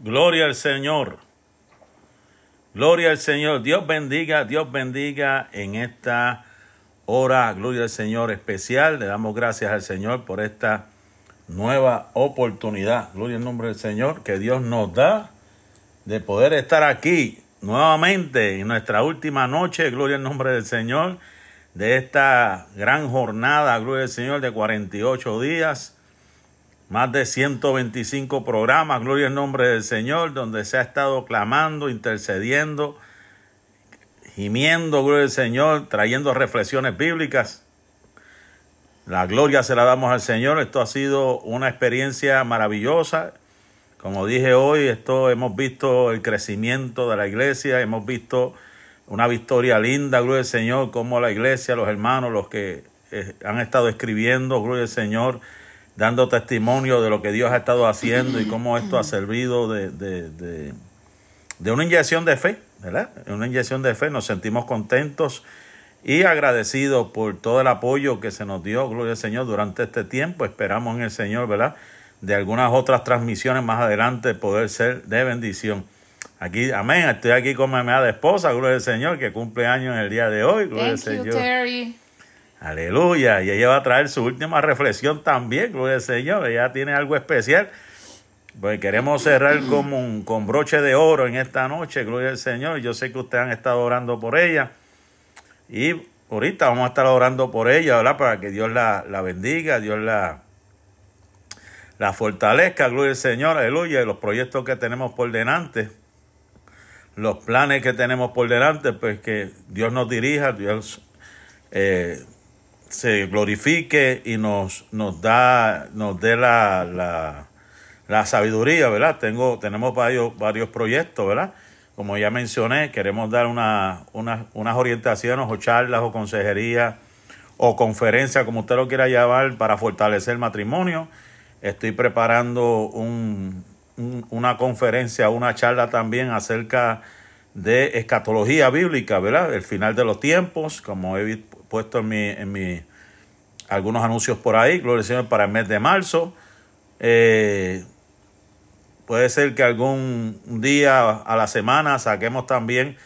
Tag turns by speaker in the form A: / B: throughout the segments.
A: Gloria al Señor. Gloria al Señor. Dios bendiga, Dios bendiga en esta hora. Gloria al Señor especial. Le damos gracias al Señor por esta nueva oportunidad. Gloria al nombre del Señor que Dios nos da de poder estar aquí nuevamente en nuestra última noche. Gloria al nombre del Señor de esta gran jornada. Gloria al Señor de 48 días más de 125 programas, gloria al nombre del Señor, donde se ha estado clamando, intercediendo, gimiendo, gloria al Señor, trayendo reflexiones bíblicas. La gloria se la damos al Señor. Esto ha sido una experiencia maravillosa. Como dije hoy, esto hemos visto el crecimiento de la iglesia, hemos visto una victoria linda, gloria al Señor, como la iglesia, los hermanos, los que eh, han estado escribiendo, gloria al Señor, dando testimonio de lo que Dios ha estado haciendo y cómo esto ha servido de, de, de, una inyección de fe, ¿verdad? Una inyección de fe, nos sentimos contentos y agradecidos por todo el apoyo que se nos dio, gloria al Señor, durante este tiempo. Esperamos en el Señor, ¿verdad? De algunas otras transmisiones más adelante poder ser de bendición. Aquí, amén, estoy aquí con mi amada esposa, gloria al Señor, que cumple años en el día de hoy, gloria al Señor. Aleluya. Y ella va a traer su última reflexión también, gloria al Señor. Ella tiene algo especial. Pues queremos cerrar con, un, con broche de oro en esta noche, gloria al Señor. Yo sé que ustedes han estado orando por ella. Y ahorita vamos a estar orando por ella, ¿verdad? Para que Dios la, la bendiga, Dios la, la fortalezca, gloria al Señor, aleluya. Los proyectos que tenemos por delante, los planes que tenemos por delante, pues que Dios nos dirija, Dios eh, se glorifique y nos, nos da, nos dé la, la, la, sabiduría, ¿verdad? Tengo, tenemos varios, varios proyectos, ¿verdad? Como ya mencioné, queremos dar una, una, unas orientaciones o charlas o consejería o conferencia, como usted lo quiera llamar, para fortalecer el matrimonio. Estoy preparando un, una conferencia, una charla también acerca de escatología bíblica, ¿verdad? El final de los tiempos, como he puesto en mi, en mi algunos anuncios por ahí, gloria al Señor, para el mes de marzo. Eh, puede ser que algún día a la semana saquemos también,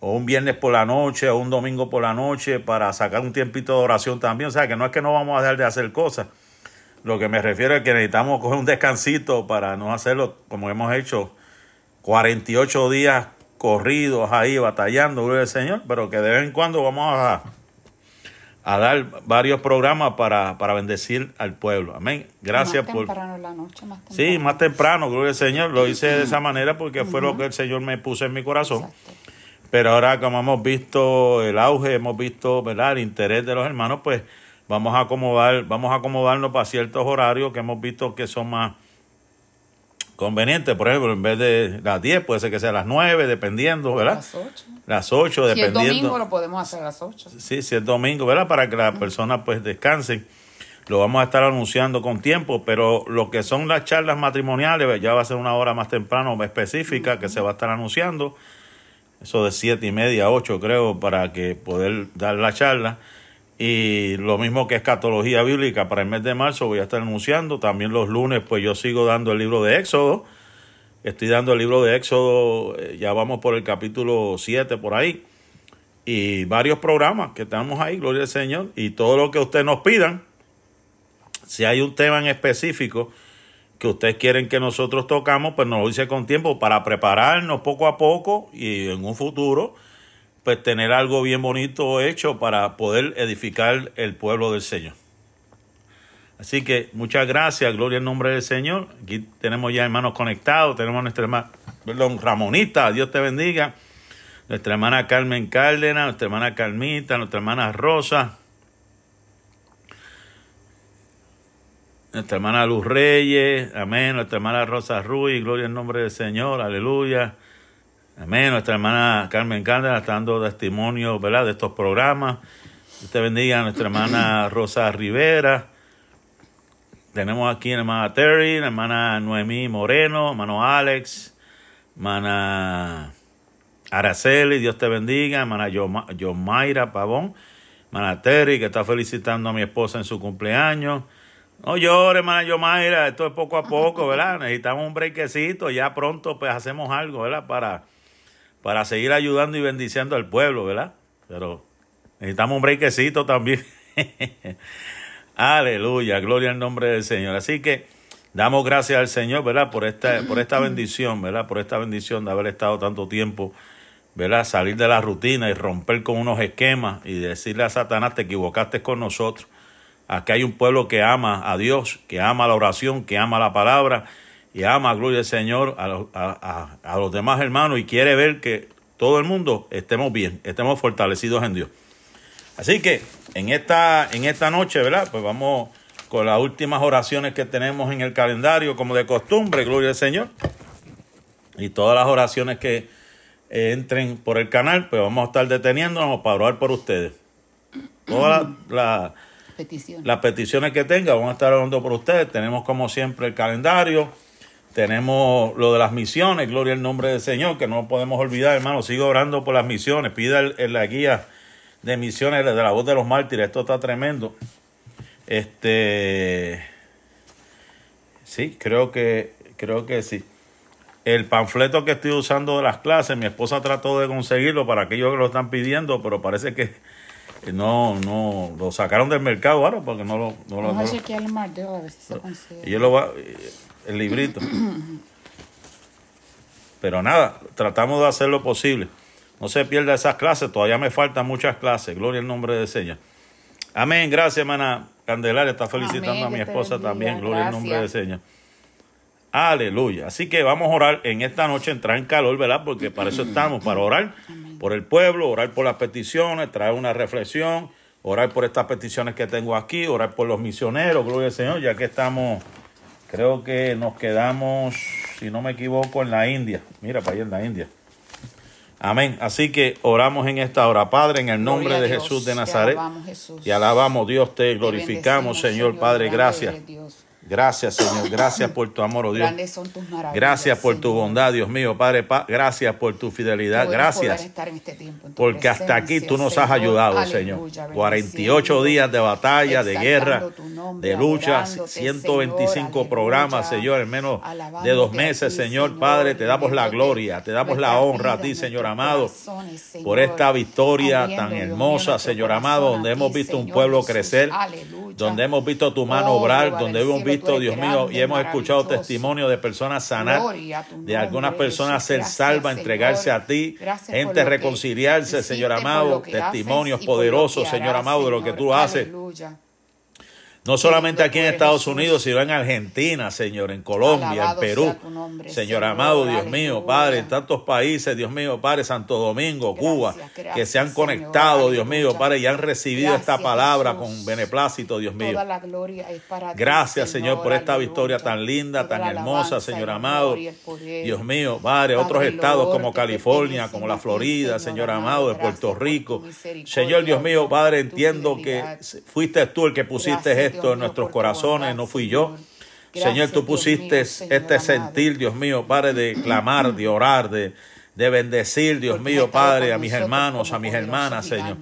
A: o un viernes por la noche, o un domingo por la noche, para sacar un tiempito de oración también. O sea, que no es que no vamos a dejar de hacer cosas. Lo que me refiero es que necesitamos coger un descansito para no hacerlo como hemos hecho 48 días corridos ahí batallando, gloria al Señor, pero que de vez en cuando vamos a a dar varios programas para, para bendecir al pueblo. Amén. Gracias
B: más
A: por...
B: Temprano la noche, más temprano.
A: Sí, más temprano, gloria al Señor. Lo hice de esa manera porque fue lo que el Señor me puso en mi corazón. Pero ahora como hemos visto el auge, hemos visto ¿verdad? el interés de los hermanos, pues vamos a acomodar, vamos a acomodarnos para ciertos horarios que hemos visto que son más conveniente, por ejemplo, en vez de las 10, puede ser que sea las 9, dependiendo, ¿verdad?
B: Las 8.
A: Las 8, dependiendo. Si es
B: domingo, lo podemos hacer a las 8.
A: Sí, si es domingo, ¿verdad? Para que las personas pues descansen. Lo vamos a estar anunciando con tiempo, pero lo que son las charlas matrimoniales, ya va a ser una hora más temprano específica que se va a estar anunciando. Eso de siete y media, 8 creo, para que poder dar la charla. Y lo mismo que escatología bíblica para el mes de marzo voy a estar anunciando. También los lunes pues yo sigo dando el libro de Éxodo. Estoy dando el libro de Éxodo, eh, ya vamos por el capítulo 7 por ahí. Y varios programas que estamos ahí, gloria al Señor. Y todo lo que ustedes nos pidan, si hay un tema en específico que ustedes quieren que nosotros tocamos, pues nos lo dice con tiempo para prepararnos poco a poco y en un futuro pues tener algo bien bonito hecho para poder edificar el pueblo del Señor. Así que muchas gracias, gloria al nombre del Señor. Aquí tenemos ya hermanos conectados, tenemos nuestra hermana, perdón, Ramonita, Dios te bendiga. Nuestra hermana Carmen Cárdenas, nuestra hermana Carmita, nuestra hermana Rosa, nuestra hermana Luz Reyes, amén, nuestra hermana Rosa Ruiz, gloria al nombre del Señor, aleluya. Amén. Nuestra hermana Carmen Cárdenas está dando testimonio ¿verdad? de estos programas. Usted bendiga a nuestra hermana Rosa Rivera. Tenemos aquí a la hermana Terry, la hermana Noemí Moreno, hermano Alex, hermana Araceli, Dios te bendiga, hermana Yomaira Pavón, hermana Terry, que está felicitando a mi esposa en su cumpleaños, No llores, hermana Yomaira, esto es poco a poco, ¿verdad? Necesitamos un brequecito, ya pronto pues hacemos algo, ¿verdad? Para, para seguir ayudando y bendiciendo al pueblo, ¿verdad? Pero necesitamos un brequecito también. Aleluya, gloria al nombre del Señor. Así que damos gracias al Señor, ¿verdad? Por esta, por esta bendición, ¿verdad? Por esta bendición de haber estado tanto tiempo, ¿verdad? Salir de la rutina y romper con unos esquemas y decirle a Satanás, te equivocaste con nosotros. Aquí hay un pueblo que ama a Dios, que ama la oración, que ama la palabra y ama, gloria al Señor, a, a, los demás hermanos y quiere ver que todo el mundo estemos bien, estemos fortalecidos en Dios. Así que en esta, en esta noche, ¿verdad? Pues vamos con las últimas oraciones que tenemos en el calendario, como de costumbre, gloria al Señor. Y todas las oraciones que eh, entren por el canal, pues vamos a estar deteniéndonos para orar por ustedes. Todas las peticiones. las peticiones que tengan, vamos a estar orando por ustedes. Tenemos como siempre el calendario. Tenemos lo de las misiones, gloria al nombre del Señor, que no podemos olvidar, hermano. Sigo orando por las misiones. Pida en la guía de misiones de la voz de los mártires. Esto está tremendo. Este. Sí, creo que, creo que sí. El panfleto que estoy usando de las clases, mi esposa trató de conseguirlo para aquellos que lo están pidiendo, pero parece que no, no, lo sacaron del mercado ahora porque no lo... No lo,
B: Vamos a chequear el a ver si se consigue.
A: Y yo lo va, el librito. pero nada, tratamos de hacer lo posible. No se pierda esas clases, todavía me faltan muchas clases. Gloria al nombre de Señor. Amén, gracias, hermana Candelaria. Está felicitando a mi esposa también. Gloria al nombre de Señor. Aleluya. Así que vamos a orar en esta noche, entrar en calor, ¿verdad? Porque para eso estamos, para orar por el pueblo, orar por las peticiones, traer una reflexión, orar por estas peticiones que tengo aquí, orar por los misioneros, gloria al Señor, ya que estamos, creo que nos quedamos, si no me equivoco, en la India. Mira, para allá en la India. Amén. Así que oramos en esta hora, Padre, en el nombre de Jesús de Nazaret. Y alabamos, Dios, te glorificamos, Señor, Padre, gracias. Gracias, Señor. Gracias por tu amor, oh Dios. Gracias por tu bondad, Dios mío, Padre. gracias por tu fidelidad. Gracias. Este porque hasta aquí tú nos has ayudado, Señor. 48 días de batalla, de guerra, de lucha, 125 programas, Señor, en menos de dos meses, Señor, Padre. Te damos la gloria, te damos la honra a ti, Señor amado, por esta victoria tan hermosa, Señor amado, donde hemos visto un pueblo crecer, donde hemos visto tu mano obrar, donde hemos visto Dios mío, y hemos escuchado testimonio de personas sanas, de algunas personas ser salvas, entregarse a ti, gente reconciliarse, Señor amado, testimonios poderosos, Señor amado, de lo que tú haces. No solamente aquí en Estados Unidos, sino en Argentina, Señor, en Colombia, en Perú. Señor amado, Dios mío, Padre, en tantos países, Dios mío, Padre, Santo Domingo, Cuba, que se han conectado, Dios mío, Padre, y han recibido esta palabra con beneplácito, Dios mío. Gracias, Señor, por esta victoria tan linda, tan hermosa, Señor amado. Dios mío, Padre, otros estados como California, como la Florida, Señor amado, de Puerto Rico. Señor, Dios mío, Padre, entiendo que fuiste tú el que pusiste esto en nuestros corazones, no fui yo. Señor, tú pusiste este sentir, Dios mío, Padre, de clamar, de orar, de, de bendecir, Dios mío, Padre, a mis hermanos, a mis hermanas, Señor.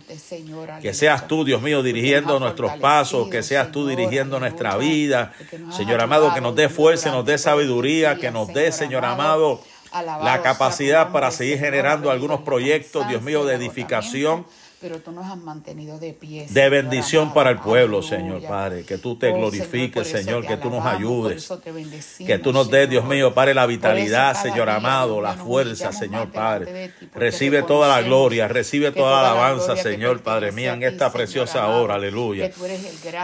A: Que seas tú, Dios mío, dirigiendo nuestros pasos, que seas tú dirigiendo nuestra vida. Señor amado, que nos dé fuerza, nos dé sabiduría, que nos dé, Señor amado, la capacidad para seguir generando algunos proyectos, Dios mío, de edificación
B: pero tú nos has mantenido de pie.
A: De bendición para el pueblo, Señor Padre. Que tú te oh, glorifiques, Señor, que tú nos ayudes. Que tú nos des, Dios mío, Padre, la vitalidad, Señor amado, la fuerza, Señor Padre. Recibe toda la gloria, recibe toda la alabanza, Señor Padre mío, en esta preciosa hora, aleluya.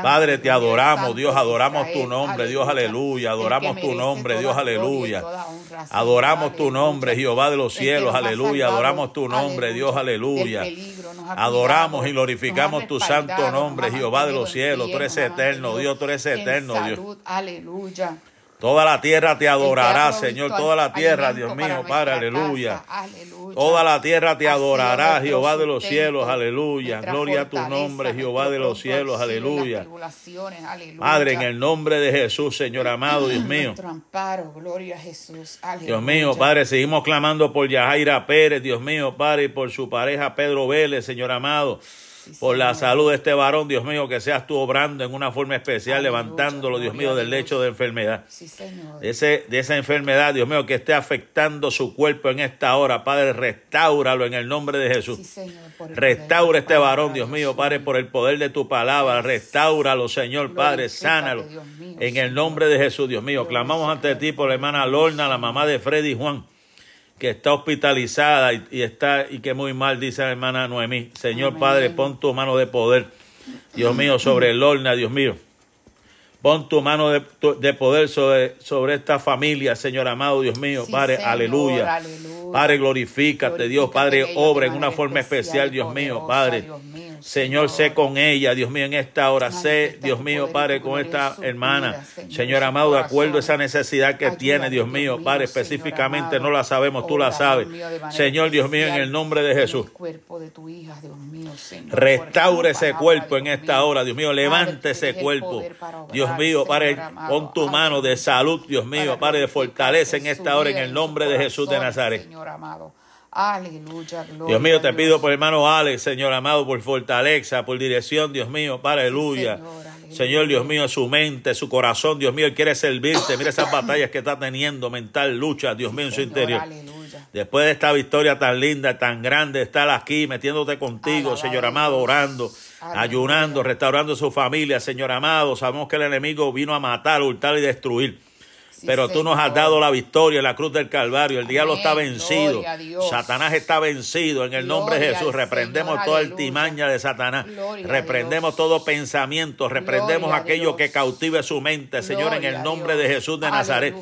A: Padre, te adoramos, Dios, adoramos tu nombre, Dios, aleluya. Adoramos tu nombre, Dios, aleluya. Adoramos tu nombre, Jehová de los cielos, aleluya. Adoramos tu nombre, Dios, aleluya. Adoramos y glorificamos tu santo nombre, Jehová de los cielos. Tú eres eterno, Dios, tú eres eterno, Dios. Aleluya. Toda la tierra te adorará, Señor. Toda la tierra, Dios mío, Padre, aleluya. Toda la tierra te adorará, Jehová de los cielos, aleluya. Gloria a tu nombre, Jehová de los cielos, aleluya. Padre, en el nombre de Jesús, Señor amado, Dios mío. Dios mío, Padre, seguimos clamando por Yajaira Pérez, Dios mío, Padre, y por su pareja Pedro Vélez, Señor amado.
B: Sí,
A: por la salud de este varón, Dios mío, que seas tú obrando en una forma especial,
B: Aleluya,
A: levantándolo, Dios mío, del lecho de enfermedad.
B: Sí, Señor.
A: De, ese, de esa enfermedad, Dios mío, que esté afectando su cuerpo en esta hora. Padre, restáuralo en el nombre de Jesús.
B: Sí, Señor,
A: Restaura este varón, Dios mío. Padre, por el poder de tu palabra. Restauralo, Señor, Padre, sánalo.
B: Mío,
A: En el nombre de Jesús, Dios mío. Clamamos ante ti por la hermana Lorna, la mamá de Freddy y Juan, que está hospitalizada y, y está y que muy mal, dice la hermana Noemí. Señor,
B: Amén.
A: Padre, pon tu mano de poder, Dios mío, sobre Lorna, Dios mío. Pon tu mano de, de poder sobre, sobre esta familia, Señor amado, Dios mío.
B: Sí,
A: Padre,
B: Señor,
A: aleluya.
B: aleluya.
A: Padre, glorifícate, Dios.
B: Glorifícate
A: Padre,
B: en ella
A: obra en una forma especial, Dios mío, Padre.
B: Dios mío,
A: Señor, sé con ella, Dios mío, en esta hora. Sé, Dios mío, Padre, con esta hermana.
B: Señor,
A: amado, de acuerdo a esa necesidad que tiene, Dios mío, Padre, específicamente no la sabemos, tú la sabes. Señor, Dios mío, en el nombre de Jesús. Restaure ese cuerpo en esta hora, Dios mío, levante ese cuerpo. Dios mío, Padre, pon tu mano de salud, Dios mío, Padre, de fortaleza en esta hora, en el nombre de Jesús de Nazaret.
B: Señor amado. Aleluya, gloria
A: Dios mío, te pido por hermano Alex, Señor amado, por fortaleza, por dirección, Dios mío, aleluya.
B: Señor, aleluya.
A: Señor, Dios mío, su mente, su corazón, Dios mío, Él quiere servirte. Mira esas batallas que está teniendo, mental, lucha, Dios mío, en su interior.
B: Aleluya.
A: Después de esta victoria tan linda, tan grande, estar aquí, metiéndote contigo,
B: Alabado
A: Señor amado, orando,
B: Aleluya.
A: ayunando, restaurando su familia, Señor amado. Sabemos que el enemigo vino a matar, hurtar y destruir.
B: Sí,
A: Pero tú nos has dado la victoria en la cruz del Calvario. El diablo está vencido. Satanás está vencido. En el nombre de Jesús reprendemos
B: Señor.
A: toda
B: Aleluya.
A: altimaña de Satanás.
B: Gloria
A: reprendemos todo pensamiento. Reprendemos
B: Gloria
A: aquello que cautive su mente, Señor, en el nombre de Jesús de Nazaret.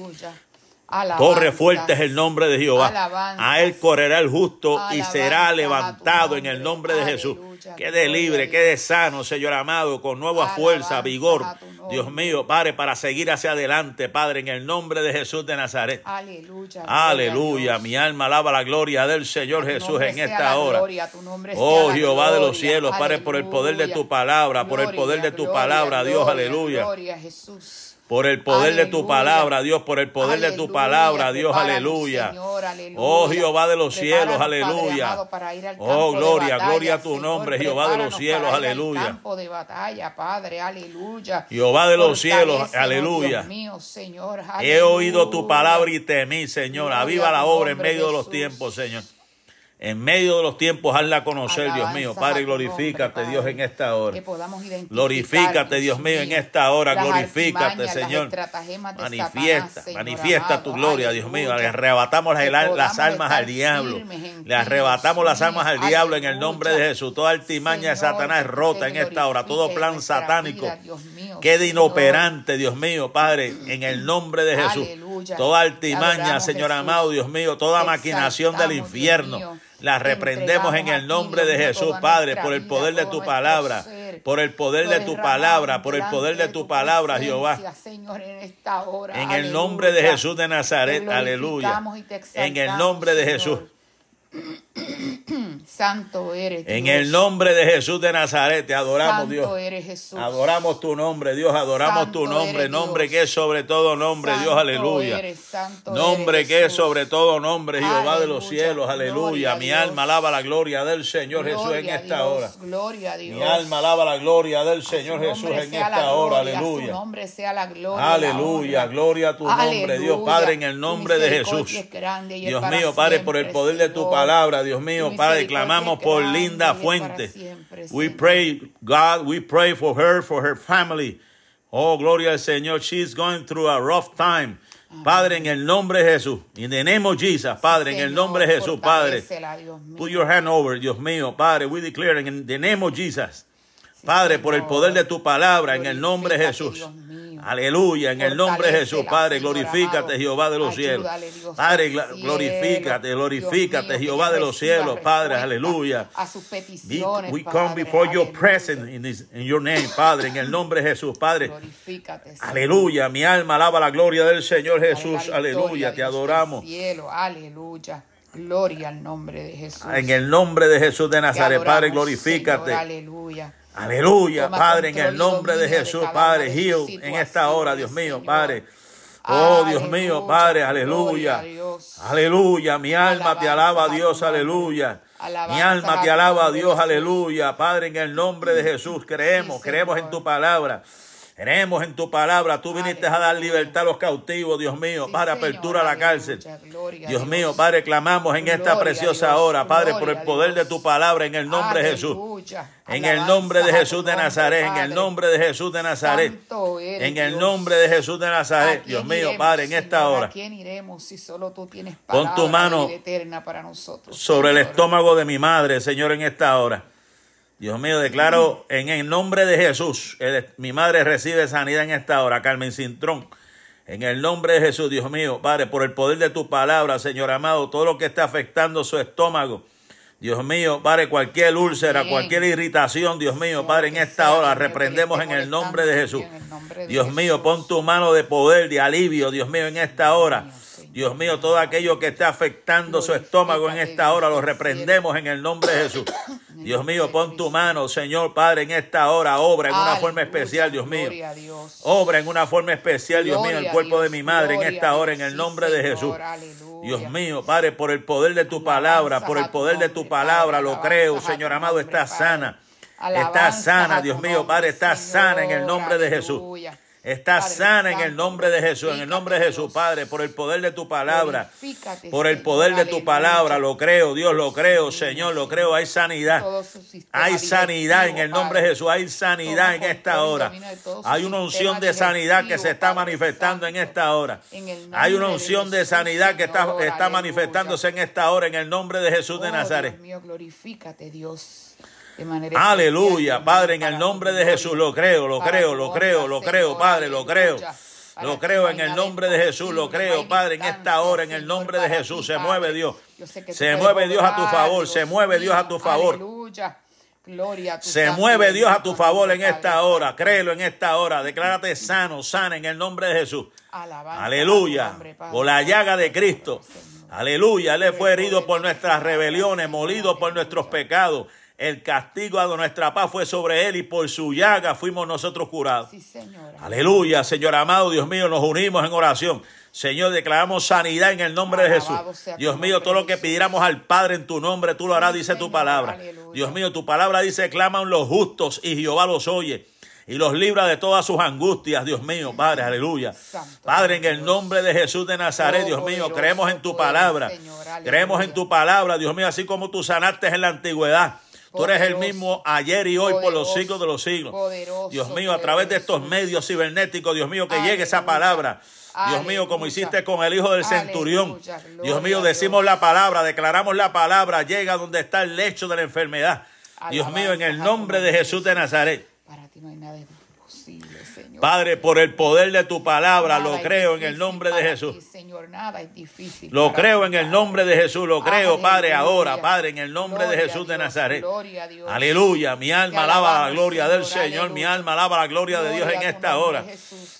B: Alabanzas.
A: fuerte es el nombre de Jehová. A él correrá el justo y será levantado en el nombre. de Jesús.
B: Aleluya.
A: Quede libre, quede sano, Señor amado, con nueva
B: Alabanzas
A: fuerza, vigor. Dios mío, Padre, para seguir hacia adelante, Padre, en el nombre de Jesús de Nazaret.
B: Aleluya.
A: Aleluya, mi alma alaba la gloria del Señor. Jesús en esta hora.
B: gloria, tu
A: Oh Jehová de los cielos, Padre, por el poder de tu palabra, por el poder de tu
B: Gloria,
A: palabra, Dios, aleluya.
B: Gloria a Jesús.
A: Por el poder de tu palabra, Dios, por el poder de tu palabra, Dios, aleluya.
B: Señor, aleluya.
A: Oh Jehová de los cielos, aleluya. Oh, gloria,
B: batalla,
A: gloria a tu
B: Señor.
A: nombre, Jehová de los cielos, aleluya.
B: campo de batalla, Padre, aleluya.
A: Jehová de los cielos, aleluya.
B: Dios mío, Señor,
A: He oído tu palabra y temí, Señor. Aviva la obra en medio de los tiempos, Señor. En medio de los tiempos, hazla conocer, Dios mío. Padre, glorifícate, Dios, en esta hora.
B: Que podamos identificar,
A: Glorifícate, Dios mío, en esta hora. Glorifícate, Señor. Manifiesta,
B: Satanás,
A: manifiesta tu gloria, Dios mío. Le arrebatamos las, las almas al diablo. Le arrebatamos las almas al diablo en el nombre de. Jesús. Toda altimaña de Satanás rota en esta hora. Todo plan satánico
B: Señor.
A: inoperante, Dios mío, Padre, en el nombre de Jesús.
B: Aleluya.
A: Toda altimaña,
B: adoramos,
A: Señor
B: Jesús.
A: amado, Dios mío, toda maquinación del
B: Dios
A: infierno.
B: mío.
A: La reprendemos en el nombre de Jesús, Padre, por el poder de tu palabra, por el poder de tu palabra, por el poder de tu palabra, Jehová.
B: en esta hora.
A: En el nombre de. Jesús de Nazaret, aleluya. En el nombre de. Jesús.
B: Santo eres
A: En el nombre de Jesús de Nazaret, te adoramos,
B: Santo
A: Dios.
B: eres Jesús.
A: Adoramos tu nombre, Dios, adoramos
B: Santo
A: tu nombre, nombre
B: Dios.
A: que es sobre todo nombre, Dios, aleluya.
B: eres, santo
A: Nombre
B: eres,
A: que es sobre todo nombre, Jehová de los
B: Aleluya,
A: cielos, aleluya. Mi alma alaba la gloria del Señor Jesús en esta
B: Dios,
A: hora.
B: Gloria a Dios.
A: Mi alma alaba la gloria del Señor Jesús en
B: la
A: esta hora,
B: gloria, A su
A: aleluya.
B: nombre sea la gloria. la
A: Aleluya,
B: honra.
A: gloria a tu nombre, Dios
B: Aleluya.
A: Padre, en el nombre de Jesús. Dios mío, Padre, por el poder de tu palabra, Dios mío, Padre, clamamos por Linda
B: y es para
A: Fuente.
B: siempre,
A: We pray, God, we pray for her, for her family. Oh, gloria al Señor. She's going through a rough time. Padre, en el nombre de Jesús. In the name of Jesus, Padre, en el nombre de Jesús, Padre. Put your hand over, Dios mío, Padre. We declare in the name of Jesus. Padre, por el poder de tu palabra, en el nombre de Jesús. Aleluya, en el nombre de Jesús, Padre, glorifícate. Jehová de los cielos. Padre, glorifícate, glorifícate, Jehová de los cielos, Padre, aleluya.
B: A sus peticiones,
A: we come before your presence in, this, in your name, Padre, en el nombre de Jesús, Padre.
B: Glorifícate, Señor.
A: Aleluya, mi alma alaba la gloria del Señor Jesús, aleluya, te adoramos.
B: Cielo, aleluya. Gloria al nombre de Jesús.
A: En el nombre de Jesús de Nazaret, Padre, glorifícate.
B: Aleluya.
A: Aleluya, Padre, en el nombre de Jesús, Padre, en esta hora, Dios mío. Padre. Oh Dios mío, Padre, aleluya. Aleluya, mi alma te alaba Dios, aleluya. Mi alma te alaba Dios, aleluya. Padre, en el nombre de Jesús, creemos, creemos en tu palabra. Creemos en tu palabra. Tú viniste a dar libertad a los cautivos, Dios mío, para apertura a la cárcel. Dios mío, Padre, clamamos en esta preciosa hora, Padre, por el poder de tu palabra, en el nombre de Jesús. En el nombre de Jesús de Nazaret, en el nombre de Jesús de Nazaret. En el nombre de Jesús de Nazaret, Dios mío, Padre, en esta hora. Pon tu mano sobre el estómago de mi madre, Señor, en esta hora. Dios mío, declaro en el nombre de Jesús, mi madre recibe sanidad en esta hora, Carmen Cintrón. En el nombre de Jesús, Dios mío, Padre, por el poder de tu palabra, Señor amado, todo lo que está afectando su estómago. Dios mío, Padre, cualquier úlcera, cualquier irritación, Dios mío, Padre, en esta hora reprendemos en el nombre de Jesús. Dios mío, pon tu mano de poder, de alivio, Dios mío, en esta hora. Dios mío, todo aquello que esté afectando su estómago en esta hora, lo reprendemos en el nombre de Jesús. Dios mío, pon tu mano, Señor Padre, en esta hora, obra en una forma especial, Dios mío. Obra en una forma especial, Dios mío, el cuerpo de mi madre en esta hora, en el nombre de Jesús. Dios mío, Padre, por el poder de tu palabra, por el poder de tu palabra, lo creo, Señor amado, está sana. Está sana, Dios mío, Padre, está sana en el nombre de Jesús. Está sana en el nombre de Jesús, en el nombre de Jesús, Padre, por el poder de tu palabra. Por el poder de tu palabra, lo creo, Dios, lo creo, Señor, lo creo. Hay sanidad. Hay sanidad en el nombre de Jesús. Hay sanidad en esta hora. Hay una unción de sanidad que se está manifestando en esta hora. Hay una unción de sanidad que está, está manifestándose en esta hora, en el nombre de Jesús de oh, Nazaret.
B: glorifícate, Dios.
A: Aleluya, Padre, en el nombre de Jesús lo creo, lo creo, lo creo, lo creo, Padre, lo creo. Lo creo en el nombre de Jesús, lo creo, Padre, en esta hora, en el nombre de Jesús. Se mueve Dios. Se mueve Dios a tu favor, se mueve Dios a tu favor. Se mueve Dios a tu favor en esta hora. Créelo en esta hora. Declárate sano, sana en el nombre de Jesús. Aleluya. Por la llaga de Cristo. Aleluya. Él fue herido por nuestras rebeliones, molido por nuestros pecados. El castigo de nuestra paz fue sobre él y por su llaga fuimos nosotros curados. Sí, Aleluya, Señor amado, Dios mío, nos unimos en oración. Señor, declaramos sanidad en el nombre de Jesús. Dios mío, todo lo que pidiéramos al Padre en tu nombre, tú lo harás, dice tu palabra. Dios mío, tu palabra dice, claman los justos y Jehová los oye y los libra de todas sus angustias, Dios mío, Padre, aleluya. Padre, en el nombre de Jesús de Nazaret, Dios mío, creemos en tu palabra. Creemos en tu palabra, Dios mío, así como tú sanaste en la antigüedad. Tú eres el mismo ayer y hoy por los siglos de los siglos. Dios mío, a través de estos medios cibernéticos, Dios mío, que llegue esa palabra. Dios mío, como hiciste con el hijo del centurión. Dios mío, decimos la palabra, declaramos la palabra, llega donde está el lecho de la enfermedad. Dios mío, en el nombre de Jesús de Nazaret. Para ti no hay nada Padre, por el poder de tu palabra, lo creo en el nombre de Jesús. Señor, nada es difícil. Lo creo en el nombre de Jesús, lo creo, Padre, ahora, Padre, en el nombre de Jesús de Nazaret. Aleluya, mi alma alaba la gloria del Señor, mi alma alaba la gloria de Dios en esta hora.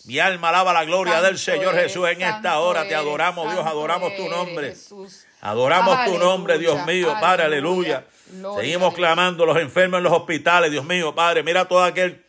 A: Mi alma alaba la gloria del Señor Jesús en esta hora. Te adoramos, Dios, adoramos tu nombre. Adoramos tu nombre, Dios mío, Padre, aleluya. Seguimos clamando los enfermos en los hospitales, Dios mío, Padre. Mira todo aquel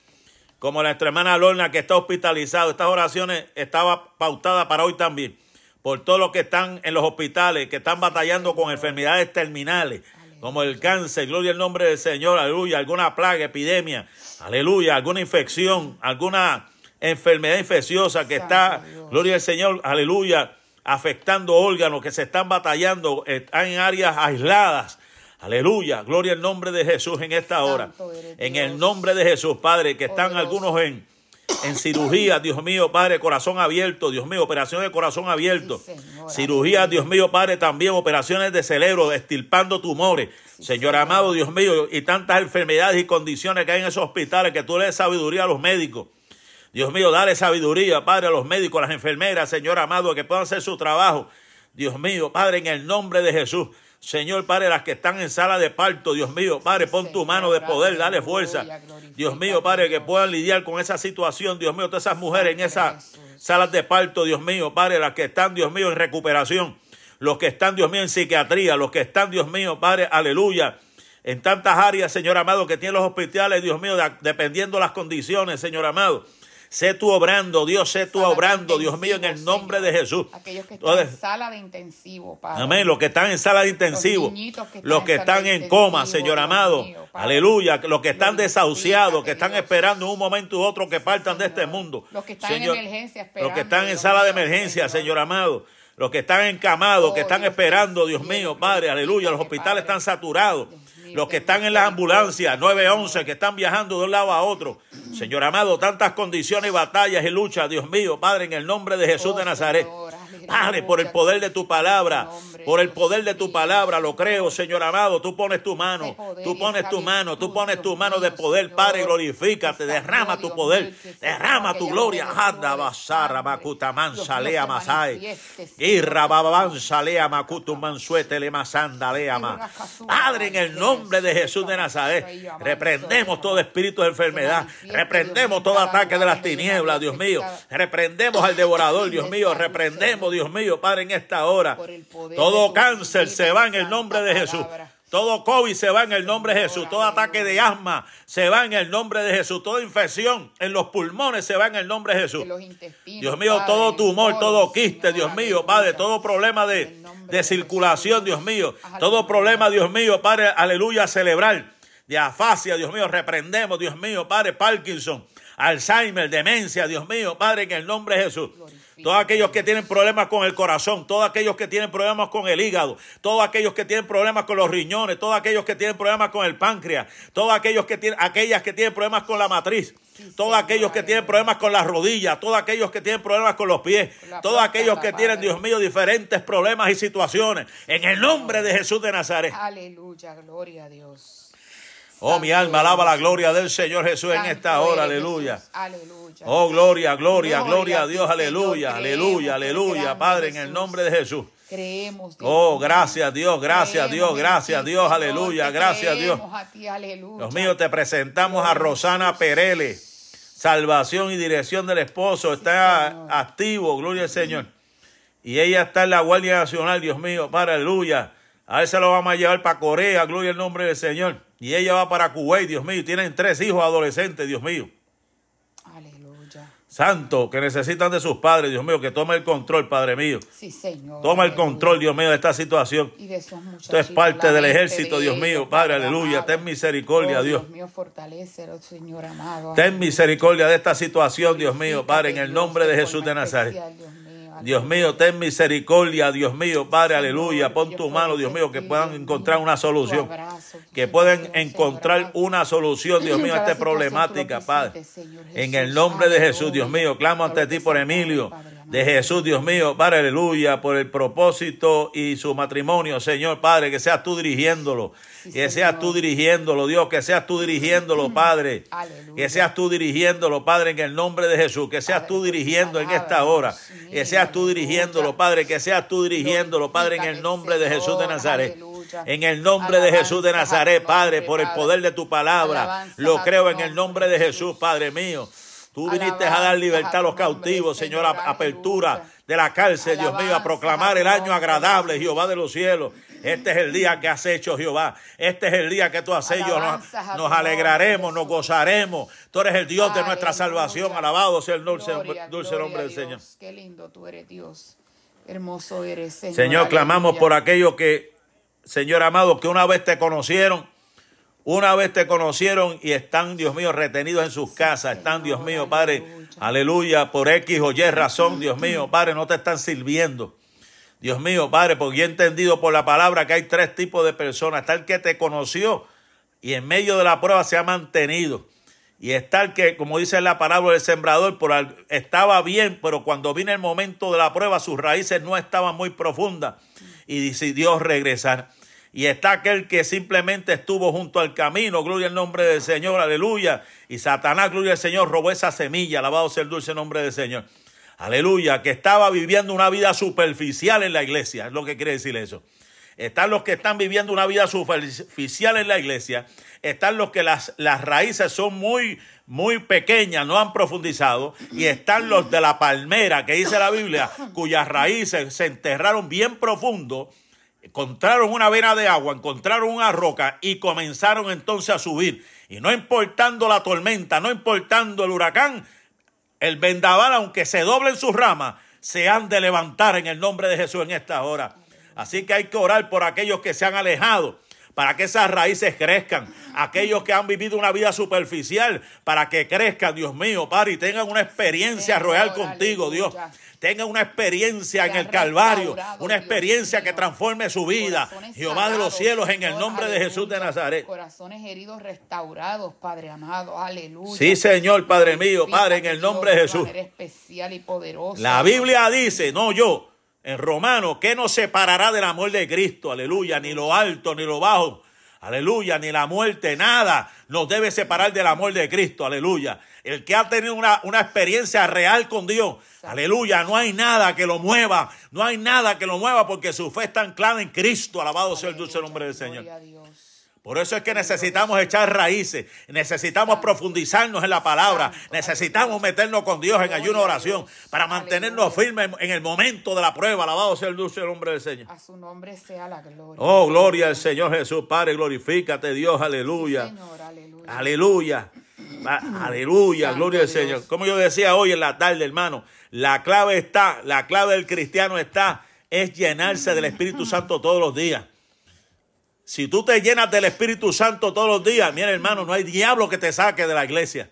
A: como nuestra hermana Lorna que está hospitalizado. Estas oraciones estaban pautadas para hoy también. Por todos los que están en los hospitales, que están batallando con enfermedades terminales, como el cáncer, gloria al nombre del Señor, aleluya, alguna plaga, epidemia, aleluya, alguna infección, alguna enfermedad infecciosa que está, gloria al Señor, aleluya, afectando órganos que se están batallando, están en áreas aisladas, Aleluya, gloria al nombre de Jesús en esta hora. En el nombre de Jesús, Padre, que están algunos en, en cirugía, Dios mío, Padre, corazón abierto, Dios mío, operaciones de corazón abierto. cirugía, Dios mío, Padre, también operaciones de cerebro, estirpando tumores. señor, amado, Dios mío, y tantas enfermedades y condiciones que hay en esos hospitales, que tú le des sabiduría a los médicos. Dios mío, dale sabiduría, Padre, a los médicos, a las enfermeras, Señor amado, que puedan hacer su trabajo. Dios mío, Padre, en el nombre de Jesús. Señor Padre, las que están en sala de parto, Dios mío, Padre, pon tu mano de poder, dale fuerza. Dios mío, Padre, que puedan lidiar con esa situación, Dios mío, todas esas mujeres en esas salas de parto, Dios mío, Padre, las que están, Dios mío, en recuperación, los que están, Dios mío, en psiquiatría, los que están, Dios mío, Padre, aleluya, en tantas áreas, Señor amado, que tienen los hospitales, Dios mío, dependiendo las condiciones, Señor amado. Sé tú obrando, Dios, sé tú
B: Sala
A: obrando, Dios mío, en el nombre
B: Señor.
A: de Jesús.
B: Aquellos que están
A: Entonces,
B: en sala de intensivo, Padre.
A: Amén. Los que están en sala de intensivo,
B: Los que están
A: los que
B: en
A: están coma, Señor
B: Dios
A: amado.
B: mío.
A: Aleluya. Los que están desahuciados, que están
B: Dios.
A: esperando en un momento u otro que partan de este mundo.
B: Los que están en emergencia
A: Los
B: esperando,
A: que están en sala de emergencia,
B: Señor.
A: Amado. Los que están encamados,
B: Oh,
A: que están
B: Dios
A: esperando, Dios mío, Padre, aleluya. Los hospitales
B: Padre.
A: están saturados. Los que están en las ambulancias, 911, que están viajando de un lado a otro. Señor amado, tantas condiciones batallas y luchas, Dios mío, Padre, en el nombre de Jesús
B: Oh,
A: de Nazaret. Padre, por el poder de tu palabra, por el poder de tu palabra, lo creo, Señor amado. Tú pones tu mano, tú
B: y
A: pones tu mano, tú pones tu mano de poder. Padre, glorifícate, derrama tu poder, derrama tu gloria. Anda, macutaman, salea,
B: se
A: masai. salea, mansuete, le masanda. Padre, en el nombre de Jesús de Nazaret, reprendemos todo espíritu de enfermedad, reprendemos todo ataque de las tinieblas, Dios mío. Reprendemos al devorador, Dios mío. Reprendemos, Dios mío, Padre, en esta hora. Todo cáncer se va en el nombre de Jesús.
B: palabra.
A: Todo COVID se va en el nombre de Jesús. Todo ataque de asma se va en el nombre de Jesús. Toda infección en los pulmones se va en el nombre de Jesús. Dios mío, todo tumor,
B: todo,
A: quiste, Dios mío. Padre, todo problema de, de circulación. Dios mío, todo problema, Dios mío, Padre, aleluya, celebrar, de afasia, Dios mío, reprendemos, Dios mío, Padre, Parkinson, Alzheimer, demencia, Dios mío, Padre, en el nombre de Jesús. Todos aquellos que tienen problemas con el corazón, todos aquellos que tienen problemas con el hígado, todos aquellos que tienen problemas con los riñones, todos aquellos que tienen problemas con el páncreas, todos aquellos que tienen, aquellas que tienen problemas con la matriz,
B: Sí,
A: todos
B: Señor,
A: aquellos que tienen problemas con las rodillas, todos aquellos que tienen problemas con los pies,
B: Con
A: todos aquellos que tienen, Dios mío, diferentes problemas y situaciones, en el nombre de Jesús de Nazaret.
B: Aleluya, gloria a Dios.
A: Oh, mi alma alaba la gloria del Señor Jesús en esta hora, Aleluya. Oh, gloria, gloria,
B: Gloria
A: a Dios, aleluya, aleluya, aleluya, Padre, en el nombre de Jesús.
B: Creemos. Dios
A: Oh, gracias Dios, gracias Dios, gracias Dios, aleluya, gracias Dios.
B: a ti, aleluya.
A: Dios mío, te presentamos a Rosana
B: Jesús.
A: Pereles. Salvación y dirección del esposo. Está activo, gloria al Señor. Y ella está en la Guardia Nacional, Dios mío, para aleluya. A él se lo vamos a llevar para Corea, gloria al nombre del Señor. Y ella va para Kuwait, Dios mío. Tienen tres hijos adolescentes, Dios mío. Santo, que necesitan de sus padres, Dios mío, que tome el control, Padre mío.
B: Sí, Señor.
A: Toma el control, Dios mío, de esta situación.
B: Y de esos.
A: Esto es parte del ejército, Dios mío, Padre, aleluya. Ten misericordia, Dios.
B: Oh, Dios mío, fortalece, Señor amado.
A: Ten misericordia de esta situación, Dios mío, Padre, en el
B: Dios,
A: nombre de Jesús de Nazaret.
B: Dios mío,
A: ten misericordia, Dios mío, Padre, aleluya. Pon tu mano, Dios mío, que puedan encontrar una solución. Que puedan encontrar una solución, Dios mío, a esta problemática, Padre. En el nombre de Jesús. Dios mío, clamo ante ti por Emilio. De Jesús, Dios mío, Padre, aleluya, por el propósito y su matrimonio, Señor, Padre, que seas tú dirigiéndolo,
B: Sí,
A: que seas tú dirigiéndolo, Dios, que seas tú dirigiéndolo, Padre,
B: Aleluya.
A: que seas tú dirigiéndolo, Padre, en el nombre de Jesús, que seas
B: Padre,
A: tú dirigiendo en esta hora, que seas tú dirigiéndolo, Padre, que seas tú dirigiéndolo, Padre, en el nombre de Jesús de Nazaret,
B: aleluya.
A: en el nombre de Jesús de Nazaret, Padre, por el
B: Padre.
A: poder de tu palabra, lo creo en el
B: nombre,
A: de.
B: Jesús,
A: Padre mío. Tú viniste a dar libertad a los cautivos, Señor, apertura de la cárcel, Dios mío, a proclamar el año agradable. Jehová de los cielos. Este es el día que has hecho, Jehová. Este es el día que tú has hecho. Nos, nos alegraremos, nos gozaremos. Tú eres el Dios de nuestra salvación. Alabado sea el dulce, dulce nombre del Señor.
B: Qué lindo tú eres, Dios. Hermoso eres, Señor.
A: Señor, clamamos por aquellos que, Señor amado, que una vez te conocieron, una vez te conocieron y están, Dios mío, retenidos en sus casas. Están, Dios mío, Padre, aleluya, por X o Y razón, Dios mío, Padre, no te están sirviendo. Dios mío, Padre, porque he entendido por la palabra que hay tres tipos de personas. Está el que te conoció y en medio de la prueba se ha mantenido. Y está el que, como dice la palabra del sembrador, por al- estaba bien, pero cuando vino el momento de la prueba, sus raíces no estaban muy profundas y decidió regresar. Y está aquel que simplemente estuvo junto al camino, gloria al nombre del Señor, aleluya. Y Satanás, gloria al Señor, robó esa semilla, alabado sea el dulce nombre del Señor. Aleluya, que estaba viviendo una vida superficial en la iglesia, es lo que quiere decir eso. Están los que están viviendo una vida superficial en la iglesia. Están los que las, las raíces son muy, muy pequeñas, no han profundizado. Y están los de la palmera, que dice la Biblia, cuyas raíces se enterraron bien profundo. Encontraron una vena de agua, encontraron una roca y comenzaron entonces a subir. Y no importando la tormenta, no importando el huracán, el vendaval, aunque se doblen sus ramas, se han de levantar en el nombre de Jesús en esta hora. Así que hay que orar por aquellos que se han alejado para que esas raíces crezcan. Aquellos que han vivido una vida superficial, para que crezcan, Dios mío, Padre, y tengan una experiencia real contigo, Dios. Tengan una experiencia en el Calvario, una experiencia que transforme su vida. Jehová de los cielos, en el nombre de Jesús de Nazaret.
B: Corazones heridos restaurados, Padre amado, aleluya.
A: Sí, Señor, Padre mío, Padre, en el nombre de Jesús.
B: especial y poderoso.
A: La Biblia dice, no yo, en Romano, ¿qué nos separará del amor de Cristo? Aleluya, ni lo alto ni lo bajo. Aleluya, ni la muerte, nada nos debe separar del amor de Cristo. Aleluya. El que ha tenido una, una experiencia real con Dios. Aleluya, no hay nada que lo mueva. No hay nada que lo mueva porque su fe está anclada en Cristo. Alabado sea el dulce nombre del Señor. Por eso es que necesitamos echar raíces, necesitamos profundizarnos en la palabra, necesitamos meternos con Dios en ayuno oración para mantenernos firmes en el momento de la prueba. Alabado sea el dulce nombre del Señor.
B: A su nombre sea la gloria.
A: Oh, gloria al Señor Jesús, Padre, glorifícate Dios, aleluya. aleluya. Aleluya. Aleluya, gloria al Señor. Como yo decía hoy en la tarde, hermano, la clave está, la clave del cristiano está, es llenarse del Espíritu Santo todos los días. Si tú te llenas del Espíritu Santo todos los días, mira hermano, no hay diablo que te saque de la iglesia.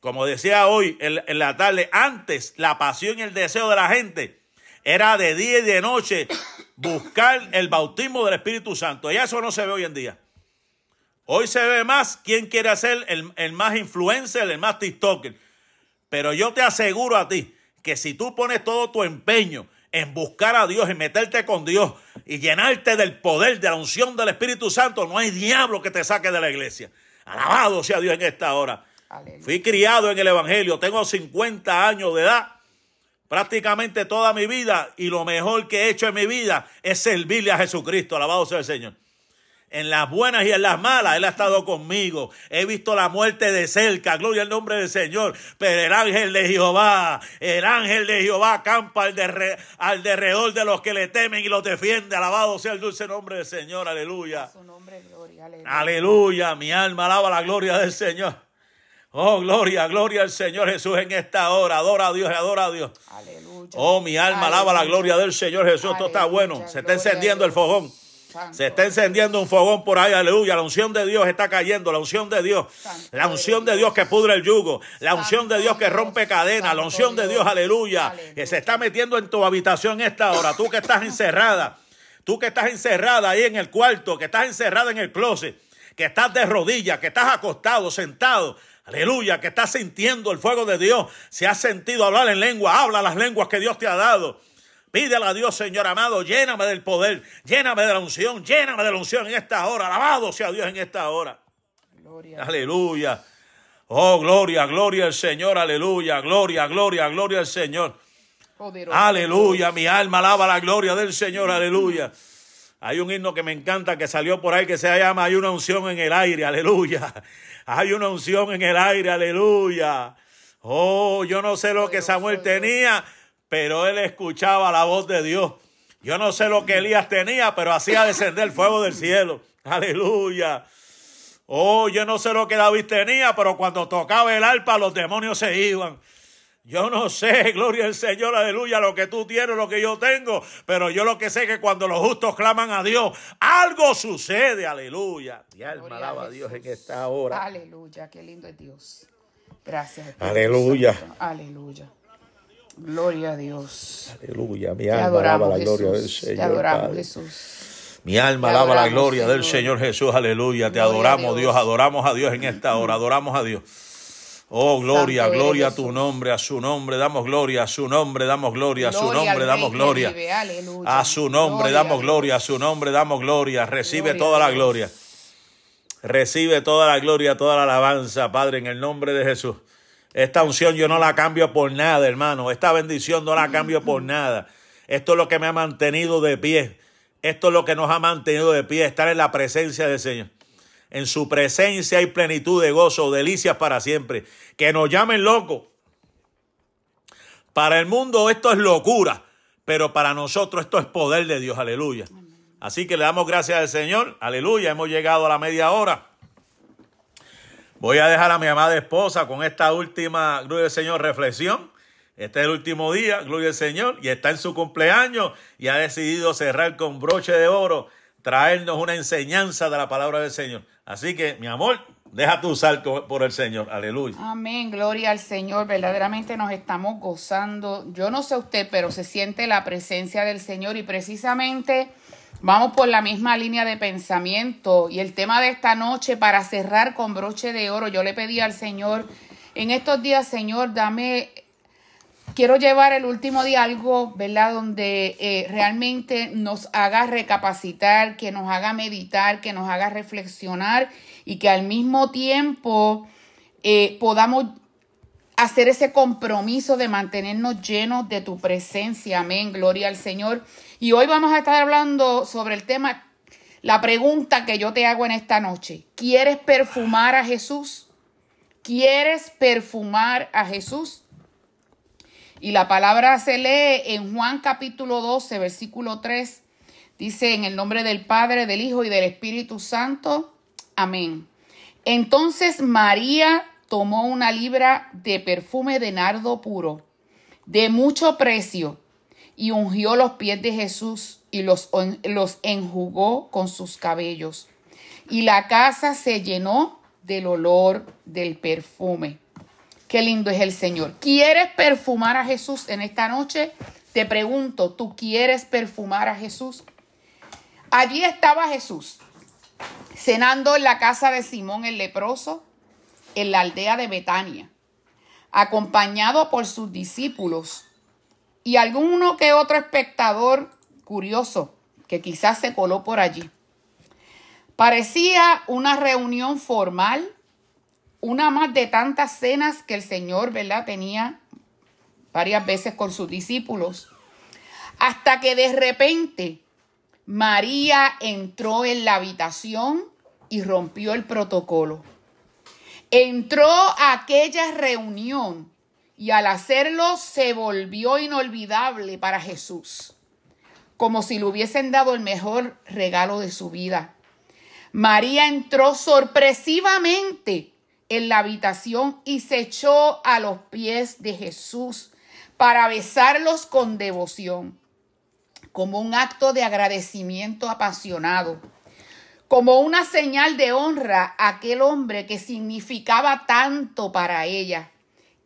A: Como decía hoy en, la tarde, antes la pasión y el deseo de la gente era de día y de noche buscar el bautismo del Espíritu Santo. Y eso no se ve hoy en día. Hoy se ve más quién quiere ser el, el más influencer, el más TikToker. Pero yo te aseguro a ti que si tú pones todo tu empeño en buscar a Dios, en meterte con Dios y llenarte del poder, de la unción del Espíritu Santo, no hay diablo que te saque de la iglesia. Alabado sea Dios en esta hora. Fui criado en el Evangelio, tengo 50 años de edad, prácticamente toda mi vida, y lo mejor que he hecho en mi vida es servirle a Jesucristo. Alabado sea el Señor en las buenas y en las malas, Él ha estado conmigo. He visto la muerte de cerca, gloria al nombre del Señor. Pero el ángel de Jehová, el ángel de Jehová campa al, de, al derredor de los que le temen y los defiende. Alabado sea el dulce nombre del Señor, aleluya. aleluya. mi alma alaba la gloria del Señor. Oh, gloria, gloria al Señor Jesús en esta hora. Adora a Dios adora a Dios. Aleluya. Oh, mi alma alaba la gloria del Señor Jesús. Esto está bueno. Se está encendiendo el fogón. Se está encendiendo un fogón por ahí, aleluya. La unción de Dios está cayendo, la unción de Dios. La unción de Dios que pudre el yugo. La unción de Dios que rompe cadenas. La unción de Dios, aleluya. Que se está metiendo en tu habitación esta hora. Tú que estás encerrada. Tú que estás encerrada ahí en el cuarto. Que estás encerrada en el closet. Que estás de rodillas. Que estás acostado, sentado. Aleluya, que estás sintiendo el fuego de Dios. Si has sentido hablar en lengua, habla las lenguas que Dios te ha dado. Pídele a Dios, Señor amado, lléname del poder, lléname de la unción, lléname de la unción en esta hora. Alabado sea Dios en esta hora. Aleluya. Oh, gloria, gloria al Señor, aleluya, gloria, gloria, gloria al Señor. aleluya, mi alma alaba la gloria del Señor, aleluya. Hay un himno que me encanta que salió por ahí que se llama Hay una unción en el aire, aleluya. Hay una unción en el aire, aleluya. Oh, yo no sé lo que Samuel tenía, pero él escuchaba la voz de Dios. Yo no sé lo que Elías tenía, pero hacía descender el fuego del cielo. Aleluya. Oh, yo no sé lo que David tenía, pero cuando tocaba el arpa los demonios se iban. Yo no sé, gloria al Señor, aleluya, lo que tú tienes, lo que yo tengo, pero yo lo que sé es que cuando los justos claman a Dios, algo sucede, aleluya. Y alma alaba a Dios en esta hora.
B: Aleluya, qué lindo es Dios. Gracias.
A: Aleluya.
B: Aleluya. Gloria a Dios.
A: Aleluya. Mi alma alaba la gloria del Señor.
B: Te adoramos, Jesús.
A: Mi alma alaba la gloria del Señor Jesús. Aleluya. Te adoramos, Dios. Adoramos a Dios en esta hora. Adoramos a Dios. Oh, gloria, gloria a tu nombre, a su nombre damos gloria, a su nombre damos gloria, a su nombre damos gloria. A su nombre damos gloria, a su nombre damos gloria. Recibe toda la gloria. Recibe toda la gloria, toda la alabanza, Padre, en el nombre de Jesús. Esta unción yo no la cambio por nada, hermano. Esta bendición no la cambio por nada. Esto es lo que me ha mantenido de pie. Esto es lo que nos ha mantenido de pie, estar en la presencia del Señor. En su presencia hay plenitud de gozo, delicias para siempre. Que nos llamen locos. Para el mundo esto es locura, pero para nosotros esto es poder de Dios, aleluya. Así que le damos gracias al Señor, aleluya. Hemos llegado a la media hora. Voy a dejar a mi amada esposa con esta última, gloria al Señor, reflexión. Este es el último día, gloria al Señor, y está en su cumpleaños y ha decidido cerrar con broche de oro, traernos una enseñanza de la palabra del Señor. Así que, mi amor, deja tu salto por el Señor. Aleluya.
B: Amén, gloria al Señor. Verdaderamente nos estamos gozando. Yo no sé usted, pero se siente la presencia del Señor y precisamente vamos por la misma línea de pensamiento. Y el tema de esta noche, para cerrar con broche de oro, yo le pedí al Señor, en estos días, Señor, dame quiero llevar el último día algo, ¿verdad? Donde eh, realmente nos haga recapacitar, que nos haga meditar, que nos haga reflexionar y que al mismo tiempo eh, podamos hacer ese compromiso de mantenernos llenos de tu presencia. Amén, gloria al Señor. Y hoy vamos a estar hablando sobre el tema, la pregunta que yo te hago en esta noche. ¿Quieres perfumar a Jesús? ¿Quieres perfumar a Jesús? Y la palabra se lee en Juan capítulo 12, versículo 3. Dice en el nombre del Padre, del Hijo y del Espíritu Santo. Amén. Entonces María tomó una libra de perfume de nardo puro, de mucho precio, y ungió los pies de Jesús y los, los enjugó con sus cabellos. Y la casa se llenó del olor del perfume. Qué lindo es el Señor. ¿Quieres perfumar a Jesús en esta noche? Te pregunto, ¿tú quieres perfumar a Jesús? Allí estaba Jesús, cenando en la casa de Simón el leproso, en la aldea de Betania, acompañado por sus discípulos y alguno que otro espectador curioso que quizás se coló por allí. Parecía una reunión formal una más de tantas cenas que el Señor, ¿verdad? Tenía varias veces con sus discípulos. Hasta que de repente María entró en la habitación y rompió el protocolo. Entró a aquella reunión y al hacerlo se volvió inolvidable para Jesús, como si le hubiesen dado el mejor regalo de su vida. María entró sorpresivamente en la habitación y se echó a los pies de Jesús para besarlos con devoción, como un acto de agradecimiento apasionado, como una señal de honra a aquel hombre que significaba tanto para ella.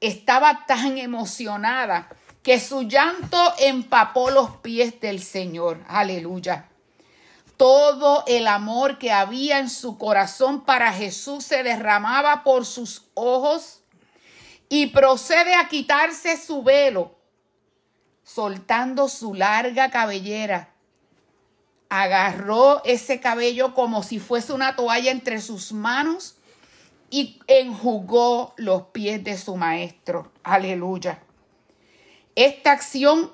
B: Estaba tan emocionada que su llanto empapó los pies del Señor. Aleluya. Todo el amor que había en su corazón para Jesús se derramaba por sus ojos y procede a quitarse su velo, soltando su larga cabellera. Agarró ese cabello como si fuese una toalla entre sus manos y enjugó los pies de su maestro. Aleluya. Esta acción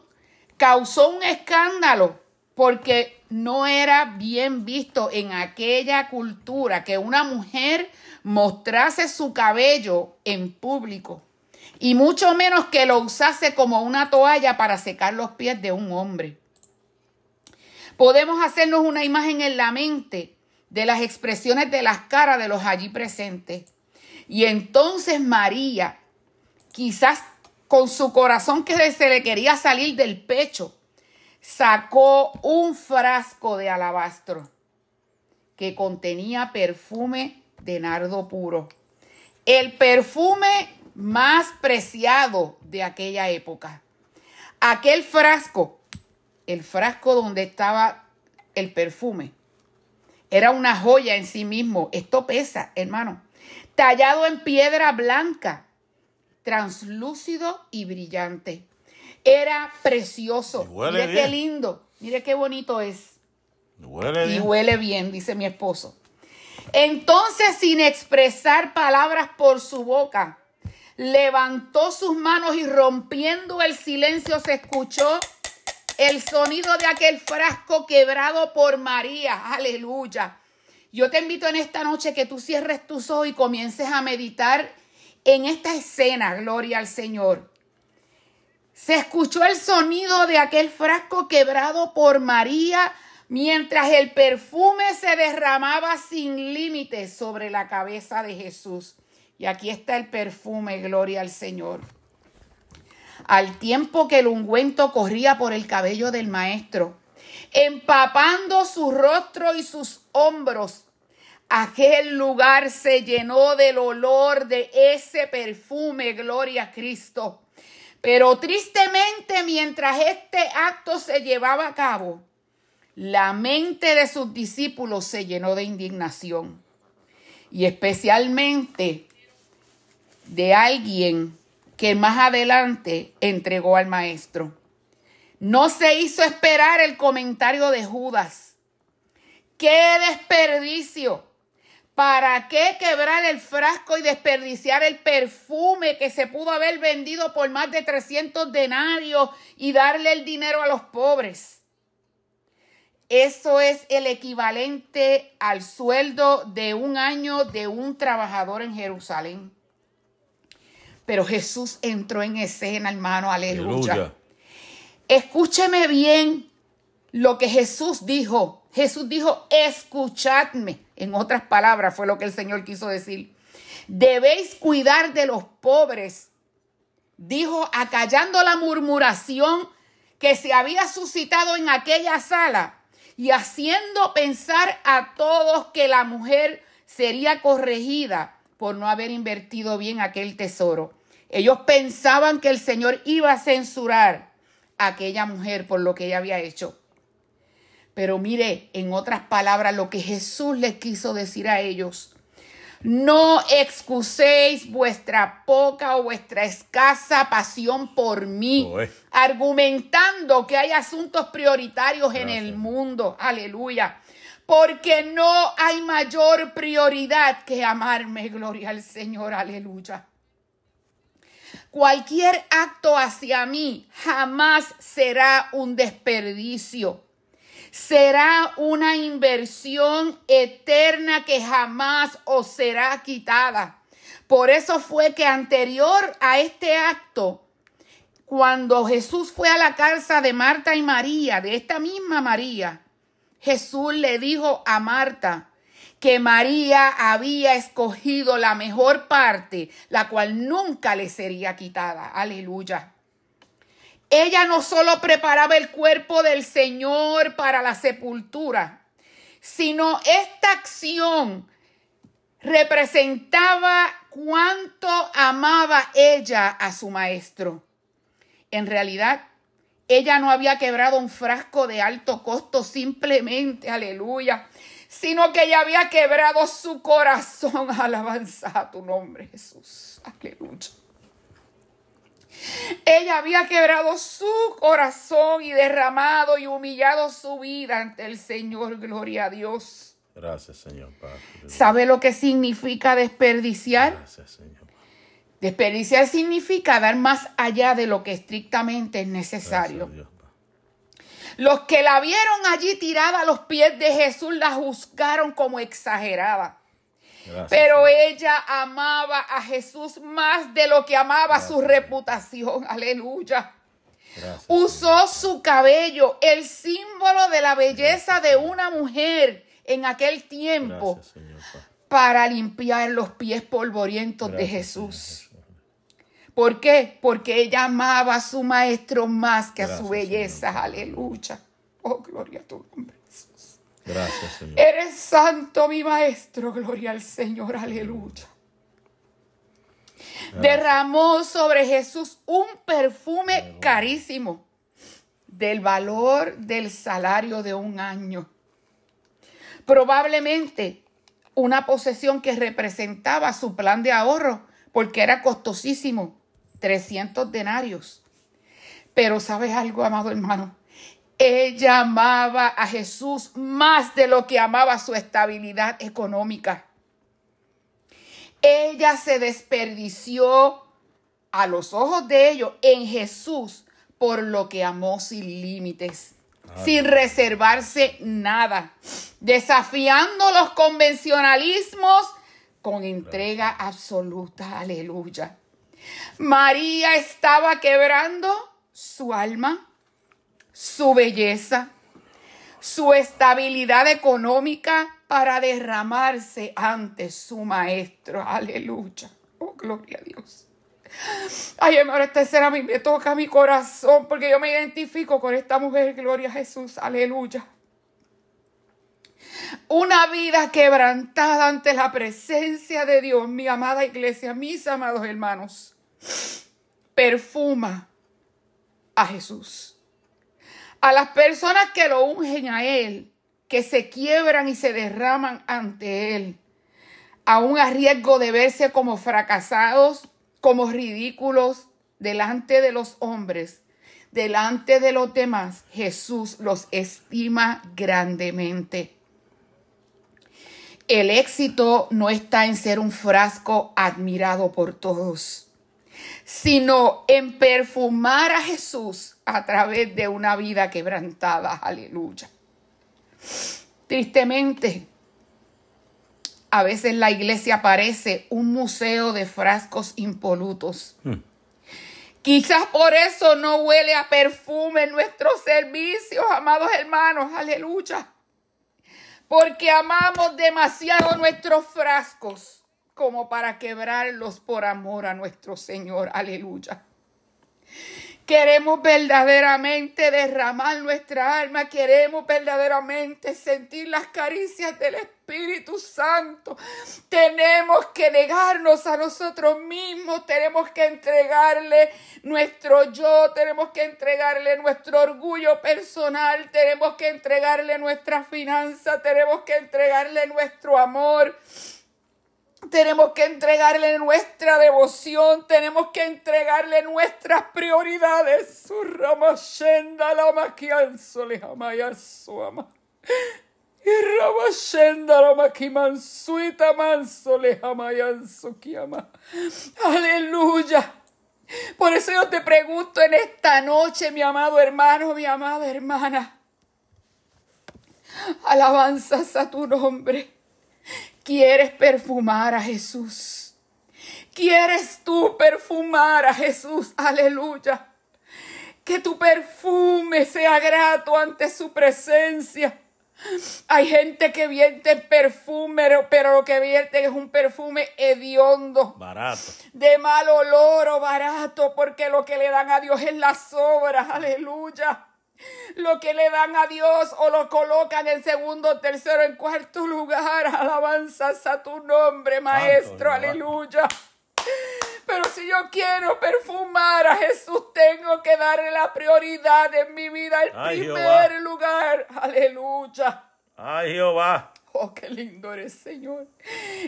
B: causó un escándalo porque no era bien visto en aquella cultura que una mujer mostrase su cabello en público y mucho menos que lo usase como una toalla para secar los pies de un hombre. Podemos hacernos una imagen en la mente de las expresiones de las caras de los allí presentes. Y entonces María, quizás con su corazón que se le quería salir del pecho, sacó un frasco de alabastro que contenía perfume de nardo puro. El perfume más preciado de aquella época. Aquel frasco, el frasco donde estaba el perfume, era una joya en sí mismo. Esto pesa, hermano. Tallado en piedra blanca, translúcido y brillante. Era precioso. Mire qué lindo. Mire qué bonito es. y huele bien, dice mi esposo. Entonces, sin expresar palabras por su boca, levantó sus manos y rompiendo el silencio se escuchó el sonido de aquel frasco quebrado por María. Aleluya. Yo te invito en esta noche que tú cierres tus ojos y comiences a meditar en esta escena. Gloria al Señor. Se escuchó el sonido de aquel frasco quebrado por María mientras el perfume se derramaba sin límites sobre la cabeza de Jesús. Y aquí está el perfume, gloria al Señor. Al tiempo que el ungüento corría por el cabello del maestro, empapando su rostro y sus hombros, aquel lugar se llenó del olor de ese perfume, gloria a Cristo. Pero tristemente, mientras este acto se llevaba a cabo, la mente de sus discípulos se llenó de indignación y especialmente de alguien que más adelante entregó al maestro. No se hizo esperar el comentario de Judas. ¡Qué desperdicio! ¿Para qué quebrar el frasco y desperdiciar el perfume que se pudo haber vendido por más de 300 denarios y darle el dinero a los pobres? Eso es el equivalente al sueldo de un año de un trabajador en Jerusalén. Pero Jesús entró en escena, hermano, aleluya. aleluya. Escúcheme bien lo que Jesús dijo. Jesús dijo, escuchadme. En otras palabras, fue lo que el Señor quiso decir. Debéis cuidar de los pobres. Dijo, acallando la murmuración que se había suscitado en aquella sala y haciendo pensar a todos que la mujer sería corregida por no haber invertido bien aquel tesoro. Ellos pensaban que el Señor iba a censurar a aquella mujer por lo que ella había hecho. Pero mire, en otras palabras, lo que Jesús les quiso decir a ellos no excuséis vuestra poca o vuestra escasa pasión por mí, argumentando que hay asuntos prioritarios en el mundo. Aleluya. Porque no hay mayor prioridad que amarme, gloria al Señor, aleluya. Cualquier acto hacia mí jamás será un desperdicio será una inversión eterna que jamás os será quitada. Por eso fue que anterior a este acto, cuando Jesús fue a la casa de Marta y María, de esta misma María, Jesús le dijo a Marta que María había escogido la mejor parte, la cual nunca le sería quitada. Aleluya. Ella no solo preparaba el cuerpo del Señor para la sepultura, sino esta acción representaba cuánto amaba ella a su maestro. En realidad, ella no había quebrado un frasco de alto costo simplemente, aleluya, sino que ella había quebrado su corazón. Alabanza a tu nombre, Jesús. Aleluya. Ella había quebrado su corazón y derramado y humillado su vida ante el Señor. Gloria a Dios.
A: Gracias, Señor. Padre.
B: ¿Sabe lo que significa desperdiciar?
A: Gracias, Señor.
B: Desperdiciar significa dar más allá de lo que estrictamente es necesario. Los que la vieron allí tirada a los pies de Jesús la juzgaron como exagerada.
A: Gracias,
B: Pero ella amaba a Jesús más de lo que amaba su reputación. Aleluya.
A: Gracias,
B: Usó su cabello, el símbolo de la belleza de una mujer en aquel tiempo,
A: Señor.
B: Para limpiar los pies polvorientos de Jesús. ¿Por qué? Porque ella amaba a su maestro más que a su belleza.
A: Señor.
B: Aleluya. Oh, gloria a tu nombre. Jesús.
A: Gracias, Señor.
B: Eres santo, mi maestro. Gloria al Señor. Aleluya. Derramó sobre Jesús un perfume carísimo del valor del salario de un año. Probablemente una posesión que representaba su plan de ahorro porque era costosísimo, 300 denarios. Pero sabes algo, amado hermano, ella amaba a Jesús más de lo que amaba su estabilidad económica. Ella se desperdició a los ojos de ellos en Jesús por lo que amó sin límites, sin reservarse nada, desafiando los convencionalismos con entrega absoluta. Aleluya. María estaba quebrando su alma, su belleza, su estabilidad económica para derramarse ante su maestro. Aleluya. Oh, gloria a Dios. Ay, hermano, esta escena a mí me toca mi corazón porque yo me identifico con esta mujer. Gloria a Jesús. Aleluya. Una vida quebrantada ante la presencia de Dios, mi amada iglesia, mis amados hermanos, perfuma a Jesús. A las personas que lo ungen a Él, que se quiebran y se derraman ante Él, aún a riesgo de verse como fracasados, como ridículos delante de los hombres, delante de los demás, Jesús los estima grandemente. El éxito no está en ser un frasco admirado por todos, sino en perfumar a Jesús a través de una vida quebrantada. Aleluya. Tristemente, a veces la iglesia parece un museo de frascos impolutos. Hmm. Quizás por eso no huele a perfume en nuestros servicios, amados hermanos. Aleluya. Porque amamos demasiado nuestros frascos como para quebrarlos por amor a nuestro Señor. Aleluya. Queremos verdaderamente derramar nuestra alma, queremos verdaderamente sentir las caricias del Espíritu Santo. Tenemos que negarnos a nosotros mismos, tenemos que entregarle nuestro yo, tenemos que entregarle nuestro orgullo personal, tenemos que entregarle nuestra finanza, tenemos que entregarle nuestro amor. Tenemos que entregarle nuestra devoción, tenemos que entregarle nuestras prioridades. Ramashenda la maquianzo le su ama. Y ramashenda la maquimansuita manso le su kiama. Aleluya. Por eso yo te pregunto en esta noche, mi amado hermano, mi amada hermana. Alabanzas a tu nombre. ¿Quieres perfumar a Jesús? ¿Quieres tú perfumar a Jesús? Aleluya. Que tu perfume sea grato ante su presencia. Hay gente que vierte perfume, pero lo que vierte es un perfume hediondo.
A: Barato.
B: De mal olor o barato, porque lo que le dan a Dios es la sobra. Aleluya lo que le dan a Dios o lo colocan en segundo, tercero, en cuarto lugar. Alabanzas a tu nombre, Maestro. Aleluya. Pero si yo quiero perfumar a Jesús, tengo que darle la prioridad en mi vida, el primer lugar. Aleluya.
A: Ay, Jehová.
B: Oh, qué lindo eres, Señor.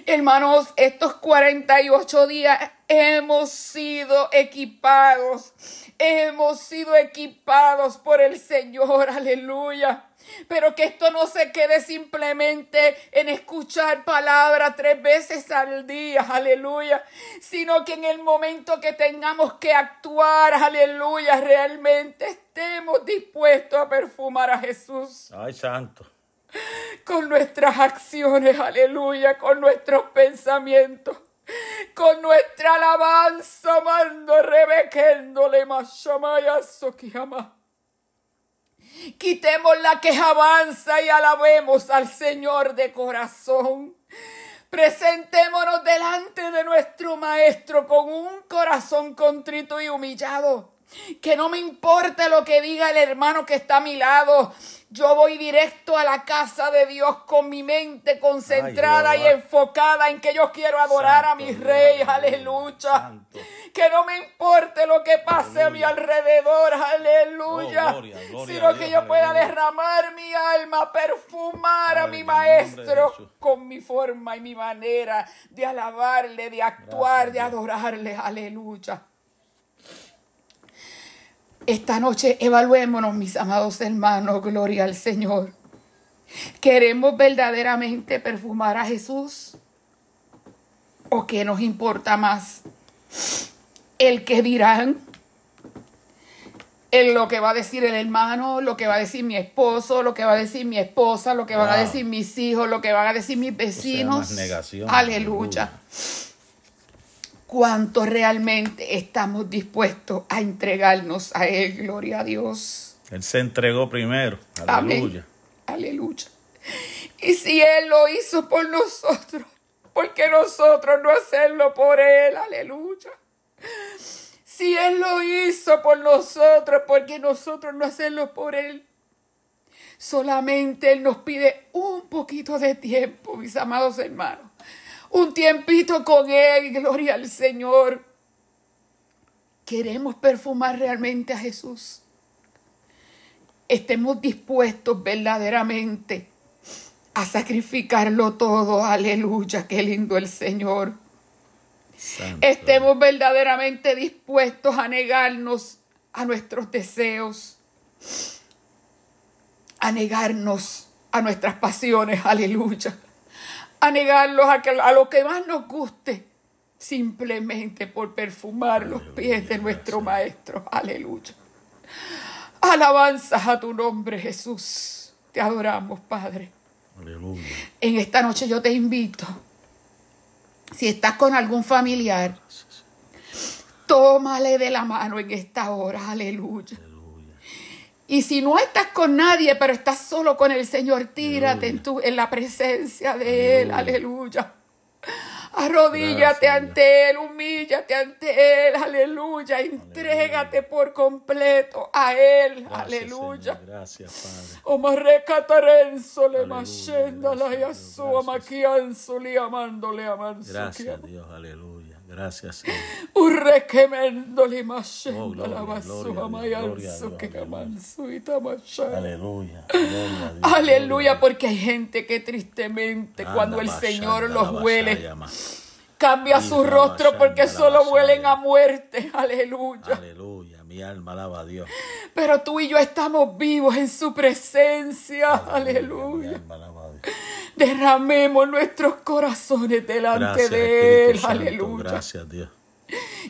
B: Hermanos, estos 48 días hemos sido equipados. Hemos sido equipados por el Señor. Aleluya. Pero que esto no se quede simplemente en escuchar palabras tres veces al día, aleluya, sino que en el momento que tengamos que actuar, aleluya, realmente estemos dispuestos a perfumar a Jesús.
A: Ay, santo
B: con nuestras acciones, aleluya, con nuestros pensamientos, con nuestra alabanza, mando rebequéndole mashamaya sokiama. Quitemos la queja avanza y alabemos al Señor de corazón. Presentémonos delante de nuestro Maestro con un corazón contrito y humillado. Que no me importe lo que diga el hermano que está a mi lado. Yo voy directo a la casa de Dios con mi mente concentrada y enfocada en que yo quiero adorar a mi rey. Aleluya. Que no me importe lo que pase a mi alrededor. Aleluya. Oh, sino que yo pueda derramar mi alma, perfumar a mi maestro con mi forma y mi manera de alabarle, de actuar, de adorarle. Aleluya. Esta noche evaluémonos, mis amados hermanos, gloria al Señor. ¿Queremos verdaderamente perfumar a Jesús? ¿O qué nos importa más? ¿El que dirán? ¿El lo que va a decir el hermano? ¿Lo que va a decir mi esposo? ¿Lo que va a decir mi esposa? ¿Lo que van a decir mis hijos? ¿Lo que van a decir mis vecinos? Aleluya cuánto realmente estamos dispuestos a entregarnos a Él. Gloria a Dios.
A: Él se entregó primero. Aleluya.
B: Aleluya. Y si Él lo hizo por nosotros, porque nosotros no hacerlo por Él, aleluya. Si Él lo hizo por nosotros, porque nosotros no hacerlo por Él. Solamente Él nos pide un poquito de tiempo, mis amados hermanos. Un tiempito con Él, gloria al Señor. Queremos perfumar realmente a Jesús. Estemos dispuestos verdaderamente a sacrificarlo todo. Aleluya, qué lindo el Señor. Estemos verdaderamente dispuestos a negarnos a nuestros deseos, a negarnos a nuestras pasiones, aleluya, a negarlos a, a lo que más nos guste, simplemente por perfumar los pies de nuestro Maestro, aleluya. Alabanzas a tu nombre, Jesús. Te adoramos, Padre. Aleluya. En esta noche yo te invito si estás con algún familiar, tómale de la mano en esta hora, aleluya. Y si no estás con nadie, pero estás solo con el Señor, tírate en, tu, en la presencia de Él, aleluya. Arrodíllate ante Él, humíllate ante Él, aleluya. Entrégate por completo a Él, aleluya. Gracias, Padre. Maquianzo le amándole amanso.
A: Gracias, Dios, aleluya. Gracias, Señor.
B: Mayanzo que amanso y
A: Aleluya.
B: Aleluya, porque hay gente que tristemente cuando el Señor los huele cambia su rostro porque solo huelen a muerte. Aleluya.
A: Aleluya. Mi alma alaba a Dios.
B: Pero tú y yo estamos vivos en su presencia. Aleluya. Derramemos nuestros corazones delante de Él. Aleluya.
A: Gracias, Dios.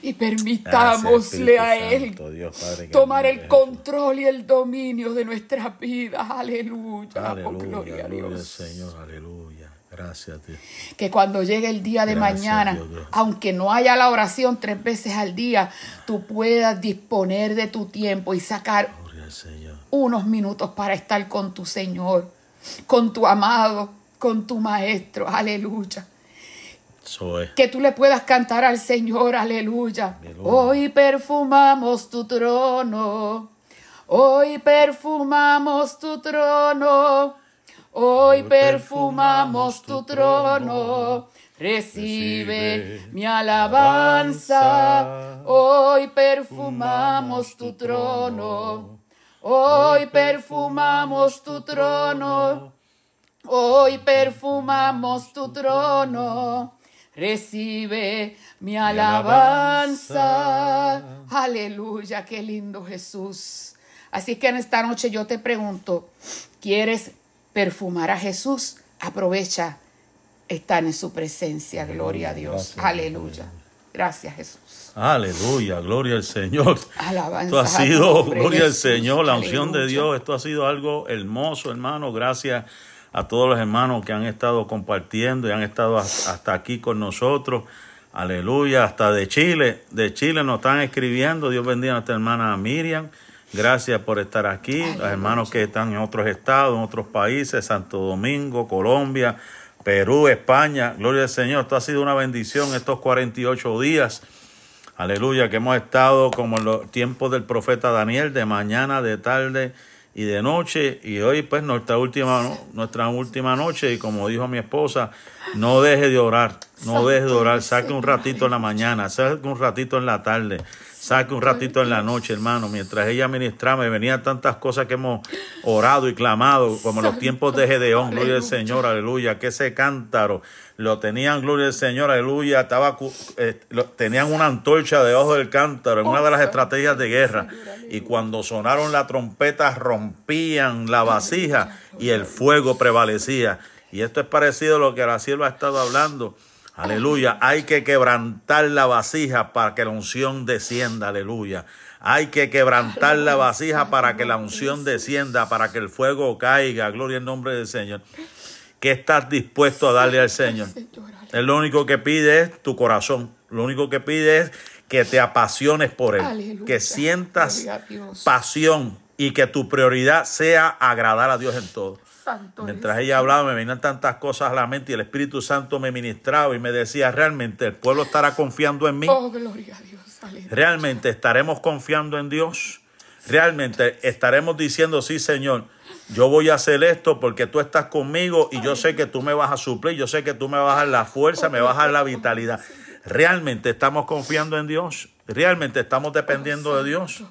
B: Y permitámosle a Él tomar el control y el dominio de nuestras vidas. Aleluya.
A: Aleluya. gloria a Dios. Señor. Aleluya. Gracias, Dios.
B: Que cuando llegue el día de mañana, aunque no haya la oración tres veces al día, tú puedas disponer de tu tiempo y sacar unos minutos para estar con tu Señor, con tu amado, con tu Maestro. Aleluya. Que tú le puedas cantar al Señor, aleluya. Hoy perfumamos tu trono. Hoy perfumamos tu trono. Hoy perfumamos tu trono. Recibe mi alabanza. Hoy perfumamos tu trono. Hoy perfumamos tu trono. Hoy perfumamos tu trono. Recibe mi alabanza. Aleluya, qué lindo Jesús. Así que en esta noche yo te pregunto, ¿quieres perfumar a Jesús? Aprovecha estar en su presencia. Gloria a Dios. Aleluya. Gracias Jesús.
A: Aleluya, gloria al Señor. Alabanza. Esto ha sido, gloria al Señor, la unción de Dios. Esto ha sido algo hermoso, hermano. Gracias a todos los hermanos que han estado compartiendo y han estado hasta aquí con nosotros. Aleluya, hasta de Chile, de Chile nos están escribiendo. Dios bendiga a nuestra hermana Miriam. Gracias por estar aquí. Los hermanos que están en otros estados, en otros países, Santo Domingo, Colombia, Perú, España. Gloria al Señor. Esto ha sido una bendición estos 48 días. Aleluya, que hemos estado como en los tiempos del profeta Daniel, de mañana, de tarde y de noche y hoy pues nuestra última nuestra última noche y como dijo mi esposa no deje de orar no deje de orar saque un ratito en la mañana saque un ratito en la tarde saque un ratito en la noche hermano. Mientras ella ministraba me venían tantas cosas que hemos orado y clamado como en los tiempos de Gedeón gloria al Señor aleluya que ese cántaro lo tenían, gloria al Señor, aleluya, estaba, eh, tenían una antorcha debajo del cántaro, en una de las oh, estrategias de guerra, y cuando sonaron la trompeta rompían la vasija y el fuego prevalecía. Y esto es parecido a lo que la sierva ha estado hablando. Aleluya. Hay que quebrantar la vasija para que la unción descienda. Aleluya. Hay que quebrantar la vasija para que la unción descienda, para que el fuego caiga. Gloria en nombre del Señor. ¿Qué estás dispuesto a darle al Señor? Él lo único que pide es tu corazón. Lo único que pide es que te apasiones por Él. Que sientas pasión y que tu prioridad sea agradar a Dios en todo.
B: Santo
A: Mientras ella hablaba, me venían tantas cosas a la mente y el Espíritu Santo me ministraba y me decía, realmente el pueblo estará confiando en mí.
B: Oh, gloria a Dios. Aleluya.
A: Realmente estaremos confiando en Dios. Realmente estaremos diciendo, sí, Señor, yo voy a hacer esto porque tú estás conmigo y yo sé que tú me vas a suplir, yo sé que tú me vas a dar la fuerza, me vas a dar la vitalidad. Realmente estamos confiando en Dios. Realmente estamos dependiendo de Dios.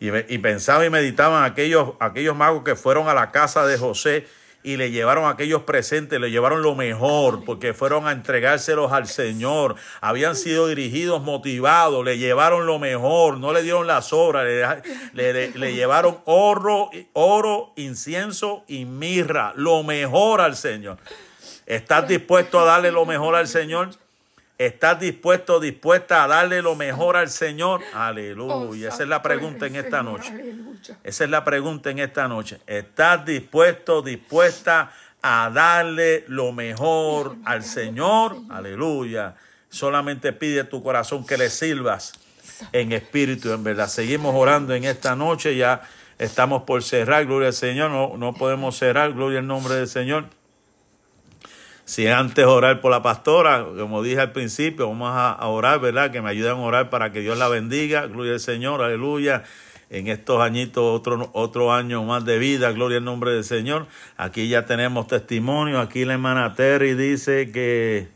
A: Y, me- y pensaba y meditaba en aquellos, aquellos magos que fueron a la casa de José y le llevaron aquellos presentes, le llevaron lo mejor, porque fueron a entregárselos al Señor. Habían sido dirigidos, motivados, le llevaron lo mejor, no le dieron las obras, le- le llevaron oro, oro, incienso y mirra, lo mejor al Señor. ¿Estás dispuesto a darle lo mejor al Señor? ¿Estás dispuesto, dispuesta a darle lo mejor al Señor? Aleluya. Esa es la pregunta en esta noche. Esa es la pregunta en esta noche. ¿Estás dispuesto, dispuesta a darle lo mejor al Señor? Aleluya. Solamente pide tu corazón que le sirvas en espíritu, en verdad. Seguimos orando en esta noche. Ya estamos por cerrar. Gloria al Señor. No, no podemos cerrar. Gloria al nombre del Señor. Si antes orar por la pastora, como dije al principio, vamos a, orar, ¿verdad? Que me ayuden a orar para que Dios la bendiga. Gloria al Señor, aleluya. En estos añitos, otro, otro año más de vida, gloria al nombre del Señor. Aquí ya tenemos testimonio. Aquí la hermana Terry dice que,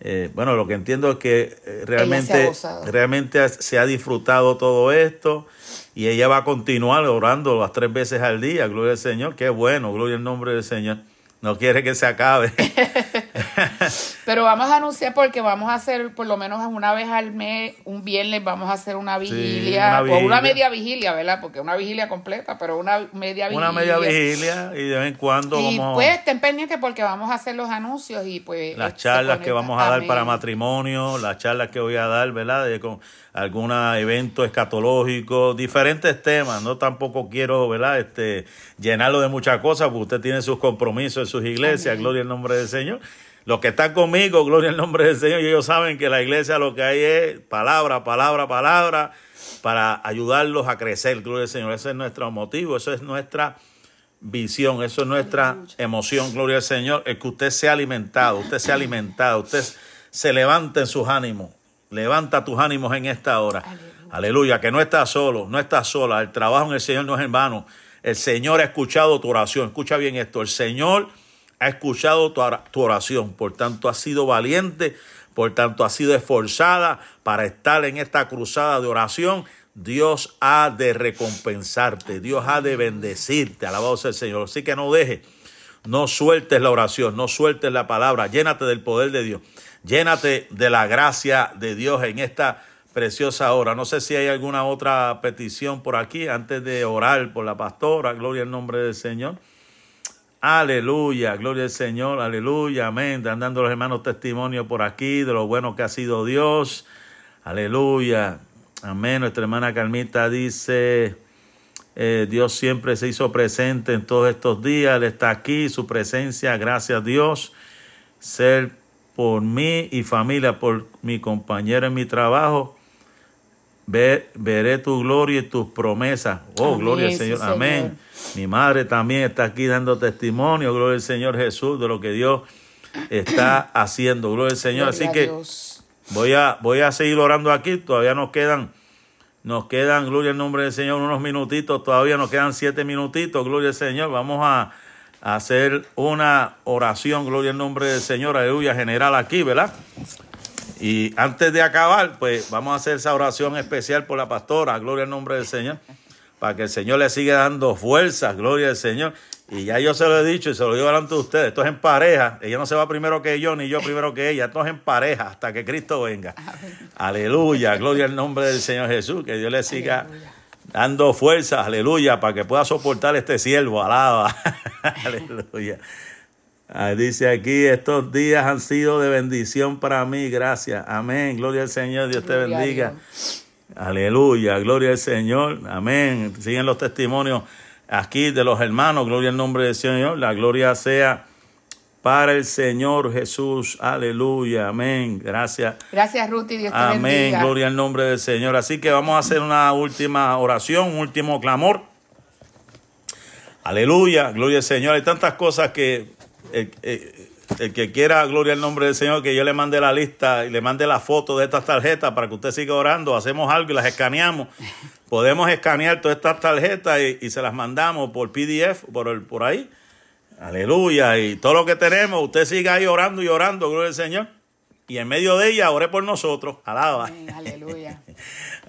A: eh, bueno, lo que entiendo es que eh, realmente, realmente se ha disfrutado todo esto y ella va a continuar orando las tres veces al día. Gloria al Señor. Qué bueno, gloria al nombre del Señor. No quiere que se acabe.
B: Pero vamos a anunciar porque vamos a hacer por lo menos una vez al mes, un viernes, vamos a hacer una vigilia,
A: una
B: o una media vigilia, ¿verdad? Porque una vigilia completa, pero una media vigilia.
A: Una media vigilia y de vez en cuando
B: Y
A: vamos
B: pues estén pendientes porque vamos a hacer los anuncios y pues...
A: las charlas que vamos a dar para matrimonio, las charlas que voy a dar, ¿verdad? De con algún evento escatológico, diferentes temas. No tampoco quiero, ¿verdad? Este, llenarlo de muchas cosas porque usted tiene sus compromisos en sus iglesias, gloria al nombre del Señor. Los que están conmigo, gloria al nombre del Señor, y ellos saben que la iglesia lo que hay es palabra, palabra, palabra, para ayudarlos a crecer, gloria al Señor. Ese es nuestro motivo, eso es nuestra visión, eso es nuestra emoción, gloria al Señor, es que usted sea alimentado, usted sea alimentado, usted se levante en sus ánimos, levanta tus ánimos en esta hora. Aleluya, que no estás solo, no estás sola, el trabajo en el Señor no es en vano. El Señor ha escuchado tu oración, escucha bien esto, el Señor ha escuchado tu ora- tu oración, por tanto has sido valiente, por tanto has sido esforzada para estar en esta cruzada de oración. Dios ha de recompensarte, Dios ha de bendecirte, alabado sea el Señor. Así que no dejes, no sueltes la oración, no sueltes la palabra, llénate del poder de Dios, llénate de la gracia de Dios en esta preciosa hora. No sé si hay alguna otra petición por aquí antes de orar por la pastora, gloria al nombre del Señor. Aleluya, gloria al Señor, aleluya, amén. Están dando los hermanos testimonio por aquí de lo bueno que ha sido Dios. Aleluya, amén. Nuestra hermana Carmita dice, eh, Dios siempre se hizo presente en todos estos días. Él está aquí, su presencia, gracias a Dios. Ser por mí y familia, por mi compañero en mi trabajo. Ve- veré tu gloria y tus promesas. Oh,
B: Amén,
A: gloria al
B: sí,
A: Señor.
B: Señor.
A: Amén. Mi madre también está aquí dando testimonio, gloria al Señor Jesús, de lo que Dios está haciendo. Gloria al Señor.
B: Gloria
A: Así que voy a, voy a seguir orando aquí. Todavía nos quedan, nos quedan, gloria al nombre del Señor, unos minutitos. Todavía nos quedan siete minutitos, gloria al Señor. Vamos a, a hacer una oración, gloria al nombre del Señor, aleluya, general aquí, ¿verdad? Y antes de acabar, pues vamos a hacer esa oración especial por la pastora, gloria al nombre del Señor, para que el Señor le siga dando fuerzas, gloria al Señor. Y ya yo se lo he dicho y se lo digo delante de ustedes, esto es en pareja, ella no se va primero que yo, ni yo primero que ella, esto es en pareja hasta que Cristo venga. Aleluya, gloria al nombre del Señor Jesús, que Dios le siga dando fuerzas, aleluya, para que pueda soportar este siervo, alaba, aleluya. Ah, dice aquí, estos días han sido de bendición para mí, gracias. Amén, gloria al Señor, Dios te
B: Gloria
A: bendiga.
B: Dios.
A: Aleluya, gloria al Señor, amén. Siguen los testimonios aquí de los hermanos, gloria al nombre del Señor. La gloria sea para el Señor Jesús. Aleluya, amén. Gracias.
B: Gracias, Ruth, y Dios te
A: Amén,
B: bendiga.
A: gloria al nombre del Señor. Así que vamos a hacer una última oración, un último clamor. Aleluya, gloria al Señor. Hay tantas cosas que el, el- el que quiera, gloria al nombre del Señor, que yo le mande la lista y le mande la foto de estas tarjetas para que usted siga orando. Hacemos algo y las escaneamos. Podemos escanear todas estas tarjetas y, y se las mandamos por PDF, por, el, por ahí. Aleluya. Y todo lo que tenemos, usted siga ahí orando y orando, gloria al Señor. Y en medio de ella, ore por nosotros. Alaba.
B: Amén, aleluya.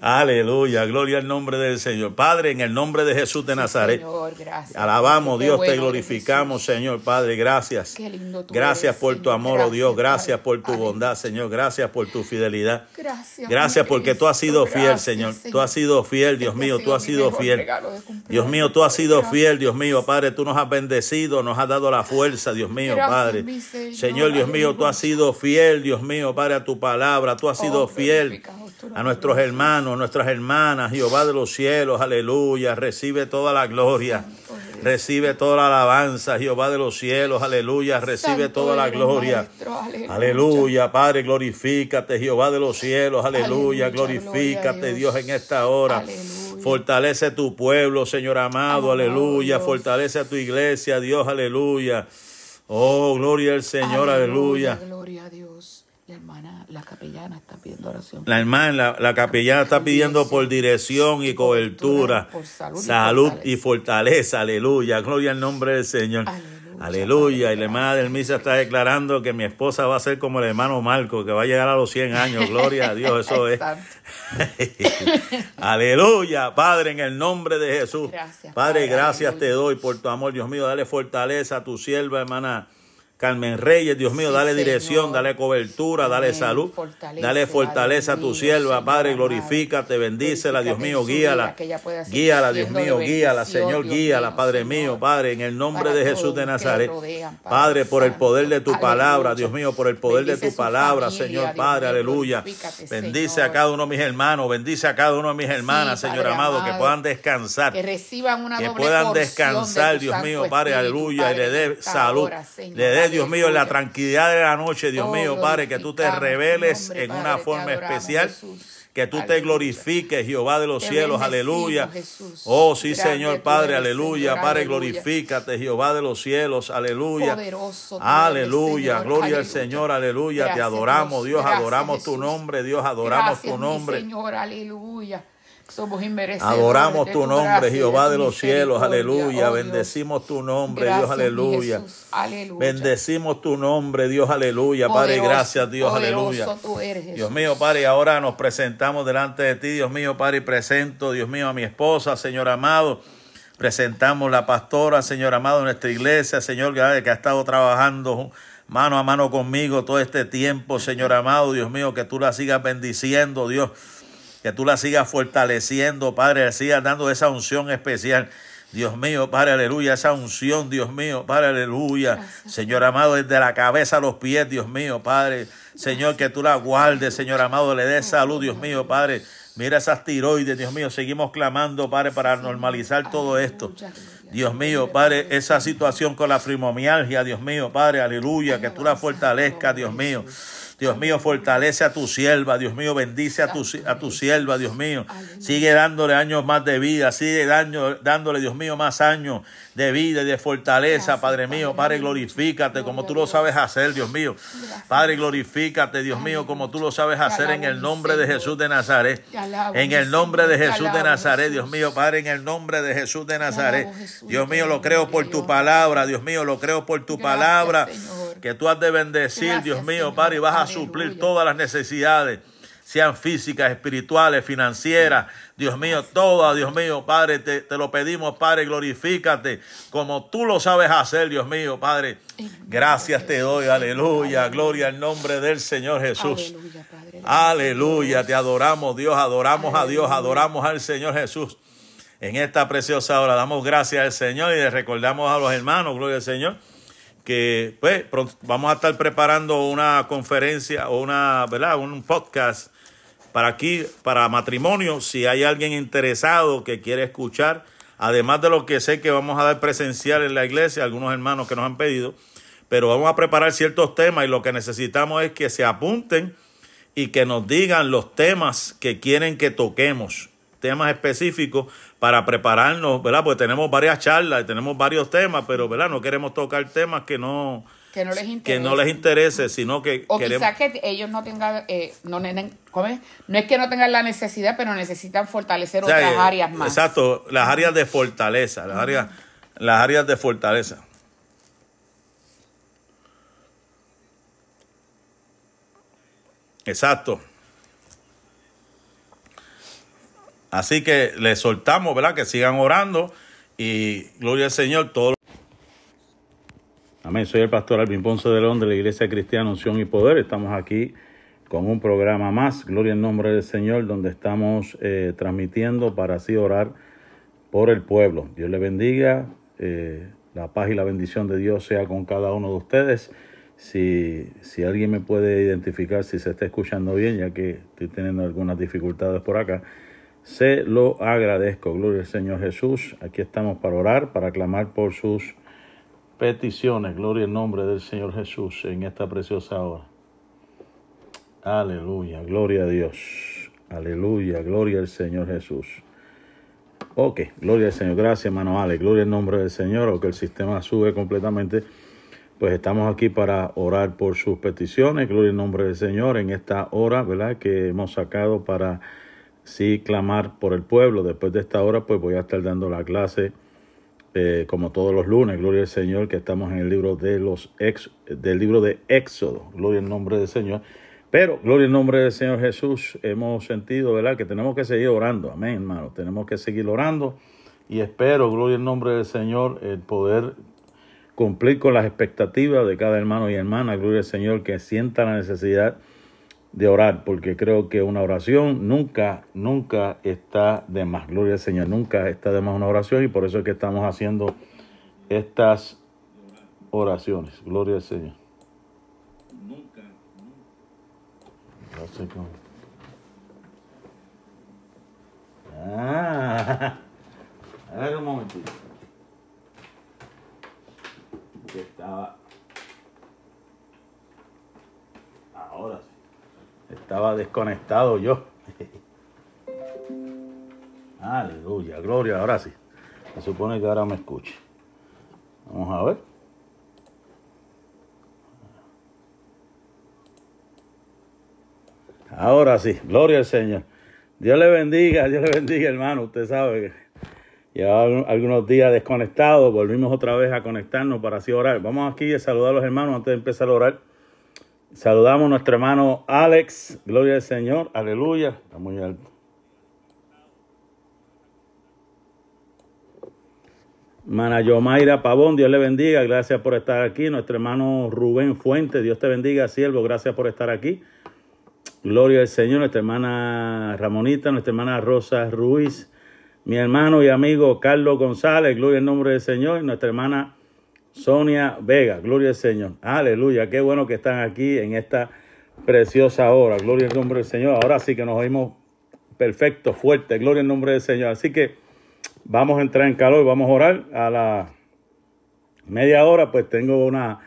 A: Aleluya, gloria al nombre del Señor. Padre, en el nombre de Jesús de Nazaret.
B: Señor, gracias.
A: Alabamos,
B: Qué
A: Dios, te glorificamos, Señor Padre, gracias.
B: Qué lindo tú
A: Gracias
B: eres,
A: por tu amor, oh Dios,
B: Gracias,
A: por tu bondad, Señor, gracias por tu fidelidad.
B: Gracias.
A: Gracias porque tú has sido fiel, Señor. Tú has sido fiel, Dios
B: Este
A: mío,
B: ha
A: tú has sido fiel. Dios mío, tú has sido fiel, Dios mío, Padre, tú nos has bendecido, nos has dado la fuerza, Dios mío,
B: Gracias,
A: Padre.
B: Señor.
A: Señor, Dios mío, tú has sido fiel, Dios mío, Padre, a tu palabra, tú has sido
B: Oh,
A: fiel a nuestros hermanos, nuestras hermanas, Jehová de los cielos, aleluya, recibe toda la gloria. Recibe toda la alabanza, Jehová de los cielos, aleluya, recibe
B: Santo
A: toda la gloria.
B: Maestro, aleluya.
A: Aleluya, Padre, glorifícate, Jehová de los cielos, aleluya,
B: Aleluya,
A: glorifícate, Dios,
B: Dios.
A: en esta hora.
B: Aleluya.
A: Fortalece tu pueblo, Señor amado, aleluya,
B: Dios.
A: fortalece a tu iglesia, Dios, aleluya. Oh, gloria al Señor, aleluya.
B: Gloria a Dios. La capellana está pidiendo oración.
A: La hermana, la, la capellana está pidiendo por dirección y cobertura,
B: Por salud y
A: salud
B: fortaleza.
A: y fortaleza, aleluya, gloria al nombre del Señor.
B: Aleluya,
A: y la hermana del misa está declarando que mi esposa va a ser como el hermano Marco, que va a llegar a los 100 años, gloria a Dios, eso es. Aleluya, Padre, en el nombre de Jesús.
B: Gracias,
A: Padre,
B: Padre,
A: gracias
B: aleluya.
A: te doy por tu amor, Dios mío. Dale fortaleza a tu sierva, hermana Carmen Reyes, Dios mío.
B: Sí,
A: dale
B: Señor.
A: dirección, dale cobertura, dale
B: Amén.
A: salud. Dale fortaleza a tu sierva, Padre. Glorifícate, bendícela, Dios mío. Guíala. Guíala, Dios mío. Guíala, Señor.
B: Dios
A: Guíala, Padre
B: Señor.
A: mío, Padre. En el nombre de Jesús de Nazaret.
B: rodean, Padre
A: Padre, por el poder de tu palabra, Dios mío, por el poder de tu palabra,
B: familia,
A: Señor
B: Dios
A: Padre. Aleluya. Bendice
B: Señor.
A: a cada uno de mis hermanos. Bendice a cada uno de mis hermanas,
B: Sí,
A: Señor amado, que puedan descansar
B: Que reciban una
A: que puedan descansar, Dios mío, Padre, aleluya, y le dé salud, le dé, Dios mío, la
B: Aleluya.
A: tranquilidad de la noche, Dios
B: Oh,
A: mío, Padre, que tú te
B: tu
A: reveles
B: nombre,
A: en
B: Padre,
A: una
B: te
A: forma especial,
B: Jesús.
A: que tú te glorifiques, Jehová de los
B: Te
A: cielos, aleluya.
B: Jesús.
A: Oh, sí,
B: Grande
A: Señor, Padre, aleluya,
B: Señor,
A: Padre,
B: aleluya.
A: glorifícate, Jehová de los cielos, aleluya.
B: Poderoso
A: Aleluya,
B: Señor,
A: gloria al
B: aleluya.
A: Señor, aleluya. Te
B: Gracias,
A: adoramos, Dios,
B: Gracias,
A: adoramos tu
B: Jesús.
A: nombre, Dios, adoramos
B: Gracias,
A: tu nombre.
B: Señor, aleluya. Somos inmerecedores
A: Adoramos tu nombre, Jehová de los cielos, aleluya.
B: Oh.
A: Bendecimos tu nombre,
B: Gracias,
A: Dios, aleluya.
B: Jesús. Aleluya.
A: Bendecimos tu nombre, Dios, aleluya. Padre, gracias, Dios, aleluya.
B: tú eres, Jesús.
A: Dios mío, Padre, ahora nos presentamos delante de ti, Dios mío, Padre, y presento, Dios mío, a mi esposa, Señor amado. Presentamos la pastora, Señor amado, de nuestra iglesia, Señor, que ha estado trabajando mano a mano conmigo todo este tiempo, Señor amado, Dios mío, que tú la sigas bendiciendo, Dios, que tú la sigas fortaleciendo, Padre, le sigas dando esa unción especial. Dios mío, Padre, aleluya, esa unción, Dios mío, Padre, aleluya.
B: Gracias,
A: Señor amado, desde la cabeza a los pies, Dios mío, Padre. Señor, que tú la guardes, Señor amado, le des salud, Dios mío, Padre. Mira esas tiroides, Dios mío, seguimos clamando, Padre, para normalizar todo esto. Dios mío, Padre, esa situación con la fibromialgia, Dios mío, Padre, aleluya, que tú la fortalezcas, Dios mío. Dios mío, fortalece a tu sierva, Dios mío, bendice a tu, a tu sierva, Dios mío. Sigue dándole años más de vida, sigue dándole, Dios mío, más años de vida y de fortaleza,
B: Gracias,
A: Padre mío.
B: Padre
A: glorifícate como tú lo sabes hacer, Dios mío. Padre, glorifícate, Dios mío, como tú lo sabes hacer en el nombre de. Jesús de Nazaret. En el nombre de Jesús de Nazaret, Dios mío, Padre, en el nombre de Jesús de Nazaret. Dios mío, lo creo por tu palabra, Dios mío, lo creo por tu palabra que tú has de bendecir, Dios mío. Padre, y vas a suplir todas las necesidades, sean físicas, espirituales, financieras, Dios mío, todas, Dios mío, Padre, te, te lo pedimos, Padre, glorifícate como tú lo sabes hacer, Dios mío, Padre. Gracias te doy, aleluya, gloria al nombre del Señor Jesús.
B: Aleluya, Padre.
A: Aleluya, te adoramos, Dios, adoramos a Dios, adoramos al Señor Jesús. En esta preciosa hora damos gracias al Señor y le recordamos a los hermanos, gloria al Señor, que pues vamos a estar preparando una conferencia o una, ¿verdad? Un podcast para aquí, para matrimonio, si hay alguien interesado que quiere escuchar, además de lo que sé que vamos a dar presencial en la iglesia, algunos hermanos que nos han pedido, pero vamos a preparar ciertos temas y lo que necesitamos es que se apunten y que nos digan los temas que quieren que toquemos, temas específicos para prepararnos, ¿verdad? Porque tenemos varias charlas y tenemos varios temas, pero, ¿verdad? No queremos tocar temas que no,
B: que no les interese.
A: Que no les interese, sino que
B: o quizás que ellos no tengan, eh, no, no es que no tengan la necesidad, pero necesitan fortalecer otras eh, áreas más.
A: Exacto, las áreas de fortaleza, las áreas, las áreas de fortaleza. Exacto. Así que les soltamos, ¿verdad? Que sigan orando y gloria al Señor. Todo Soy el pastor Alvin Ponce de León de la Iglesia Cristiana Unción y Poder. Estamos aquí con un programa más, Gloria en nombre del Señor, donde estamos eh, transmitiendo para así orar por el pueblo. Dios le bendiga. Eh, la paz y la bendición de Dios sea con cada uno de ustedes. Si, si alguien me puede identificar si se está escuchando bien, ya que estoy teniendo algunas dificultades por acá, se lo agradezco. Gloria al Señor Jesús. Aquí estamos para orar, para clamar por sus peticiones. Gloria al nombre del Señor Jesús en esta preciosa hora. Aleluya, gloria a Dios. Aleluya, gloria al Señor Jesús. Ok, gloria al Señor. Gracias, hermano Ale. Gloria al nombre del Señor. O que el sistema sube completamente pues estamos aquí para orar por sus peticiones. Gloria al nombre del Señor en esta hora, ¿verdad? Que hemos sacado para sí clamar por el pueblo. Después de esta hora, pues voy a estar dando la clase eh, como todos los lunes. Gloria al Señor, que estamos en el libro de los ex, del libro de Éxodo. Gloria al nombre del Señor. Pero, gloria al nombre del Señor Jesús, hemos sentido, ¿verdad? Que tenemos que seguir orando. Amén, hermano. Tenemos que seguir orando. Y espero, gloria al nombre del Señor, el poder cumplir con las expectativas de cada hermano y hermana, gloria al Señor, que sienta la necesidad de orar, porque creo que una oración nunca, nunca está de más, gloria al Señor, nunca está de más una oración y por eso es que estamos haciendo estas oraciones, gloria al Señor. Nunca, nunca. Ah, a ver un momentito que estaba. Ahora sí. Estaba desconectado yo. Aleluya, gloria, ahora sí. Se supone que ahora me escuche. Vamos a ver. Ahora sí, gloria al Señor. Dios le bendiga, Dios le bendiga, hermano. Usted sabe que Llevaba algunos días desconectados, volvimos otra vez a conectarnos para así orar. Vamos aquí a saludar a los hermanos antes de empezar a orar. Saludamos a nuestro hermano Alex, gloria al Señor, aleluya, está muy alto. Mana Yomaira Pavón, Dios le bendiga, gracias por estar aquí. Nuestro hermano Rubén Fuente, Dios te bendiga, siervo, gracias por estar aquí. Gloria al Señor, nuestra hermana Ramonita, nuestra hermana Rosa Ruiz, mi hermano y amigo Carlos González, gloria al nombre del Señor, y nuestra hermana Sonia Vega, gloria al Señor. Aleluya, qué bueno que están aquí en esta preciosa hora, gloria al nombre del Señor. Ahora sí que nos oímos perfecto, fuerte, gloria al nombre del Señor. Así que vamos a entrar en calor, vamos a orar a la media hora, pues tengo una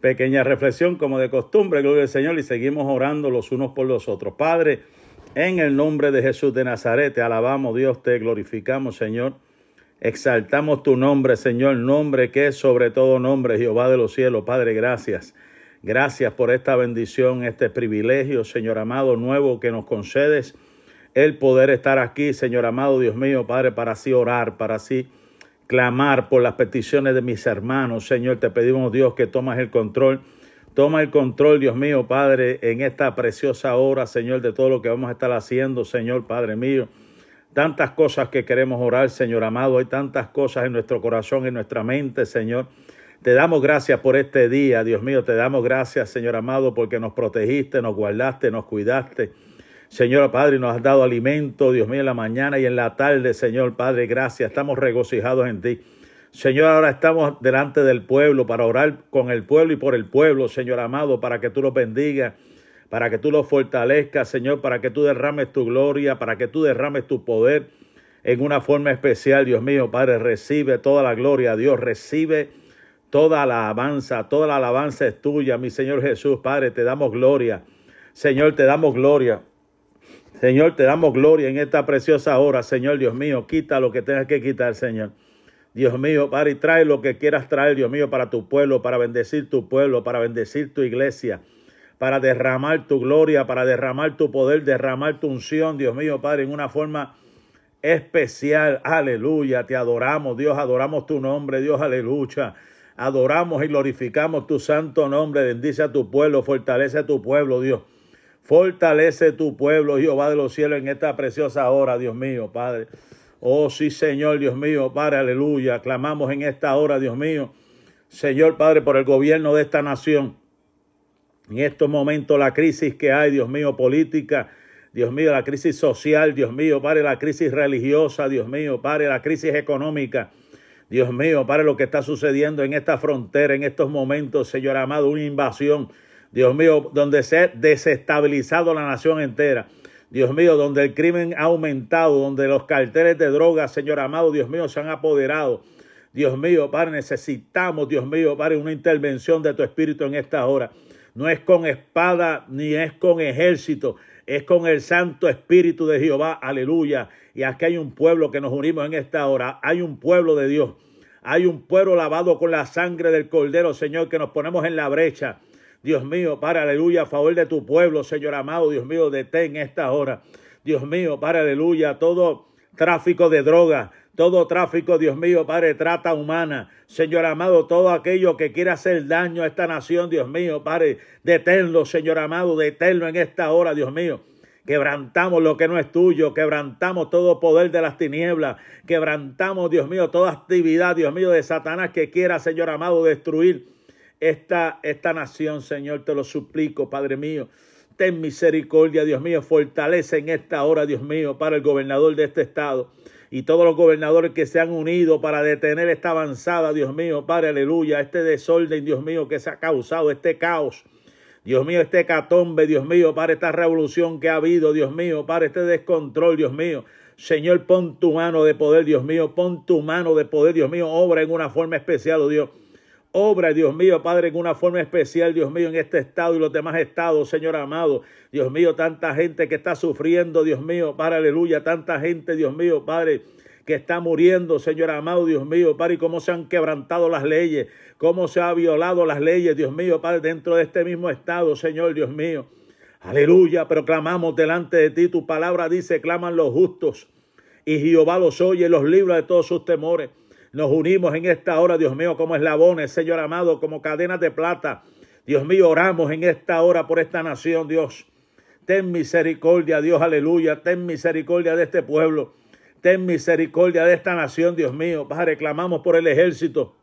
A: pequeña reflexión como de costumbre, gloria al Señor, y seguimos orando los unos por los otros. Padre, en el nombre de Jesús de Nazaret, te alabamos, Dios, te glorificamos, Señor. Exaltamos tu nombre, Señor, nombre que es sobre todo nombre, Jehová de los cielos. Padre, gracias. Gracias por esta bendición, este privilegio, Señor amado, nuevo que nos concedes. El poder estar aquí, Señor amado, Dios mío, Padre, para así orar, para así clamar por las peticiones de mis hermanos. Señor, te pedimos, Dios, que tomas el control Toma el control, Dios mío, Padre, en esta preciosa hora, Señor, de todo lo que vamos a estar haciendo, Señor, Padre mío. Tantas cosas que queremos orar, Señor amado. Hay tantas cosas en nuestro corazón, en nuestra mente, Señor. Te damos gracias por este día, Dios mío. Te damos gracias, Señor amado, porque nos protegiste, nos guardaste, nos cuidaste. Señor Padre, nos has dado alimento, Dios mío, en la mañana y en la tarde, Señor Padre. Gracias. Estamos regocijados en ti. Señor, ahora estamos delante del pueblo para orar con el pueblo y por el pueblo, Señor amado, para que tú los bendigas, para que tú los fortalezcas, Señor, para que tú derrames tu gloria, para que tú derrames tu poder en una forma especial, Dios mío, Padre, recibe toda la gloria, Dios, recibe Toda la alabanza, toda la alabanza es tuya, mi Señor Jesús, Padre, te damos gloria. Señor, te damos gloria. Señor, te damos gloria en esta preciosa hora, Señor Dios mío. Quita lo que tengas que quitar, Señor. Dios mío, Padre, trae lo que quieras traer, Dios mío, para tu pueblo, para bendecir tu pueblo, para bendecir tu iglesia, para derramar tu gloria, para derramar tu poder, derramar tu unción, Dios mío, Padre, en una forma especial. Aleluya, te adoramos, Dios, adoramos tu nombre, Dios, aleluya. Adoramos y glorificamos tu santo nombre. Bendice a tu pueblo, fortalece a tu pueblo, Dios. Fortalece tu pueblo, Jehová de los cielos, en esta preciosa hora, Dios mío, Padre. Oh, sí, Señor, Dios mío, Padre, aleluya. Clamamos en esta hora, Dios mío. Señor, Padre, por el gobierno de esta nación. En estos momentos, la crisis que hay, Dios mío, política, Dios mío, la crisis social, Dios mío, Padre, la crisis religiosa, Dios mío, Padre, la crisis económica. Dios mío, para lo que está sucediendo en esta frontera, en estos momentos, Señor amado, una invasión. Dios mío, donde se ha desestabilizado la nación entera. Dios mío, donde el crimen ha aumentado, donde los carteles de drogas, Señor amado, Dios mío, se han apoderado. Dios mío, Padre, necesitamos, Dios mío, Padre, una intervención de tu Espíritu en esta hora. No es con espada ni es con ejército, es con el Santo Espíritu de Jehová. Aleluya. Y aquí hay un pueblo que nos unimos en esta hora. Hay un pueblo de Dios. Hay un pueblo lavado con la sangre del Cordero, Señor, que nos ponemos en la brecha. Dios mío, para aleluya, a favor de tu pueblo, Señor amado, Dios mío, detén esta hora. Dios mío, para aleluya, todo tráfico de droga, todo tráfico, Dios mío, Padre, trata humana. Señor amado, todo aquello que quiera hacer daño a esta nación, Dios mío, Padre, deténlo, Señor amado, deténlo en esta hora, Dios mío. Quebrantamos lo que no es tuyo, quebrantamos todo poder de las tinieblas, quebrantamos, Dios mío, toda actividad, Dios mío, de Satanás que quiera, Señor amado, destruir esta, esta nación, Señor, te lo suplico, Padre mío. Ten misericordia, Dios mío, fortalece en esta hora, Dios mío, para el gobernador de este estado y todos los gobernadores que se han unido para detener esta avanzada, Dios mío, Padre, aleluya, este desorden, Dios mío, que se ha causado, este caos Dios mío, este catombe, Dios mío, para esta revolución que ha habido, Dios mío, para este descontrol, Dios mío. Señor, pon tu mano de poder, Dios mío, pon tu mano de poder, Dios mío, obra en una forma especial, oh Dios. Obra, Dios mío, Padre, en una forma especial, Dios mío, en este estado y los demás estados, Señor amado. Dios mío, tanta gente que está sufriendo, Dios mío, Padre, aleluya. Tanta gente, Dios mío, Padre, que está muriendo, Señor amado, Dios mío, Padre, y cómo se han quebrantado las leyes, cómo se ha violado las leyes, Dios mío, Padre, dentro de este mismo estado, Señor, Dios mío. Aleluya, pero clamamos delante de ti, tu palabra dice, claman los justos, y Jehová los oye, los libra de todos sus temores. Nos unimos en esta hora, Dios mío, como eslabones, Señor amado, como cadenas de plata. Dios mío, oramos en esta hora por esta nación, Dios. Ten misericordia, Dios, aleluya. Ten misericordia de este pueblo. Ten misericordia de esta nación, Dios mío. Padre, clamamos por el ejército.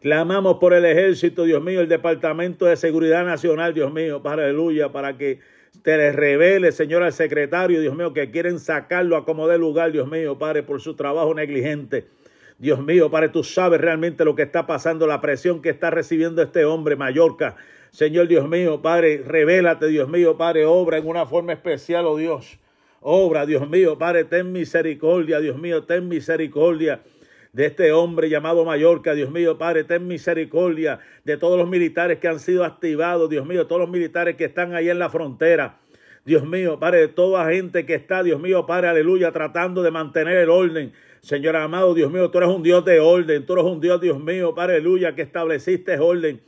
A: Clamamos por el ejército, Dios mío, el Departamento de Seguridad Nacional, Dios mío, para aleluya, para que te les revele, Señor, al secretario, Dios mío, que quieren sacarlo a como de lugar, Dios mío, Padre, por su trabajo negligente. Dios mío, Padre, tú sabes realmente lo que está pasando, la presión que está recibiendo este hombre, Mallorca. Señor Dios mío, Padre, revélate, Dios mío, Padre, obra en una forma especial, oh Dios. Obra, Dios mío, Padre, ten misericordia, Dios mío, ten misericordia de este hombre llamado Mallorca, Dios mío, Padre, ten misericordia de todos los militares que han sido activados, Dios mío, todos los militares que están ahí en la frontera. Dios mío, Padre, de toda gente que está, Dios mío, Padre, aleluya, tratando de mantener el orden. Señor amado, Dios mío, tú eres un Dios de orden, tú eres un Dios, Dios mío, aleluya, que estableciste orden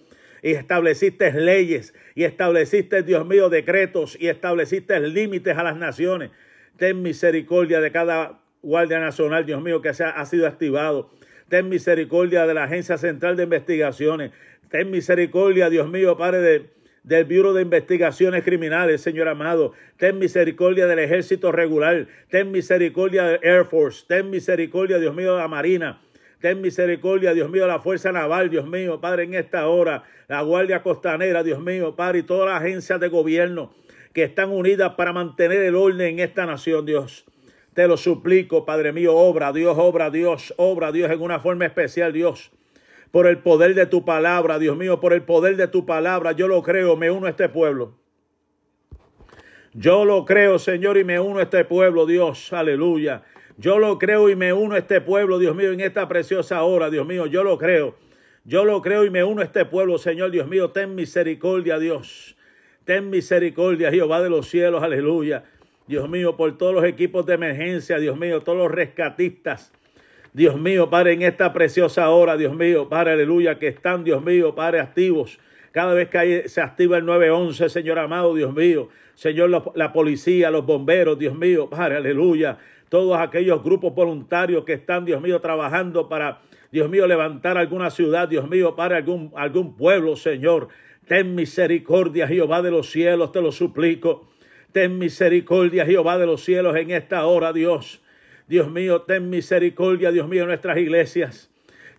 A: y estableciste leyes y estableciste, Dios mío, decretos y estableciste límites a las naciones. Ten misericordia de cada Guardia Nacional, Dios mío, que se ha, sido activado. Ten misericordia de la Agencia Central de Investigaciones. Ten misericordia, Dios mío, Padre, del Bureau de Investigaciones Criminales, Señor amado. Ten misericordia del Ejército Regular. Ten misericordia del Air Force. Ten misericordia, Dios mío, de la Marina. Ten misericordia, Dios mío, de la Fuerza Naval, Dios mío, Padre, en esta hora. La Guardia Costanera, Dios mío, Padre, y todas las agencias de gobierno que están unidas para mantener el orden en esta nación, Dios. Te lo suplico, Padre mío, obra, Dios, obra, Dios, obra, Dios, en una forma especial, Dios. Por el poder de tu palabra, Dios mío, por el poder de tu palabra, yo lo creo, me uno a este pueblo. Yo lo creo, Señor, y me uno a este pueblo, Dios, aleluya. Yo lo creo y me uno a este pueblo, Dios mío, en esta preciosa hora, Dios mío, yo lo creo. Yo lo creo y me uno a este pueblo, Señor Dios mío. Ten misericordia, Dios. Ten misericordia, Jehová de los cielos, aleluya. Dios mío, por todos los equipos de emergencia, Dios mío, todos los rescatistas. Dios mío, Padre, en esta preciosa hora, Dios mío, Padre, aleluya, que están, Dios mío, Padre, activos. Cada vez que se activa el 911, Señor amado, Dios mío. Señor, la, policía, los bomberos, Dios mío, Padre, aleluya. Todos aquellos grupos voluntarios que están, Dios mío, trabajando para, Dios mío, levantar alguna ciudad, Dios mío, para algún, algún pueblo, Señor. Ten misericordia, Jehová de los cielos, te lo suplico. Ten misericordia, Jehová de los cielos, en esta hora, Dios. Dios mío, ten misericordia, Dios mío, nuestras iglesias.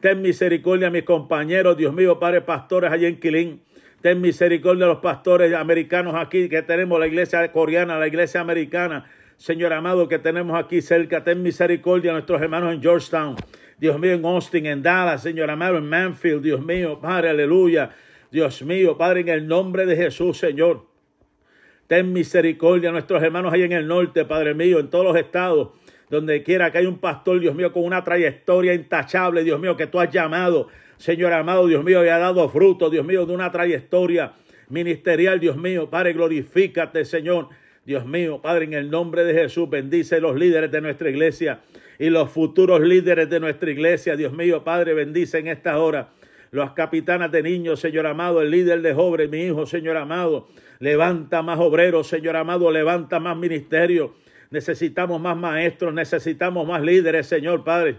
A: Ten misericordia, mis compañeros, Dios mío, Padre, pastores allá en Quilín. Ten misericordia a los pastores americanos aquí, que tenemos la iglesia coreana, la iglesia americana. Señor amado, que tenemos aquí cerca. Ten misericordia a nuestros hermanos en Georgetown. Dios mío, en Austin, en Dallas, Señor amado, en Manfield. Dios mío, Padre, aleluya. Dios mío, Padre, en el nombre de Jesús, Señor. Ten misericordia a nuestros hermanos ahí en el norte, Padre mío, en todos los estados, donde quiera que haya un pastor, Dios mío, con una trayectoria intachable, Dios mío, que tú has llamado, Señor amado, Dios mío, y ha dado fruto, Dios mío, de una trayectoria ministerial, Dios mío, Padre, glorifícate, Señor. Dios mío, Padre, en el nombre de Jesús, bendice los líderes de nuestra iglesia y los futuros líderes de nuestra iglesia. Dios mío, Padre, bendice en esta hora los capitanas de niños, Señor amado, el líder de jóvenes, mi hijo, Señor amado. Levanta más obreros, Señor amado, levanta más ministerio. Necesitamos más maestros, necesitamos más líderes, Señor Padre.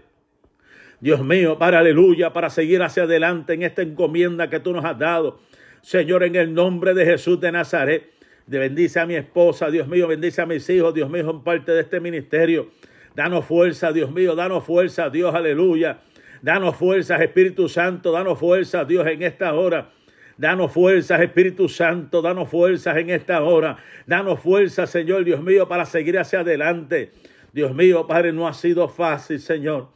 A: Dios mío, para aleluya, para seguir hacia adelante en esta encomienda que tú nos has dado. Señor, en el nombre de Jesús de Nazaret, bendice a mi esposa, Dios mío, bendice a mis hijos, Dios mío, en parte de este ministerio. Danos fuerza, Dios mío, danos fuerza, Dios, aleluya. Danos fuerzas, Espíritu Santo, danos fuerzas, Dios, en esta hora. Danos fuerzas, Espíritu Santo, danos fuerzas en esta hora. Danos fuerzas, Señor, Dios mío, para seguir hacia adelante. Dios mío, Padre, no ha sido fácil, Señor.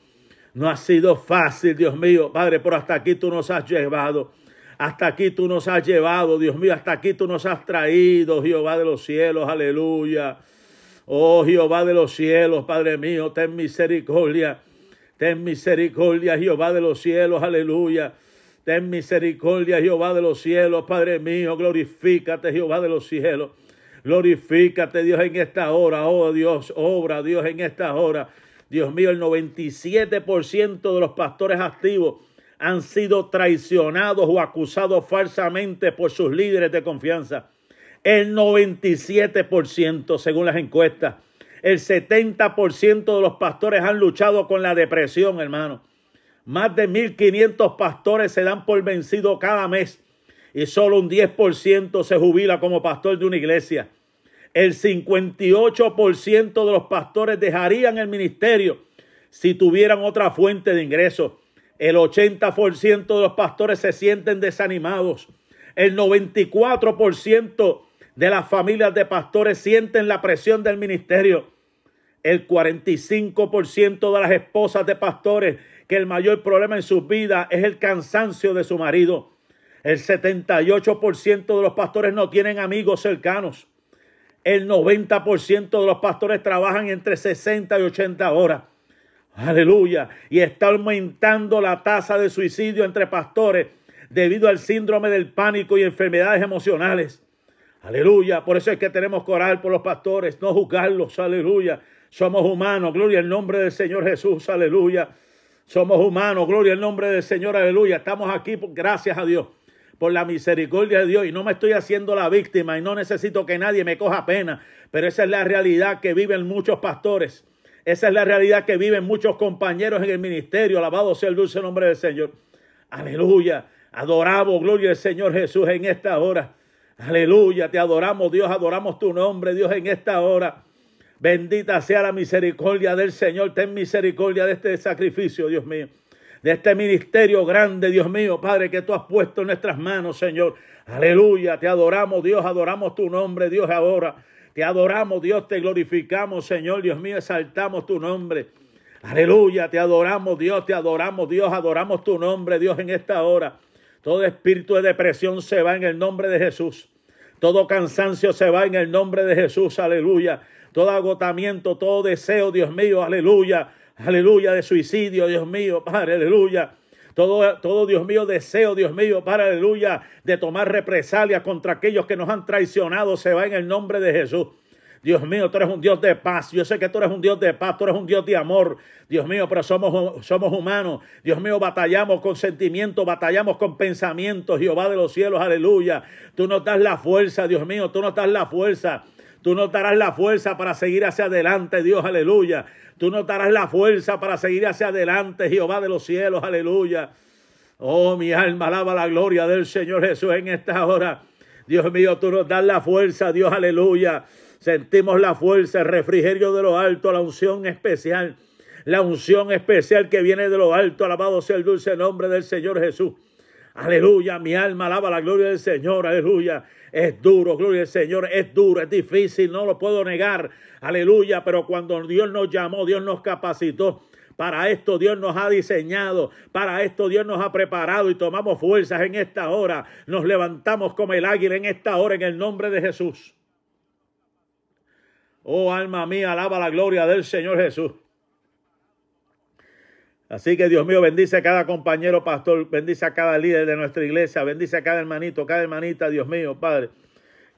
A: No ha sido fácil, Dios mío, Padre, pero hasta aquí tú nos has llevado. Hasta aquí tú nos has llevado, Dios mío, hasta aquí tú nos has traído, Jehová de los cielos, aleluya. Oh Jehová de los cielos, Padre mío, ten misericordia. Ten misericordia, Jehová de los cielos, aleluya. Ten misericordia, Jehová de los cielos, Padre mío. Glorifícate, Jehová de los cielos. Glorifícate, Dios, en esta hora. Oh Dios, obra, Dios, en esta hora. Dios mío, el 97% de los pastores activos han sido traicionados o acusados falsamente por sus líderes de confianza. El 97% según las encuestas. El 70% de los pastores han luchado con la depresión, hermano. Más de 1.500 pastores se dan por vencido cada mes y solo un 10% se jubila como pastor de una iglesia. El 58% de los pastores dejarían el ministerio si tuvieran otra fuente de ingresos. El 80% de los pastores se sienten desanimados. El 94% de las familias de pastores sienten la presión del ministerio. El 45% de las esposas de pastores que el mayor problema en sus vidas es el cansancio de su marido. El 78% de los pastores no tienen amigos cercanos. El 90% de los pastores trabajan entre 60 y 80 horas. Aleluya. Y está aumentando la tasa de suicidio entre pastores debido al síndrome del pánico y enfermedades emocionales. Aleluya. Por eso es que tenemos que orar por los pastores, no juzgarlos. Aleluya. Somos humanos. Gloria al nombre del Señor Jesús. Aleluya. Somos humanos. Gloria al nombre del Señor. Aleluya. Estamos aquí gracias a Dios por la misericordia de Dios y no me estoy haciendo la víctima y no necesito que nadie me coja pena, pero esa es la realidad que viven muchos pastores. Esa es la realidad que viven muchos compañeros en el ministerio. Alabado sea el dulce nombre del Señor. Aleluya. Adoramos, gloria al Señor Jesús en esta hora. Aleluya, te adoramos Dios, adoramos tu nombre Dios en esta hora. Bendita sea la misericordia del Señor. Ten misericordia de este sacrificio, Dios mío. De este ministerio grande, Dios mío, Padre, que tú has puesto en nuestras manos, Señor. Aleluya, te adoramos Dios, adoramos tu nombre, Dios, ahora. Te adoramos, Dios, te glorificamos, Señor, Dios mío, exaltamos tu nombre. Aleluya, te adoramos, Dios, te adoramos, Dios, adoramos tu nombre, Dios, en esta hora. Todo espíritu de depresión se va en el nombre de Jesús. Todo cansancio se va en el nombre de Jesús. Aleluya. Todo agotamiento, todo deseo, Dios mío. Aleluya. Aleluya de suicidio, Dios mío. Padre, aleluya. Todo, todo, Dios mío, deseo, Dios mío, para aleluya, de tomar represalias contra aquellos que nos han traicionado, se va en el nombre de Jesús. Dios mío, tú eres un Dios de paz. Yo sé que tú eres un Dios de paz, tú eres un Dios de amor. Dios mío, pero somos, somos humanos. Dios mío, batallamos con sentimientos, batallamos con pensamientos. Jehová de los cielos, aleluya. Tú nos das la fuerza, Dios mío, tú nos das la fuerza. Tú nos darás la fuerza para seguir hacia adelante, Dios, aleluya. Tú nos darás la fuerza para seguir hacia adelante, Jehová de los cielos, aleluya. Oh, mi alma alaba la gloria del Señor Jesús en esta hora. Dios mío, tú nos das la fuerza, Dios, aleluya. Sentimos la fuerza, el refrigerio de lo alto, la unción especial, la unción especial que viene de lo alto. Alabado sea el dulce nombre del Señor Jesús. Aleluya, mi alma alaba la gloria del Señor, aleluya. Es duro, gloria al Señor, es duro, es difícil, no lo puedo negar, aleluya. Pero cuando Dios nos llamó, Dios nos capacitó. Para esto Dios nos ha diseñado, para esto Dios nos ha preparado y tomamos fuerzas en esta hora. Nos levantamos como el águila en esta hora en el nombre de Jesús. Oh alma mía, alaba la gloria del Señor Jesús. Así que Dios mío, bendice a cada compañero pastor, bendice a cada líder de nuestra iglesia, bendice a cada hermanito, cada hermanita, Dios mío, Padre,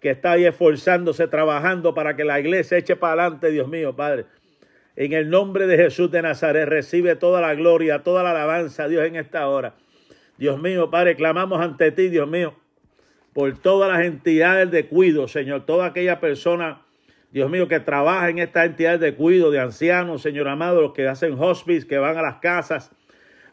A: que está ahí esforzándose, trabajando para que la iglesia eche para adelante, Dios mío, Padre. En el nombre de Jesús de Nazaret, recibe toda la gloria, toda la alabanza, Dios, en esta hora. Dios mío, Padre, clamamos ante ti, Dios mío, por todas las entidades de cuido, Señor, toda aquella persona Dios mío, que trabaja en esta entidad de cuidado de ancianos, Señor amado, los que hacen hospice, que van a las casas.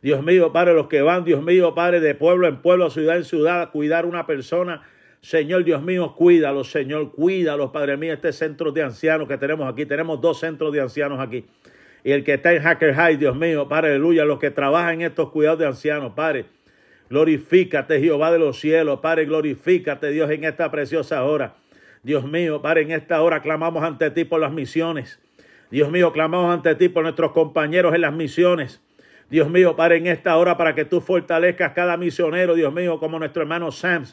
A: Dios mío, Padre, los que van, Dios mío, Padre, de pueblo en pueblo, ciudad en ciudad, a cuidar una persona. Señor Dios mío, cuídalos, Señor, cuídalos, Padre mío, este centro de ancianos que tenemos aquí. Tenemos dos centros de ancianos aquí. Y el que está en Hacker High, Dios mío, Padre, aleluya, los que trabajan en estos cuidados de ancianos, Padre. Glorifícate, Jehová de los cielos, Padre, glorifícate, Dios, en esta preciosa hora. Dios mío, Padre, en esta hora clamamos ante ti por las misiones. Dios mío, clamamos ante ti por nuestros compañeros en las misiones. Dios mío, Padre, en esta hora para que tú fortalezcas cada misionero, Dios mío, como nuestro hermano Sam.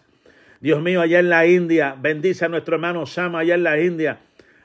A: Dios mío, allá en la India, bendice a nuestro hermano Sam allá en la India.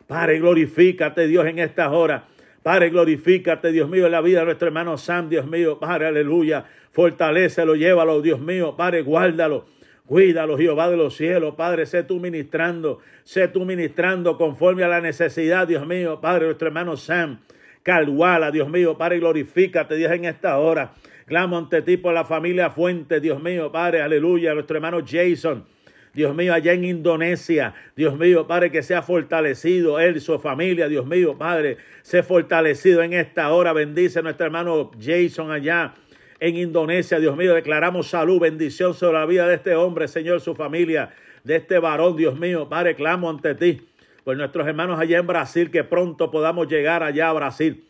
A: Padre, glorifícate, Dios, en esta hora. Padre, glorifícate, Dios mío, en la vida de nuestro hermano Sam, Dios mío, Padre, aleluya. Fortalécelo, llévalo, Dios mío, Padre, guárdalo. Cuídalo, Jehová de los cielos, Padre, sé tú ministrando, sé tú ministrando conforme a la necesidad, Dios mío, Padre, nuestro hermano Sam, Calhuala, Dios mío, Padre, glorifícate, Dios, en esta hora. Clamo ante ti por la familia Fuente, Dios mío, Padre, aleluya, nuestro hermano Jason. Dios mío, allá en Indonesia, Dios mío, Padre, que sea fortalecido él y su familia, Dios mío, Padre, sea fortalecido en esta hora. Bendice a nuestro hermano Jason allá en Indonesia. Dios mío, declaramos salud, bendición sobre la vida de este hombre, Señor, su familia, de este varón, Dios mío. Padre, clamo ante ti por nuestros hermanos allá en Brasil, que pronto podamos llegar allá a Brasil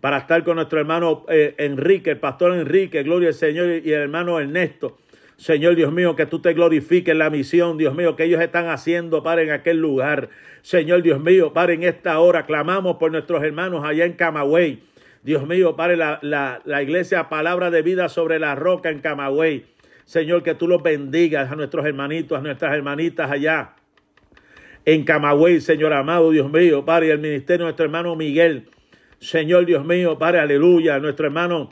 A: para estar con nuestro hermano eh, Enrique, el pastor Enrique, gloria al Señor, y el hermano Ernesto. Señor Dios mío, que tú te glorifiques en la misión, Dios mío, que ellos están haciendo, para en aquel lugar. Señor Dios mío, para en esta hora, clamamos por nuestros hermanos allá en Camagüey. Dios mío, Padre, la, la, iglesia Palabra de Vida sobre la Roca en Camagüey. Señor, que tú los bendigas a nuestros hermanitos, a nuestras hermanitas allá en Camagüey, Señor amado, Dios mío, Padre, y el ministerio de nuestro hermano Miguel. Señor, Dios mío, Padre, aleluya, nuestro hermano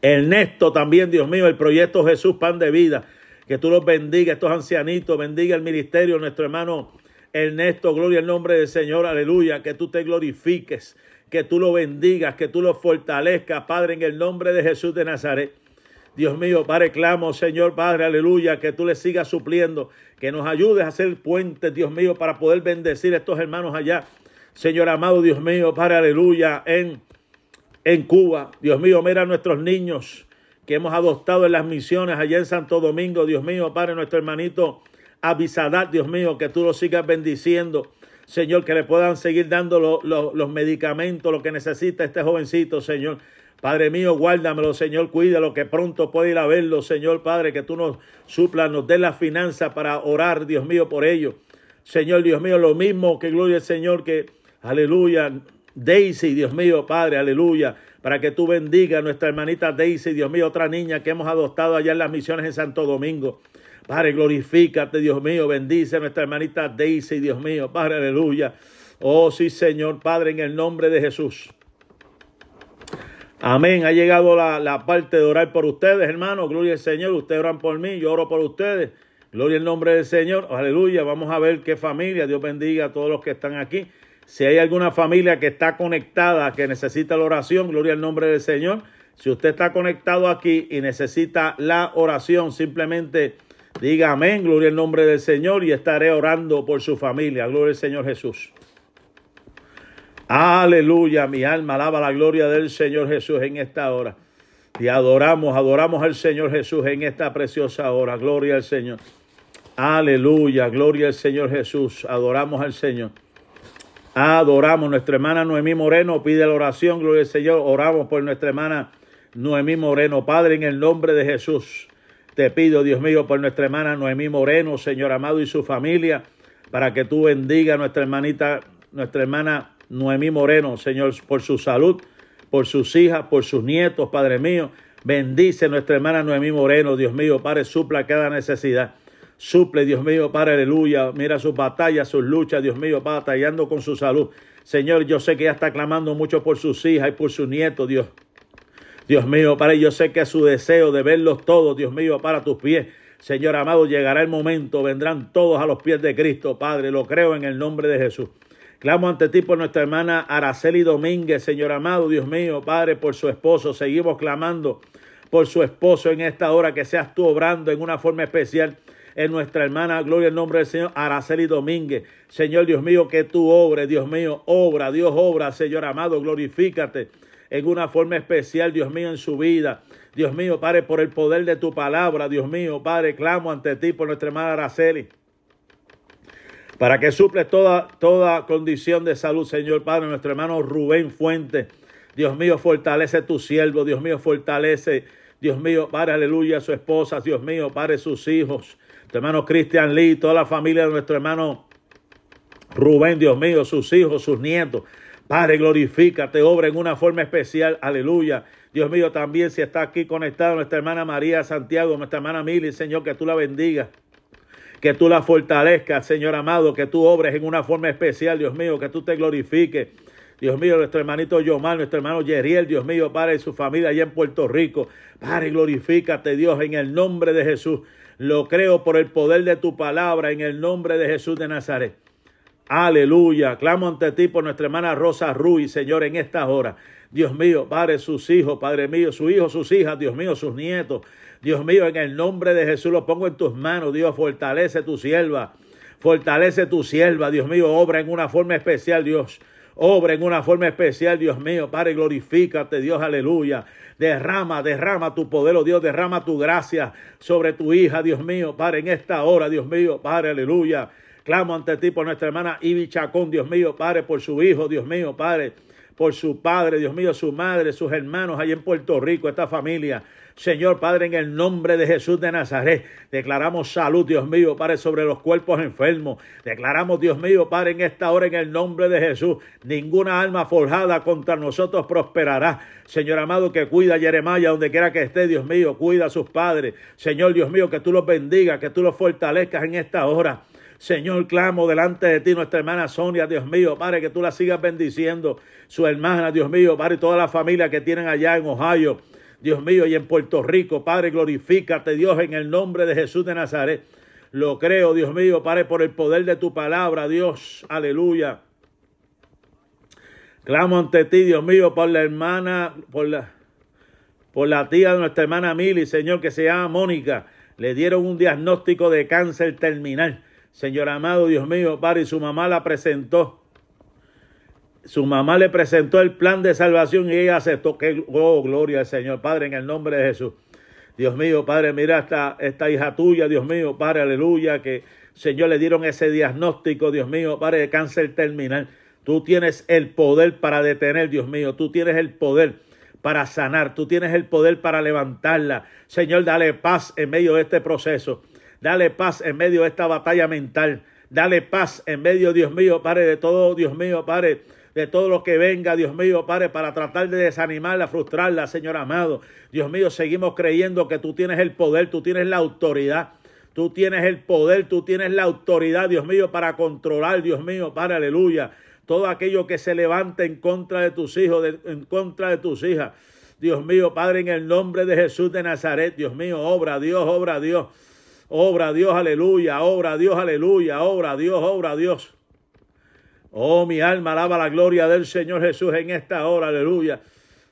A: Ernesto también, Dios mío, el proyecto Jesús Pan de Vida. Que tú los bendiga, estos ancianitos, bendiga el ministerio, nuestro hermano Ernesto, gloria al nombre del Señor, aleluya, que tú te glorifiques que tú lo bendigas, que tú lo fortalezcas, Padre, en el nombre de Jesús de Nazaret. Dios mío, Padre, clamo, Señor, Padre, aleluya, que tú le sigas supliendo, que nos ayudes a hacer puentes, Dios mío, para poder bendecir a estos hermanos allá. Señor amado, Dios mío, Padre, aleluya, en, en Cuba. Dios mío, mira a nuestros niños que hemos adoptado en las misiones allá en Santo Domingo. Dios mío, Padre, nuestro hermanito Abisadat, Dios mío, que tú lo sigas bendiciendo. Señor, que le puedan seguir dando los medicamentos, lo que necesita este jovencito, Señor. Padre mío, guárdamelo, Señor, cuídalo, que pronto pueda ir a verlo, Señor Padre, que tú nos suplas, nos des la finanza para orar, Dios mío, por ello. Señor, Dios mío, lo mismo que gloria al Señor, que aleluya, Daisy, Dios mío, Padre, aleluya, para que tú bendiga a nuestra hermanita Daisy, Dios mío, otra niña que hemos adoptado allá en las misiones en Santo Domingo. Padre, glorifícate, Dios mío. Bendice a nuestra hermanita Daisy, Dios mío. Padre, aleluya. Oh, sí, Señor, Padre, en el nombre de Jesús. Amén. Ha llegado la, la, parte de orar por ustedes, hermanos. Gloria al Señor. Ustedes oran por mí, yo oro por ustedes. Gloria al nombre del Señor. Aleluya. Vamos a ver qué familia. Dios bendiga a todos los que están aquí. Si hay alguna familia que está conectada, que necesita la oración, gloria al nombre del Señor. Si usted está conectado aquí y necesita la oración, simplemente diga amén, gloria al nombre del Señor y estaré orando por su familia. Gloria al Señor Jesús. Aleluya, mi alma alaba la gloria del Señor Jesús en esta hora. Y adoramos, adoramos al Señor Jesús en esta preciosa hora. Gloria al Señor. Aleluya, gloria al Señor Jesús. Adoramos al Señor. Adoramos. Nuestra hermana Noemí Moreno pide la oración. Gloria al Señor. Oramos por nuestra hermana Noemí Moreno. Padre, en el nombre de Jesús, te pido, Dios mío, por nuestra hermana Noemí Moreno, Señor amado, y su familia, para que tú bendiga a nuestra hermanita, nuestra hermana Noemí Moreno, Señor, por su salud, por sus hijas, por sus nietos, Padre mío. Bendice a nuestra hermana Noemí Moreno, Dios mío, Padre, supla cada necesidad. Suple, Dios mío, Padre, aleluya. Mira sus batallas, sus luchas, Dios mío, batallando con su salud. Señor, yo sé que ella está clamando mucho por sus hijas y por sus nietos, Dios. Dios mío, Padre, yo sé que su deseo de verlos todos, Dios mío, para tus pies. Señor amado, llegará el momento, vendrán todos a los pies de Cristo, Padre, lo creo en el nombre de Jesús. Clamo ante ti por nuestra hermana Araceli Domínguez, Señor amado, Dios mío, Padre, por su esposo. Seguimos clamando por su esposo en esta hora, que seas tú obrando en una forma especial en nuestra hermana, gloria al nombre del Señor, Araceli Domínguez. Señor Dios mío, que tú obres, Dios mío, obra, Dios obra, Señor amado, glorifícate en una forma especial, Dios mío, en su vida. Dios mío, Padre, por el poder de tu palabra, Dios mío, Padre, clamo ante ti por nuestra hermana Araceli para que suple toda, toda condición de salud, Señor Padre, nuestro hermano Rubén Fuente. Dios mío, fortalece tu siervo, Dios mío, fortalece, Dios mío, Padre, aleluya, su esposa, Dios mío, Padre, sus hijos, tu hermano Cristian Lee, toda la familia de nuestro hermano Rubén, Dios mío, sus hijos, sus nietos. Padre, glorifícate, obra en una forma especial, aleluya. Dios mío, también si está aquí conectado nuestra hermana María Santiago, nuestra hermana Mili, Señor, que tú la bendigas que tú la fortalezcas, Señor amado, que tú obres en una forma especial, Dios mío, que tú te glorifiques. Dios mío, nuestro hermanito Yomar, nuestro hermano Yeriel, Dios mío, Padre, y su familia allá en Puerto Rico. Padre, glorifícate, Dios, en el nombre de Jesús. Lo creo por el poder de tu palabra, en el nombre de Jesús de Nazaret. Aleluya. Clamo ante ti por nuestra hermana Rosa Ruiz, Señor, en esta hora. Dios mío, Padre, sus hijos, Padre mío, su hijo, sus hijas, Dios mío, sus nietos. Dios mío, en el nombre de Jesús lo pongo en tus manos. Dios, fortalece tu sierva. Fortalece tu sierva, Dios mío, obra en una forma especial, Dios. Obra en una forma especial, Dios mío. Padre, glorifícate, Dios, aleluya. Derrama, derrama tu poder, oh Dios, derrama tu gracia sobre tu hija, Dios mío. Padre, en esta hora, Dios mío, Padre, aleluya. Clamo ante ti por nuestra hermana Ibi Chacón, Dios mío, Padre, por su hijo, Dios mío, Padre, por su padre, Dios mío, su madre, sus hermanos allá en Puerto Rico, esta familia. Señor Padre, en el nombre de Jesús de Nazaret, declaramos salud, Dios mío, Padre, sobre los cuerpos enfermos. Declaramos, Dios mío, Padre, en esta hora, en el nombre de Jesús, ninguna alma forjada contra nosotros prosperará. Señor amado, que cuida a Jeremiah donde quiera que esté, Dios mío, cuida a sus padres. Señor, Dios mío, que tú los bendiga, que tú los fortalezcas en esta hora. Señor, clamo delante de ti, nuestra hermana Sonia, Dios mío, Padre, que tú la sigas bendiciendo. Su hermana, Dios mío, Padre, toda la familia que tienen allá en Ohio. Dios mío, y en Puerto Rico, Padre, glorifícate, Dios, en el nombre de Jesús de Nazaret. Lo creo, Dios mío, Padre, por el poder de tu palabra, Dios, aleluya. Clamo ante ti, Dios mío, por la hermana, por la, por la tía de nuestra hermana Mili, Señor, que se llama Mónica. Le dieron un diagnóstico de cáncer terminal. Señor amado, Dios mío, Padre, su mamá la presentó su mamá le presentó el plan de salvación y ella aceptó. Que, oh, gloria al Señor, Padre, en el nombre de Jesús. Dios mío, Padre, mira esta, esta hija tuya, Dios mío, Padre, aleluya, que Señor le dieron ese diagnóstico, Dios mío, Padre, de cáncer terminal. Tú tienes el poder para detener, Dios mío, tú tienes el poder para sanar, tú tienes el poder para levantarla. Señor, dale paz en medio de este proceso, dale paz en medio de esta batalla mental, dale paz en medio, Dios mío, Padre, de todo, Dios mío, Padre, de todo lo que venga, Dios mío, Padre, para tratar de desanimarla, frustrarla, Señor amado. Dios mío, seguimos creyendo que tú tienes el poder, tú tienes la autoridad. Tú tienes el poder, tú tienes la autoridad, Dios mío, para controlar, Dios mío, Padre, aleluya. Todo aquello que se levante en contra de tus hijos, en contra de tus hijas. Dios mío, Padre, en el nombre de Jesús de Nazaret, Dios mío, obra Dios, obra Dios. Obra Dios, aleluya, obra Dios, aleluya, obra Dios, obra Dios. Oh, mi alma alaba la gloria del Señor Jesús en esta hora, aleluya.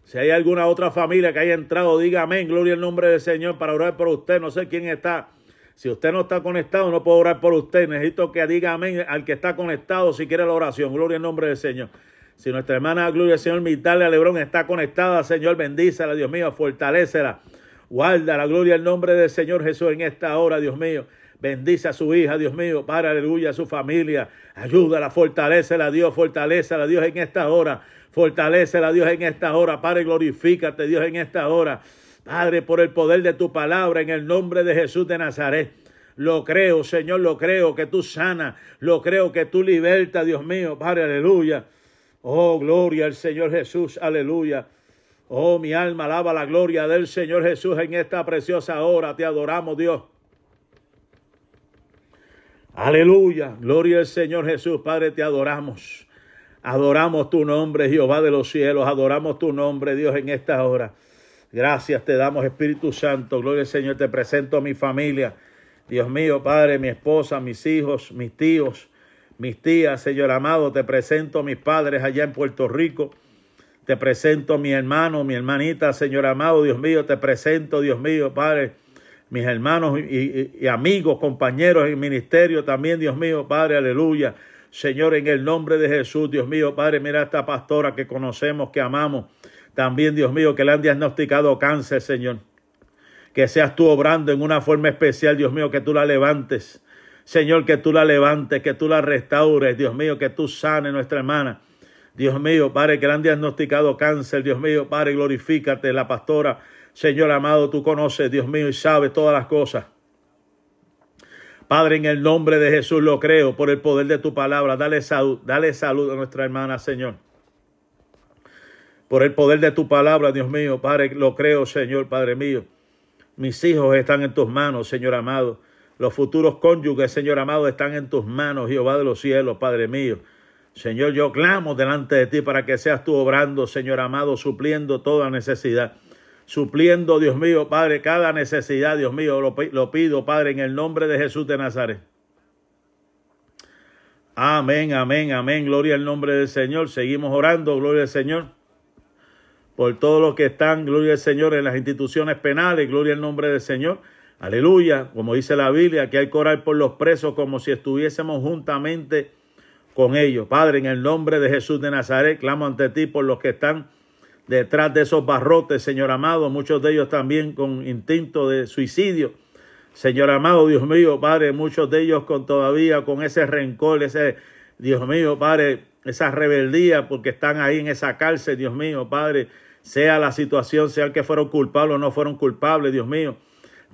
A: Si hay alguna otra familia que haya entrado, diga amén, gloria al nombre del Señor para orar por usted. No sé quién está. Si usted no está conectado, no puedo orar por usted. Necesito que diga amén al que está conectado si quiere la oración. Gloria al nombre del Señor. Si nuestra hermana Gloria al Señor Mitalia Lebrón está conectada, Señor, bendícela, Dios mío, fortalecela. Guarda la gloria al nombre del Señor Jesús en esta hora, Dios mío. Bendice a su hija, Dios mío. Para, aleluya, a su familia. Ayúdala, fortalecela, Dios, fortalecela, Dios, en esta hora. Fortalecela, Dios, en esta hora. Padre, glorifícate, Dios, en esta hora. Padre, por el poder de tu palabra, en el nombre de Jesús de Nazaret. Lo creo, Señor, lo creo que tú sanas. Lo creo que tú libertas, Dios mío. Padre, aleluya. Oh, gloria al Señor Jesús, aleluya. Oh, mi alma alaba la gloria del Señor Jesús en esta preciosa hora. Te adoramos, Dios. Aleluya. Gloria al Señor Jesús. Padre, te adoramos. Adoramos tu nombre, Jehová de los cielos. Adoramos tu nombre, Dios, en esta hora. Gracias te damos, Espíritu Santo. Gloria al Señor. Te presento a mi familia. Dios mío, Padre, mi esposa, mis hijos, mis tíos, mis tías, Señor amado. Te presento a mis padres allá en Puerto Rico. Te presento a mi hermano, mi hermanita, Señor amado, Dios mío, te presento, Dios mío, Padre, mis hermanos y, amigos, compañeros en ministerio también, Dios mío, Padre, aleluya. Señor, en el nombre de Jesús, Dios mío, Padre, mira a esta pastora que conocemos, que amamos. También, Dios mío, que le han diagnosticado cáncer, Señor. Que seas tú obrando en una forma especial, Dios mío, que tú la levantes. Señor, que tú la levantes, que tú la restaures, Dios mío, que tú sanes nuestra hermana. Dios mío, Padre, que le han diagnosticado cáncer, Dios mío, Padre, glorifícate, la pastora, Señor amado, tú conoces, Dios mío, y sabes todas las cosas. Padre, en el nombre de Jesús lo creo, por el poder de tu palabra, dale salud, dale salud a nuestra hermana, Señor. Por el poder de tu palabra, Dios mío, Padre, lo creo, Señor, Padre mío. Mis hijos están en tus manos, Señor amado. Los futuros cónyuges, Señor amado, están en tus manos, Jehová de los cielos, Padre mío. Señor, yo clamo delante de ti para que seas tú obrando, Señor amado, supliendo toda necesidad. Supliendo, Dios mío, Padre, cada necesidad, Dios mío, lo, pido, Padre, en el nombre de Jesús de Nazaret. Amén, amén, amén. Gloria al nombre del Señor. Seguimos orando, gloria al Señor. Por todos los que están, gloria al Señor, en las instituciones penales, gloria al nombre del Señor. Aleluya. Como dice la Biblia, que hay que orar por los presos como si estuviésemos juntamente con ellos. Padre, en el nombre de Jesús de Nazaret, clamo ante ti por los que están detrás de esos barrotes, Señor amado, muchos de ellos también con instinto de suicidio. Señor amado, Dios mío, Padre, muchos de ellos con todavía con ese rencor, ese, Dios mío, Padre, esa rebeldía porque están ahí en esa cárcel, Dios mío, Padre, sea la situación, sea que fueron culpables o no fueron culpables, Dios mío.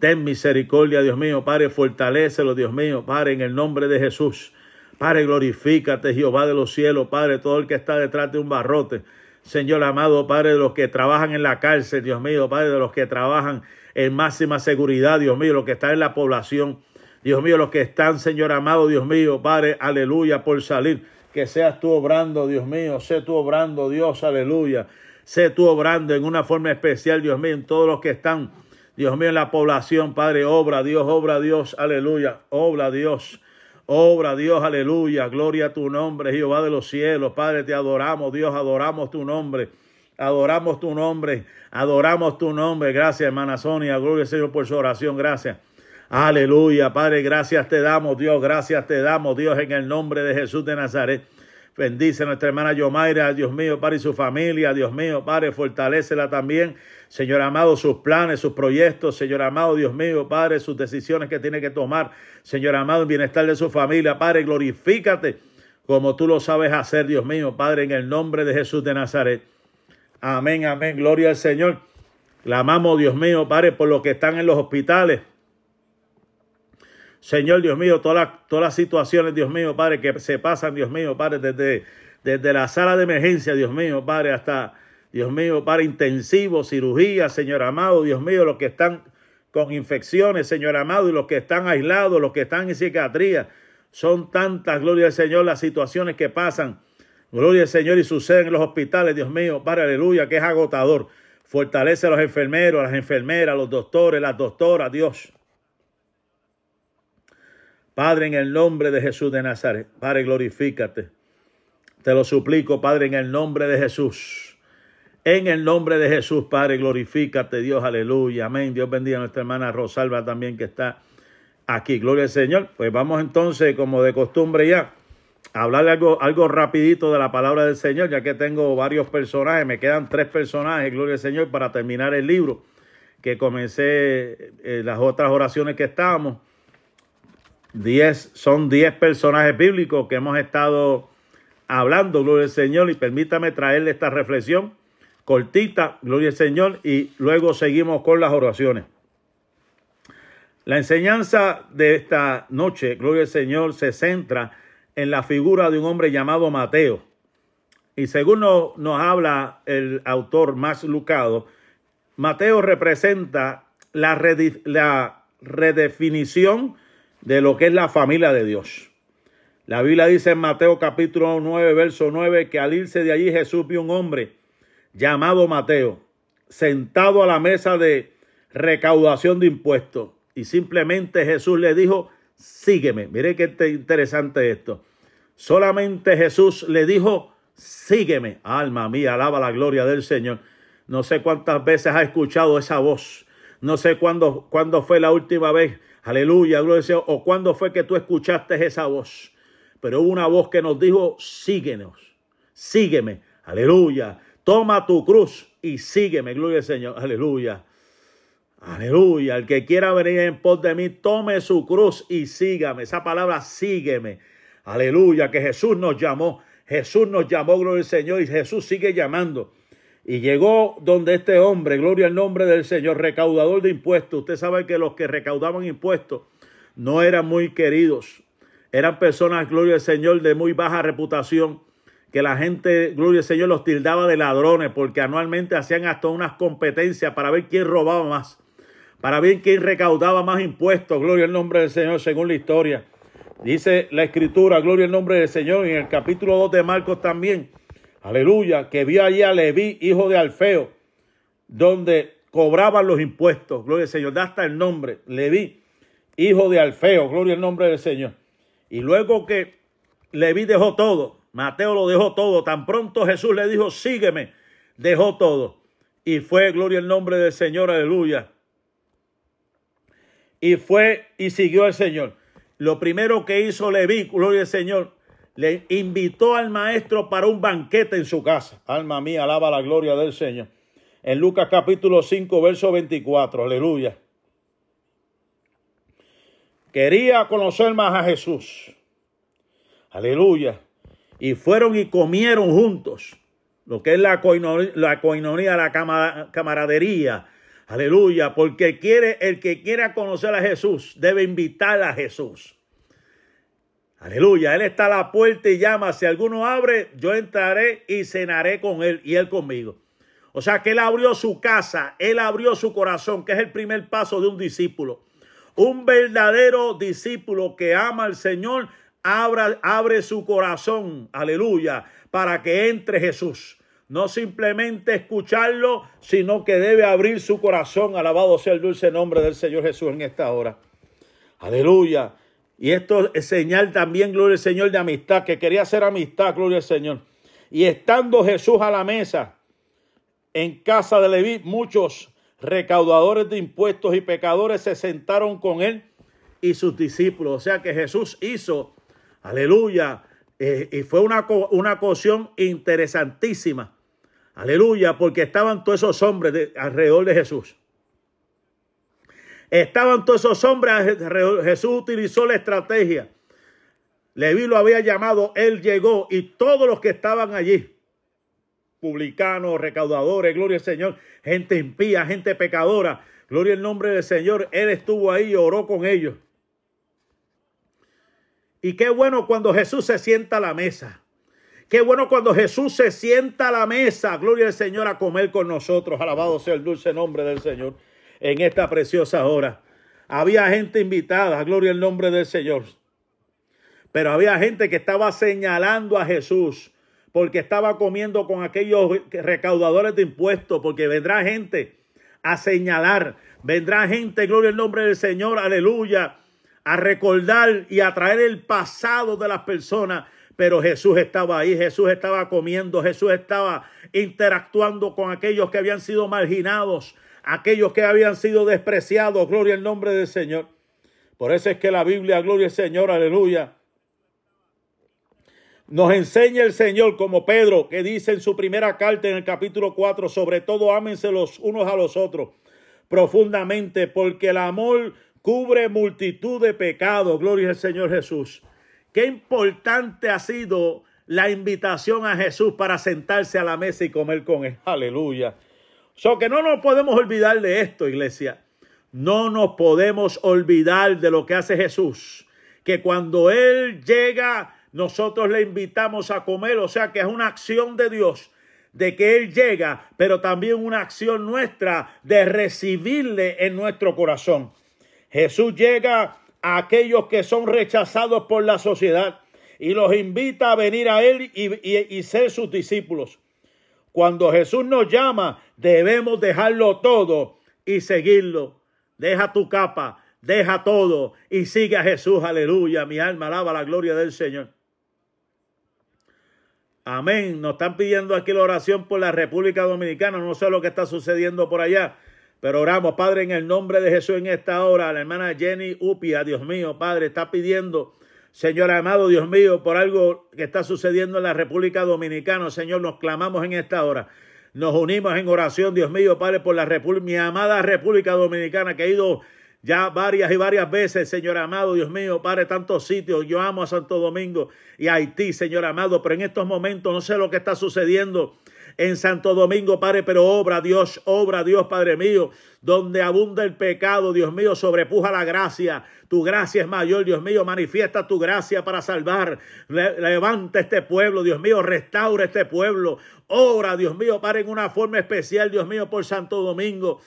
A: Ten misericordia, Dios mío, Padre, fortalecelo, Dios mío, Padre, en el nombre de Jesús. Padre, glorifícate, Jehová de los cielos, Padre, todo el que está detrás de un barrote. Señor amado, Padre, de los que trabajan en la cárcel, Dios mío, Padre, de los que trabajan en máxima seguridad, Dios mío, los que están en la población, Dios mío, los que están, Señor amado, Dios mío, Padre, aleluya, por salir. Que seas tú obrando, Dios mío, sé tú obrando, Dios, aleluya. Sé tú obrando en una forma especial, Dios mío, en todos los que están, Dios mío, en la población, Padre, obra, Dios, obra, Dios, aleluya, obra, Dios. Obra Dios, aleluya, gloria a tu nombre, Jehová de los cielos. Padre, te adoramos, Dios, adoramos tu nombre. Adoramos tu nombre, adoramos tu nombre. Gracias, hermana Sonia. Gloria al Señor por su oración. Gracias. Aleluya, Padre, gracias te damos, Dios, gracias te damos, Dios, en el nombre de Jesús de Nazaret. Bendice a nuestra hermana Yomaira, Dios mío, Padre, y su familia, Dios mío, Padre, fortalecela también. Señor amado, sus planes, sus proyectos, Señor amado, Dios mío, Padre, sus decisiones que tiene que tomar, Señor amado, el bienestar de su familia, Padre, glorifícate como tú lo sabes hacer, Dios mío, Padre, en el nombre de Jesús de Nazaret. Amén, amén, gloria al Señor. Clamamos, Dios mío, Padre, por los que están en los hospitales. Señor, Dios mío, todas las, todas las situaciones, Dios mío, Padre, que se pasan, Dios mío, Padre, desde, desde la sala de emergencia, Dios mío, Padre, hasta, Dios mío, Padre, intensivo, cirugía, Señor amado, Dios mío, los que están con infecciones, Señor amado, y los que están aislados, los que están en psiquiatría. Son tantas, gloria al Señor, las situaciones que pasan. Gloria al Señor y suceden en los hospitales, Dios mío, Padre, aleluya, que es agotador. Fortalece a los enfermeros, a las enfermeras, a los doctores, las doctoras, Dios. Padre, en el nombre de Jesús de Nazaret, Padre, glorifícate. Te lo suplico, Padre, en el nombre de Jesús. En el nombre de Jesús, Padre, glorifícate, Dios, aleluya, amén. Dios bendiga a nuestra hermana Rosalba también que está aquí. Gloria al Señor. Pues vamos entonces, como de costumbre ya, a hablarle algo, algo rapidito de la palabra del Señor, ya que tengo varios personajes, me quedan tres personajes, gloria al Señor, para terminar el libro que comencé eh, las otras oraciones que estábamos. Diez, son diez personajes bíblicos que hemos estado hablando, gloria al Señor, y permítame traerle esta reflexión cortita, gloria al Señor, y luego seguimos con las oraciones. La enseñanza de esta noche, gloria al Señor, se centra en la figura de un hombre llamado Mateo. Y según nos, nos habla el autor más lucado, Mateo representa la, la redefinición de lo que es la familia de Dios. La Biblia dice en Mateo capítulo 9, verso 9, que al irse de allí Jesús vio un hombre llamado Mateo, sentado a la mesa de recaudación de impuestos. Y simplemente Jesús le dijo, sígueme. Mire qué interesante esto. Solamente Jesús le dijo, sígueme. Alma mía, alaba la gloria del Señor. No sé cuántas veces ha escuchado esa voz. No sé cuándo, cuándo fue la última vez Aleluya, gloria al Señor. O cuándo fue que tú escuchaste esa voz. Pero hubo una voz que nos dijo, síguenos, sígueme. Aleluya. Toma tu cruz y sígueme, gloria al Señor. Aleluya. Aleluya. El que quiera venir en pos de mí, tome su cruz y sígame. Esa palabra, sígueme. Aleluya. Que Jesús nos llamó. Jesús nos llamó, gloria al Señor. Y Jesús sigue llamando. Y llegó donde este hombre, gloria al nombre del Señor, recaudador de impuestos. Usted sabe que los que recaudaban impuestos no eran muy queridos. Eran personas, gloria al Señor, de muy baja reputación. Que la gente, gloria al Señor, los tildaba de ladrones porque anualmente hacían hasta unas competencias para ver quién robaba más. Para ver quién recaudaba más impuestos. Gloria al nombre del Señor, según la historia. Dice la escritura, gloria al nombre del Señor, en el capítulo 2 de Marcos también aleluya, que vio allí a Leví, hijo de Alfeo, donde cobraban los impuestos, gloria al Señor, da hasta el nombre, Leví, hijo de Alfeo, gloria al nombre del Señor. Y luego que Leví dejó todo, Mateo lo dejó todo, tan pronto Jesús le dijo, sígueme, dejó todo. Y fue, gloria al nombre del Señor, aleluya. Y fue y siguió al Señor. Lo primero que hizo Leví, gloria al Señor, le invitó al maestro para un banquete en su casa. Alma mía, alaba la gloria del Señor. En Lucas capítulo 5, verso 24, aleluya. Quería conocer más a Jesús. Aleluya. Y fueron y comieron juntos. Lo que es la coinonía, la, coinonía, la camaradería. Aleluya. Porque quiere, el que quiera conocer a Jesús debe invitar a Jesús. Aleluya, Él está a la puerta y llama. Si alguno abre, yo entraré y cenaré con Él y Él conmigo. O sea que Él abrió su casa, Él abrió su corazón, que es el primer paso de un discípulo. Un verdadero discípulo que ama al Señor, abre, abre su corazón, aleluya, para que entre Jesús. No simplemente escucharlo, sino que debe abrir su corazón. Alabado sea el dulce nombre del Señor Jesús en esta hora. Aleluya. Y esto es señal también, gloria al Señor, de amistad, que quería hacer amistad, gloria al Señor. Y estando Jesús a la mesa en casa de Leví, muchos recaudadores de impuestos y pecadores se sentaron con él y sus discípulos. O sea que Jesús hizo, aleluya, eh, y fue una, una cocción interesantísima. Aleluya, porque estaban todos esos hombres alrededor de Jesús. Estaban todos esos hombres, Jesús utilizó la estrategia. Leví lo había llamado, él llegó y todos los que estaban allí, publicanos, recaudadores, gloria al Señor, gente impía, gente pecadora, gloria al nombre del Señor, él estuvo ahí y oró con ellos. Y qué bueno cuando Jesús se sienta a la mesa. Qué bueno cuando Jesús se sienta a la mesa, gloria al Señor, a comer con nosotros. Alabado sea el dulce nombre del Señor en esta preciosa hora. Había gente invitada, gloria al nombre del Señor. Pero había gente que estaba señalando a Jesús porque estaba comiendo con aquellos recaudadores de impuestos, porque vendrá gente a señalar, vendrá gente, gloria al nombre del Señor, aleluya, a recordar y a traer el pasado de las personas. Pero Jesús estaba ahí, Jesús estaba comiendo, Jesús estaba interactuando con aquellos que habían sido marginados, aquellos que habían sido despreciados, gloria al nombre del Señor. Por eso es que la Biblia, gloria al Señor, aleluya, nos enseña el Señor como Pedro, que dice en su primera carta en el capítulo 4, sobre todo ámense los unos a los otros profundamente, porque el amor cubre multitud de pecados, gloria al Señor Jesús. Qué importante ha sido la invitación a Jesús para sentarse a la mesa y comer con él. Aleluya. So que no nos podemos olvidar de esto, iglesia. No nos podemos olvidar de lo que hace Jesús. Que cuando Él llega nosotros le invitamos a comer, o sea que es una acción de Dios de que Él llega, pero también una acción nuestra de recibirle en nuestro corazón. Jesús llega a aquellos que son rechazados por la sociedad y los invita a venir a Él y, y ser sus discípulos. Cuando Jesús nos llama, debemos dejarlo todo y seguirlo. Deja tu capa, deja todo y sigue a Jesús. Aleluya. Mi alma alaba la gloria del Señor. Amén. Nos están pidiendo aquí la oración por la República Dominicana. No sé lo que está sucediendo por allá, pero oramos, Padre, en el nombre de Jesús en esta hora. La hermana Jenny Upia, Dios mío, Padre, está pidiendo, Señor amado, Dios mío, por algo que está sucediendo en la República Dominicana. Señor, nos clamamos en esta hora. Nos unimos en oración, Dios mío, Padre, por la República, mi amada República Dominicana que ha ido ya varias y varias veces, Señor amado, Dios mío, Padre, tantos sitios. Yo amo a Santo Domingo y a Haití, Señor amado, pero en estos momentos no sé lo que está sucediendo en Santo Domingo, Padre, pero obra Dios, obra Dios, Padre mío, donde abunda el pecado, Dios mío, sobrepuja la gracia. Tu gracia es mayor, Dios mío, manifiesta tu gracia para salvar. levanta este pueblo, Dios mío, restaura este pueblo. Obra, Dios mío, Padre, en una forma especial, Dios mío, por Santo Domingo.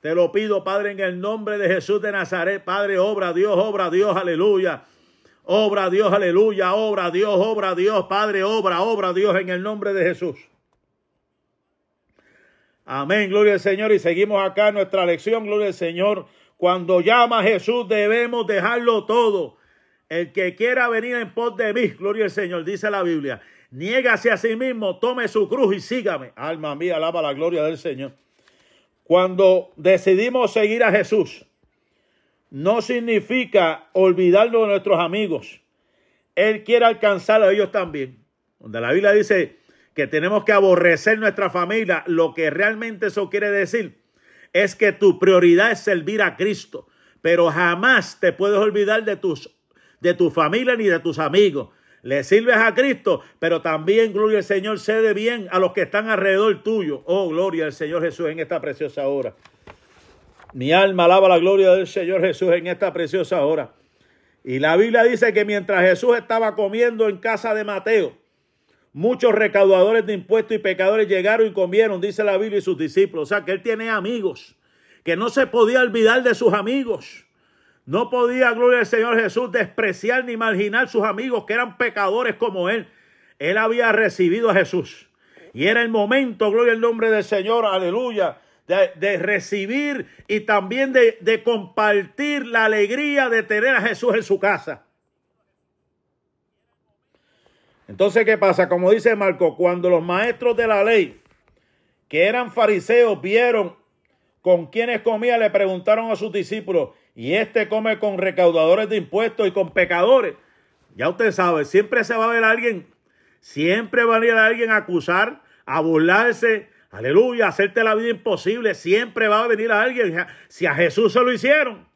A: Te lo pido, Padre, en el nombre de Jesús de Nazaret. Padre, obra Dios, obra Dios, aleluya. Obra Dios, aleluya. Obra Dios, obra Dios. Padre, obra, obra Dios en el nombre de Jesús. Amén, gloria al Señor. Y seguimos acá nuestra lección, gloria al Señor. Cuando llama a Jesús debemos dejarlo todo. El que quiera venir en pos de mí, gloria al Señor, dice la Biblia. Niégase a sí mismo, tome su cruz y sígame. Alma mía, alaba la gloria del Señor. Cuando decidimos seguir a Jesús, no significa olvidarnos de nuestros amigos. Él quiere alcanzar a ellos también. Donde la Biblia dice que tenemos que aborrecer nuestra familia, lo que realmente eso quiere decir es que tu prioridad es servir a Cristo, pero jamás te puedes olvidar de tus de tu familia ni de tus amigos le sirves a Cristo, pero también, gloria al Señor, cede bien a los que están alrededor tuyo. Oh, gloria al Señor Jesús en esta preciosa hora. Mi alma alaba la gloria del Señor Jesús en esta preciosa hora. Y la Biblia dice que mientras Jesús estaba comiendo en casa de Mateo, muchos recaudadores de impuestos y pecadores llegaron y comieron, dice la Biblia y sus discípulos. O sea, que él tiene amigos, que no se podía olvidar de sus amigos. No podía, gloria al Señor Jesús, despreciar ni marginar sus amigos que eran pecadores como él. Él había recibido a Jesús. Y era el momento, gloria al nombre del Señor, aleluya, de, recibir y también de, de compartir la alegría de tener a Jesús en su casa. Entonces, ¿qué pasa? Como dice Marco, cuando los maestros de la ley, que eran fariseos, vieron con quienes comía, le preguntaron a sus discípulos, y este come con recaudadores de impuestos y con pecadores. Ya usted sabe, siempre se va a ver alguien, siempre va a venir alguien a acusar, a burlarse, aleluya, a hacerte la vida imposible. Siempre va a venir a alguien. Si a Jesús se lo hicieron,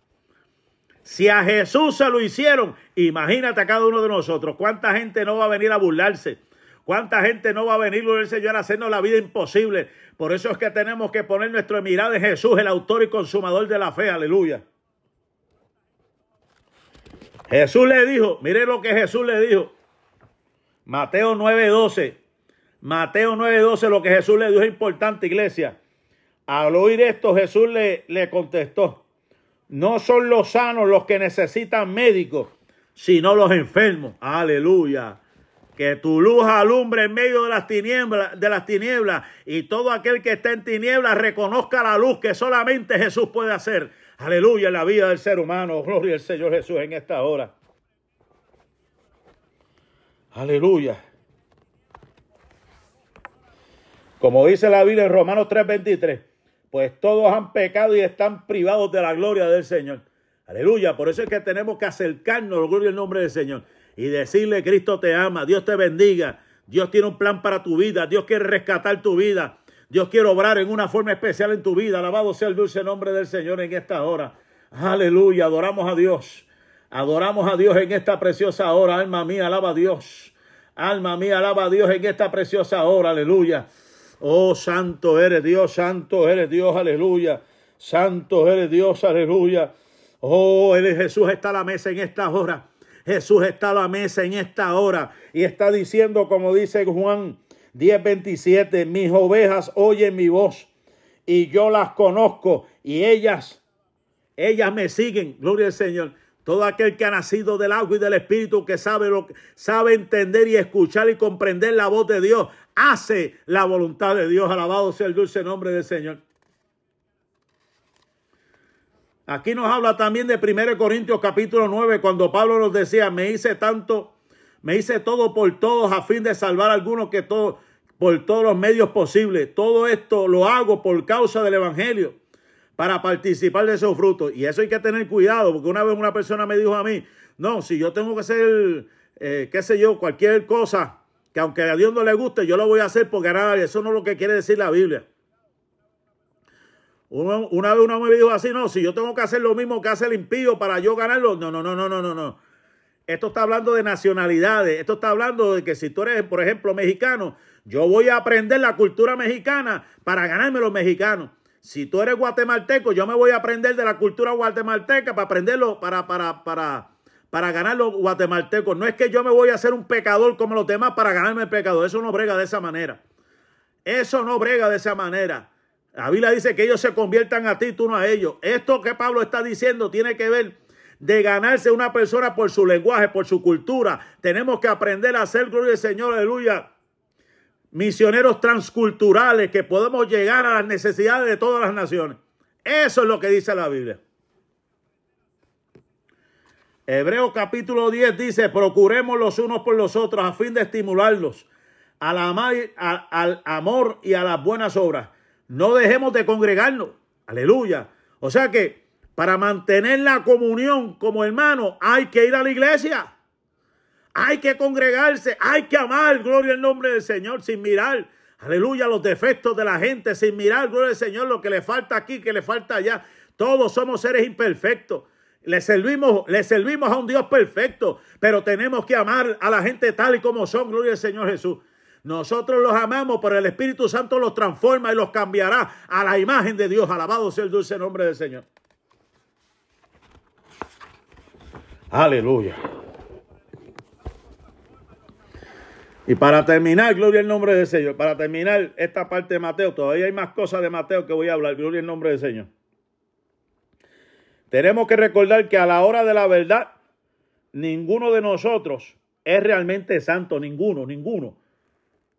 A: si a Jesús se lo hicieron, imagínate a cada uno de nosotros, cuánta gente no va a venir a burlarse. ¿Cuánta gente no va a venir, Señor, a hacernos la vida imposible? Por eso es que tenemos que poner nuestra mirada en Jesús, el autor y consumador de la fe. Aleluya. Jesús le dijo, mire lo que Jesús le dijo. Mateo 9:12. Mateo 9:12, lo que Jesús le dijo es importante, iglesia. Al oír esto, Jesús le, le contestó, no son los sanos los que necesitan médicos, sino los enfermos. Aleluya. Que tu luz alumbre en medio de las tinieblas, de las tinieblas y todo aquel que está en tinieblas reconozca la luz que solamente Jesús puede hacer. Aleluya en la vida del ser humano. Gloria al Señor Jesús en esta hora. Aleluya. Como dice la Biblia en Romanos 3:23, pues todos han pecado y están privados de la gloria del Señor. Aleluya. Por eso es que tenemos que acercarnos, gloria al nombre del Señor, y decirle, Cristo te ama, Dios te bendiga, Dios tiene un plan para tu vida, Dios quiere rescatar tu vida, Dios quiere obrar en una forma especial en tu vida. Alabado sea el dulce nombre del Señor en esta hora. Aleluya. Adoramos a Dios. Adoramos a Dios en esta preciosa hora. Alma mía, alaba a Dios. Alma mía, alaba a Dios en esta preciosa hora. Aleluya. Oh, santo eres Dios, santo eres Dios, aleluya. Santo eres Dios, aleluya. Oh, eres Jesús está a la mesa en esta hora. Jesús está a la mesa en esta hora y está diciendo, como dice Juan 10:27, mis ovejas oyen mi voz y yo las conozco y ellas, ellas me siguen. Gloria al Señor. Todo aquel que ha nacido del agua y del espíritu, que sabe lo que sabe entender y escuchar y comprender la voz de Dios, hace la voluntad de Dios. Alabado sea el dulce nombre del Señor. Aquí nos habla también de 1 Corintios capítulo 9, cuando Pablo nos decía, me hice tanto, me hice todo por todos a fin de salvar a algunos que todo, por todos los medios posibles. Todo esto lo hago por causa del Evangelio, para participar de esos frutos. Y eso hay que tener cuidado, porque una vez una persona me dijo a mí, no, si yo tengo que hacer, eh, qué sé yo, cualquier cosa, que aunque a Dios no le guste, yo lo voy a hacer por ganar. Eso no es lo que quiere decir la Biblia. Una, vez uno me dijo así, no, si yo tengo que hacer lo mismo que hace el impío para yo ganarlo, no, no, no, no, no, no, no. Esto está hablando de nacionalidades, esto está hablando de que si tú eres, por ejemplo, mexicano, yo voy a aprender la cultura mexicana para ganarme los mexicanos. Si tú eres guatemalteco, yo me voy a aprender de la cultura guatemalteca para aprenderlo, para, para, para, para ganar los guatemaltecos. No es que yo me voy a hacer un pecador como los demás para ganarme el pecado. Eso no brega de esa manera. Eso no brega de esa manera. La Biblia dice que ellos se conviertan a ti, tú no a ellos. Esto que Pablo está diciendo tiene que ver de ganarse una persona por su lenguaje, por su cultura. Tenemos que aprender a hacer, gloria al Señor, aleluya. Misioneros transculturales que podemos llegar a las necesidades de todas las naciones. Eso es lo que dice la Biblia. Hebreo capítulo 10 dice, procuremos los unos por los otros a fin de estimularlos al, al amor y a las buenas obras no dejemos de congregarnos. Aleluya. O sea que para mantener la comunión como hermanos hay que ir a la iglesia. Hay que congregarse, hay que amar, gloria al nombre del Señor, sin mirar, aleluya, los defectos de la gente, sin mirar, gloria al Señor, lo que le falta aquí, que le falta allá. Todos somos seres imperfectos. Le servimos, le servimos a un Dios perfecto, pero tenemos que amar a la gente tal y como son, gloria al Señor Jesús. Nosotros los amamos, pero el Espíritu Santo los transforma y los cambiará a la imagen de Dios. Alabado sea el dulce nombre del Señor. Aleluya. Y para terminar, gloria al nombre del Señor. Para terminar esta parte de Mateo, todavía hay más cosas de Mateo que voy a hablar. Gloria al nombre del Señor. Tenemos que recordar que a la hora de la verdad, ninguno de nosotros es realmente santo. Ninguno, ninguno.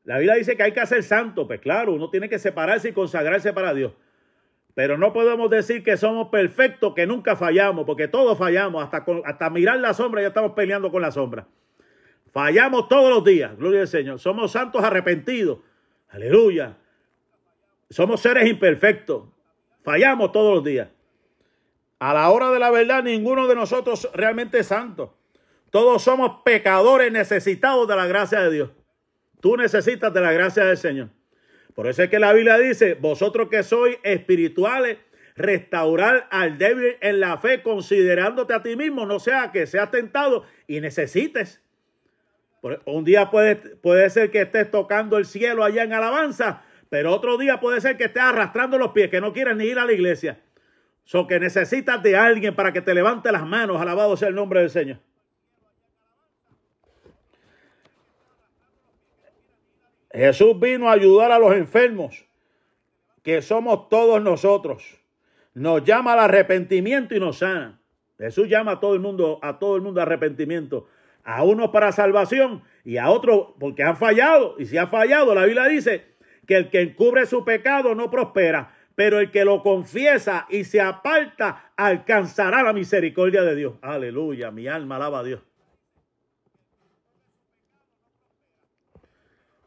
A: La Biblia dice que hay que ser santo, pues claro, uno tiene que separarse y consagrarse para Dios. Pero no podemos decir que somos perfectos, que nunca fallamos, porque todos fallamos, hasta, hasta mirar la sombra ya estamos peleando con la sombra. Fallamos todos los días, gloria al Señor. Somos santos arrepentidos, aleluya. Somos seres imperfectos, fallamos todos los días. A la hora de la verdad, ninguno de nosotros realmente es santo. Todos somos pecadores necesitados de la gracia de Dios. Tú necesitas de la gracia del Señor. Por eso es que la Biblia dice, vosotros que sois espirituales, restaurar al débil en la fe, considerándote a ti mismo, no sea que seas tentado y necesites. Un día puede, puede ser que estés tocando el cielo allá en alabanza, pero otro día puede ser que estés arrastrando los pies, que no quieras ni ir a la iglesia. So que necesitas de alguien para que te levante las manos, alabado sea el nombre del Señor. Jesús vino a ayudar a los enfermos, que somos todos nosotros. Nos llama al arrepentimiento y nos sana. Jesús llama a todo el mundo, a todo el mundo arrepentimiento. A unos para salvación y a otros porque han fallado. Y si ha fallado, la Biblia dice que el que encubre su pecado no prospera, pero el que lo confiesa y se aparta alcanzará la misericordia de Dios. Aleluya, mi alma alaba a Dios.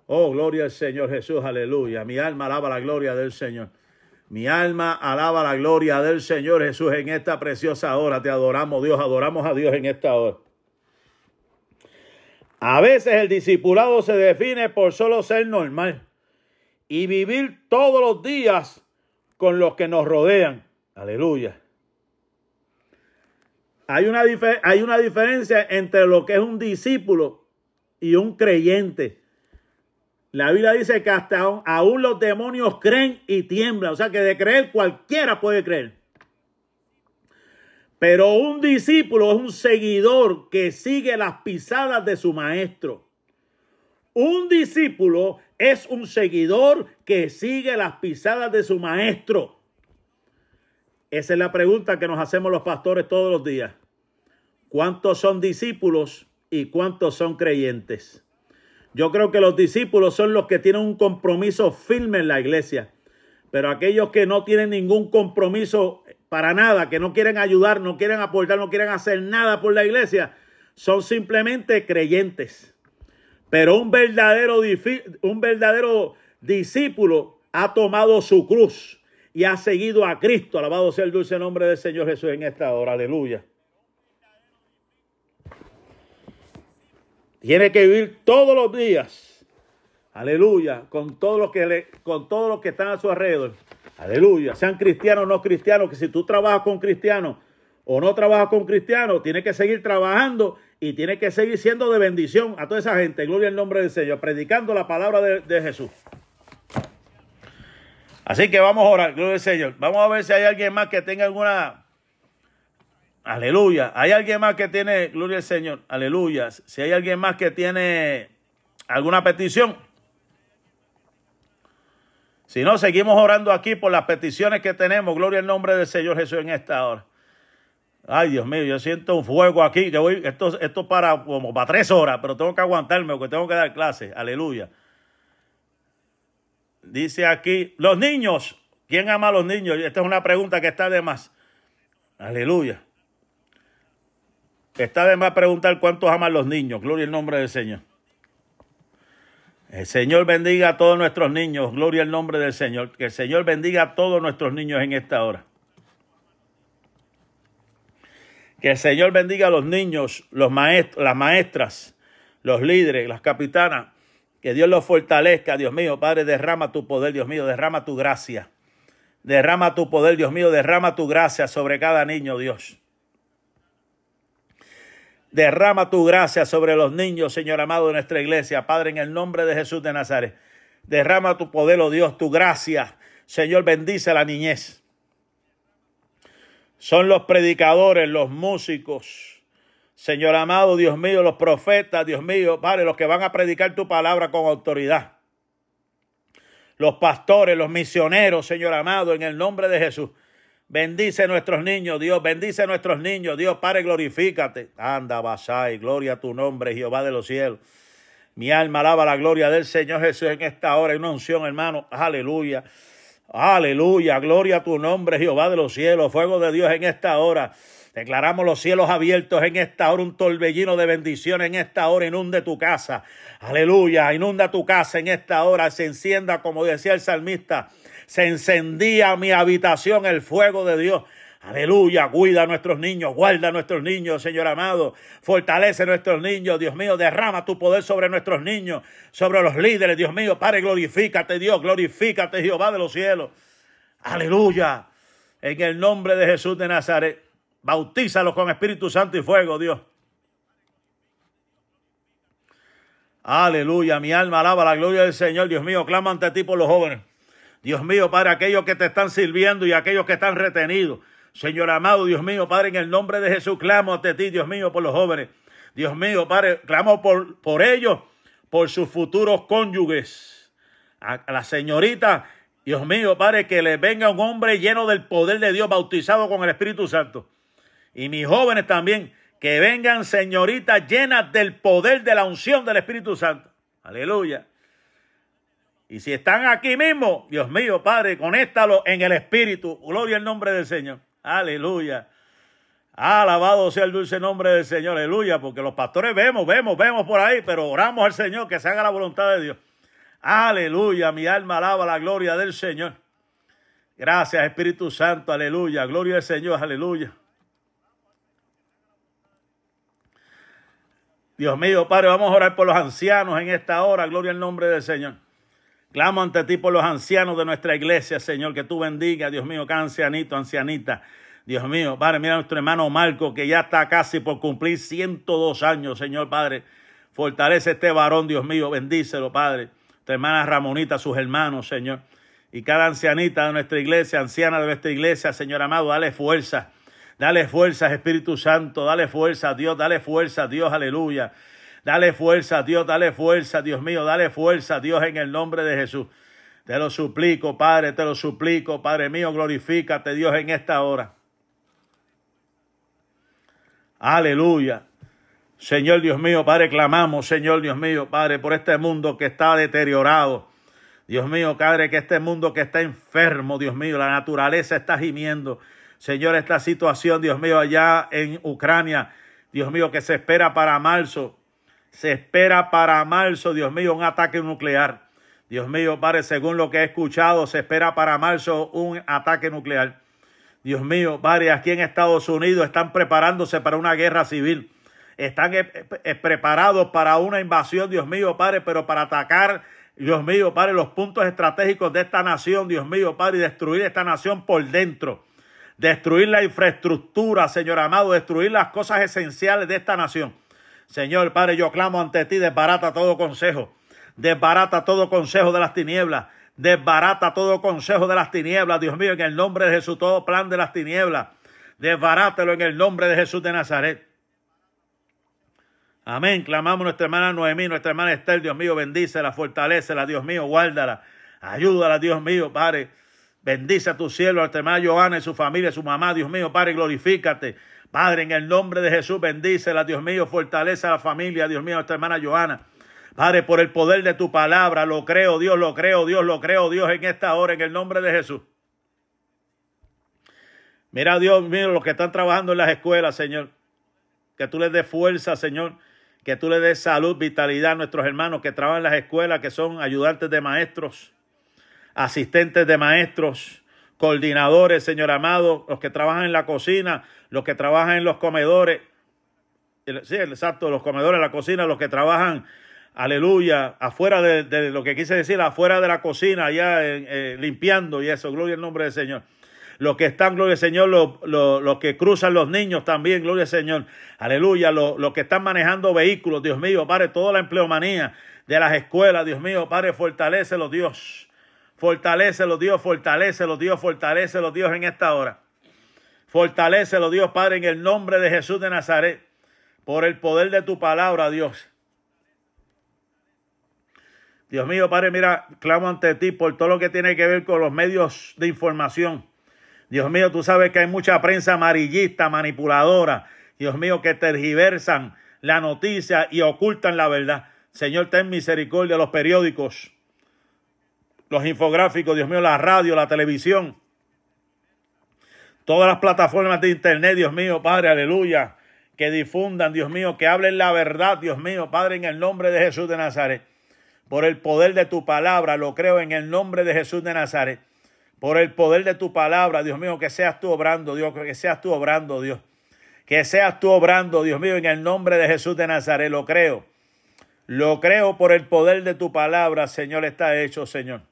A: Oh, gloria al Señor Jesús, aleluya. Mi alma alaba la gloria del Señor. Mi alma alaba la gloria del Señor Jesús en esta preciosa hora. Te adoramos, Dios, adoramos a Dios en esta hora. A veces el discipulado se define por solo ser normal y vivir todos los días con los que nos rodean. Aleluya. Hay una, hay una diferencia entre lo que es un discípulo y un creyente. La Biblia dice que hasta aún, los demonios creen y tiemblan. O sea que de creer cualquiera puede creer. Pero un discípulo es un seguidor que sigue las pisadas de su maestro. Un discípulo es un seguidor que sigue las pisadas de su maestro. Esa es la pregunta que nos hacemos los pastores todos los días. ¿Cuántos son discípulos y cuántos son creyentes? Yo creo que los discípulos son los que tienen un compromiso firme en la iglesia. Pero aquellos que no tienen ningún compromiso para nada, que no quieren ayudar, no quieren aportar, no quieren hacer nada por la iglesia, son simplemente creyentes. Pero un verdadero, un verdadero discípulo ha tomado su cruz y ha seguido a Cristo. Alabado sea el dulce nombre del Señor Jesús en esta hora. Aleluya. Tiene que vivir todos los días. Aleluya. Con todos los que, le, con todos los que están a su alrededor. Aleluya. Sean cristianos o no cristianos. Que si tú trabajas con cristianos o no trabajas con cristianos, tiene que seguir trabajando y tiene que seguir siendo de bendición a toda esa gente. Gloria al nombre del Señor. Predicando la palabra de, Jesús. Así que vamos a orar. Gloria al Señor. Vamos a ver si hay alguien más que tenga alguna Aleluya. ¿Hay alguien más que tiene, gloria al Señor? Aleluya. Si hay alguien más que tiene alguna petición. Si no, seguimos orando aquí por las peticiones que tenemos. Gloria al nombre del Señor Jesús en esta hora. Ay, Dios mío, yo siento un fuego aquí. Que voy, esto, esto para como para tres horas, pero tengo que aguantarme porque tengo que dar clase. Aleluya. Dice aquí, los niños. ¿Quién ama a los niños? Esta es una pregunta que está de más. Aleluya. Está de más preguntar cuántos aman los niños. Gloria al nombre del Señor. El Señor bendiga a todos nuestros niños. Gloria al nombre del Señor. Que el Señor bendiga a todos nuestros niños en esta hora. Que el Señor bendiga a los niños, los las maestras, los líderes, las capitanas. Que Dios los fortalezca, Dios mío. Padre, derrama tu poder, Dios mío. Derrama tu gracia. Derrama tu poder, Dios mío. Derrama tu gracia sobre cada niño, Dios. Derrama tu gracia sobre los niños, Señor amado de nuestra iglesia. Padre, en el nombre de Jesús de Nazaret. Derrama tu poder, oh Dios, tu gracia. Señor, bendice la niñez. Son los predicadores, los músicos. Señor amado, Dios mío, los profetas, Dios mío, Padre, los que van a predicar tu palabra con autoridad. Los pastores, los misioneros, Señor amado, en el nombre de Jesús. Bendice nuestros niños, Dios. Bendice a nuestros niños. Dios, Padre, glorifícate. Anda, Basai. Gloria a tu nombre, Jehová de los cielos. Mi alma alaba la gloria del Señor Jesús en esta hora. Hay una unción, hermano. Aleluya. Aleluya. Gloria a tu nombre, Jehová de los cielos. Fuego de Dios en esta hora. Declaramos los cielos abiertos en esta hora, un torbellino de bendición en esta hora, inunde tu casa. Aleluya, inunda tu casa en esta hora, se encienda, como decía el salmista, se encendía mi habitación el fuego de Dios. Aleluya, cuida a nuestros niños, guarda a nuestros niños, Señor amado. Fortalece a nuestros niños, Dios mío, derrama tu poder sobre nuestros niños, sobre los líderes, Dios mío. Padre, glorifícate, Dios, glorifícate, Jehová de los cielos. Aleluya. En el nombre de Jesús de Nazaret, bautízalos con Espíritu Santo y fuego, Dios. Aleluya, mi alma alaba la gloria del Señor, Dios mío, clama ante ti por los jóvenes. Dios mío, Padre, aquellos que te están sirviendo y aquellos que están retenidos. Señor amado, Dios mío, Padre, en el nombre de Jesús, clamo ante ti, Dios mío, por los jóvenes. Dios mío, Padre, clamo por, por ellos, por sus futuros cónyuges. A, la señorita, Dios mío, Padre, que le venga un hombre lleno del poder de Dios, bautizado con el Espíritu Santo. Y mis jóvenes también, Que vengan señoritas llenas del poder de la unción del Espíritu Santo. Aleluya. Y si están aquí mismo, Dios mío, Padre, conéctalo en el Espíritu. Gloria al nombre del Señor. Aleluya. Alabado sea el dulce nombre del Señor. Aleluya. Porque los pastores vemos, vemos, vemos por ahí, pero oramos al Señor que se haga la voluntad de Dios. Aleluya. Mi alma alaba la gloria del Señor. Gracias, Espíritu Santo. Aleluya. Gloria al Señor. Aleluya. Dios mío, Padre, vamos a orar por los ancianos en esta hora. Gloria al nombre del Señor. Clamo ante ti por los ancianos de nuestra iglesia, Señor, que tú bendiga, Dios mío, cada ancianito, ancianita. Dios mío, Padre, mira a nuestro hermano Marco, que ya está casi por cumplir 102 años, Señor, Padre. Fortalece este varón, Dios mío, bendícelo, Padre. Tu hermana Ramonita, sus hermanos, Señor. Y cada ancianita de nuestra iglesia, anciana de nuestra iglesia, Señor amado, dale fuerza. Dale fuerza, Espíritu Santo, dale fuerza, Dios, dale fuerza, Dios, aleluya. Dale fuerza, Dios, dale fuerza, Dios mío, dale fuerza, Dios, en el nombre de Jesús. Te lo suplico, Padre, te lo suplico, Padre mío, glorifícate, Dios, en esta hora. Aleluya. Señor Dios mío, Padre, clamamos, Señor Dios mío, Padre, por este mundo que está deteriorado. Dios mío, Padre, que este mundo que está enfermo, Dios mío, la naturaleza está gimiendo. Señor, esta situación, Dios mío, allá en Ucrania, Dios mío, que se espera para marzo, se espera para marzo, Dios mío, un ataque nuclear. Dios mío, Padre, según lo que he escuchado, se espera para marzo un ataque nuclear. Dios mío, Padre, aquí en Estados Unidos están preparándose para una guerra civil. Están eh, eh, preparados para una invasión, Dios mío, Padre, pero para atacar, Dios mío, Padre, los puntos estratégicos de esta nación, Dios mío, Padre, y destruir esta nación por dentro. Destruir la infraestructura, Señor amado, destruir las cosas esenciales de esta nación. Señor Padre, yo clamo ante ti, desbarata todo consejo, desbarata todo consejo de las tinieblas, desbarata todo consejo de las tinieblas, Dios mío, en el nombre de Jesús, todo plan de las tinieblas, desbarátelo en el nombre de Jesús de Nazaret. Amén. Clamamos nuestra hermana Noemí, nuestra hermana Esther, Dios mío, bendícela, fortalecela, Dios mío, guárdala, ayúdala, Dios mío, Padre. Bendice a tu cielo, a nuestra hermana Joana y su familia, su mamá, Dios mío, Padre, glorifícate. Padre, en el nombre de Jesús, bendícela, Dios mío, fortalece a la familia, Dios mío, nuestra hermana Joana. Padre, por el poder de tu palabra, lo creo, Dios, lo creo, Dios, lo creo, Dios, en esta hora, en el nombre de Jesús. Mira, Dios mío, los que están trabajando en las escuelas, Señor, que tú les des fuerza, Señor, que tú les des salud, vitalidad a nuestros hermanos que trabajan en las escuelas, que son ayudantes de maestros, asistentes de maestros, coordinadores, Señor amado, los que trabajan en la cocina, los que trabajan en los comedores, sí, exacto, los comedores, la cocina, los que trabajan, aleluya, afuera de, lo que quise decir, afuera de la cocina, allá eh, limpiando y eso, gloria al nombre del Señor. Los que están, gloria al Señor, los, los, que cruzan los niños también, gloria al Señor. Aleluya, los, los que están manejando vehículos, Dios mío, Padre, toda la empleomanía de las escuelas, Dios mío, Padre, los Dios. Fortalécelo, Dios, fortalécelo, Dios, fortalécelo, Dios, en esta hora. Fortalécelo, Dios, Padre, en el nombre de Jesús de Nazaret, por el poder de tu palabra, Dios. Dios mío, Padre, mira, clamo ante ti por todo lo que tiene que ver con los medios de información. Dios mío, tú sabes que hay mucha prensa amarillista, manipuladora. Dios mío, que tergiversan la noticia y ocultan la verdad. Señor, ten misericordia de los periódicos los infográficos, Dios mío, la radio, la televisión, todas las plataformas de internet, Dios mío, Padre, aleluya, que difundan, Dios mío, que hablen la verdad, Dios mío, Padre, en el nombre de Jesús de Nazaret. Por el poder de tu palabra, lo creo en el nombre de Jesús de Nazaret. Por el poder de tu palabra, Dios mío, que seas tú obrando, Dios, que seas tú obrando, Dios. Que seas tú obrando, Dios mío, en el nombre de Jesús de Nazaret, lo creo. Lo creo por el poder de tu palabra, Señor, está hecho, Señor.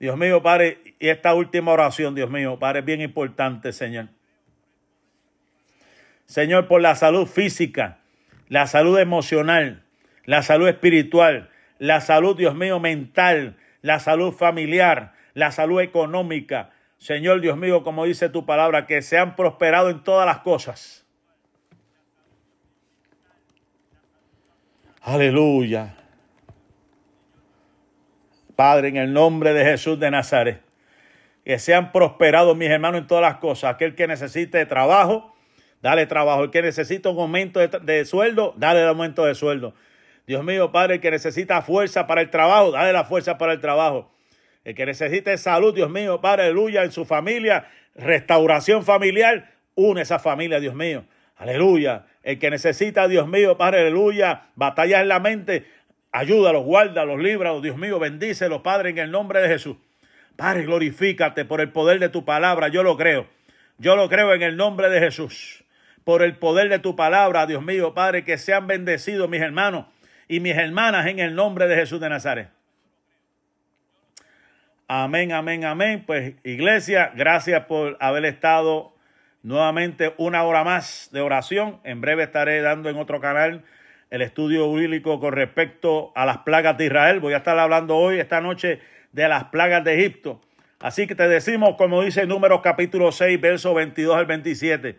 A: Dios mío, Padre, y esta última oración, Dios mío, Padre, es bien importante, Señor. Señor, por la salud física, la salud emocional, la salud espiritual, la salud, Dios mío, mental, la salud familiar, la salud económica. Señor, Dios mío, como dice tu palabra, que se han prosperado en todas las cosas. Aleluya. Padre, en el nombre de Jesús de Nazaret, que sean prosperados mis hermanos en todas las cosas. Aquel que necesite trabajo, dale trabajo. El que necesita un aumento de, sueldo, dale el aumento de sueldo. Dios mío, Padre, el que necesita fuerza para el trabajo, dale la fuerza para el trabajo. El que necesite salud, Dios mío, Padre, aleluya, en su familia, restauración familiar, une esa familia, Dios mío. Aleluya. El que necesita, Dios mío, Padre, aleluya, batallas en la mente, ayúdalos, guárdalos, líbralos, Dios mío, bendícelos, Padre, en el nombre de Jesús. Padre, glorifícate por el poder de tu palabra, yo lo creo. Yo lo creo en el nombre de Jesús. Por el poder de tu palabra, Dios mío, Padre, que sean bendecidos mis hermanos y mis hermanas en el nombre de Jesús de Nazaret. Amén, amén, amén. Pues iglesia, gracias por haber estado nuevamente una hora más de oración. En breve estaré dando en otro canal el estudio bíblico con respecto a las plagas de Israel. Voy a estar hablando hoy, esta noche, de las plagas de Egipto. Así que te decimos, como dice Números capítulo 6, verso 22 al 27.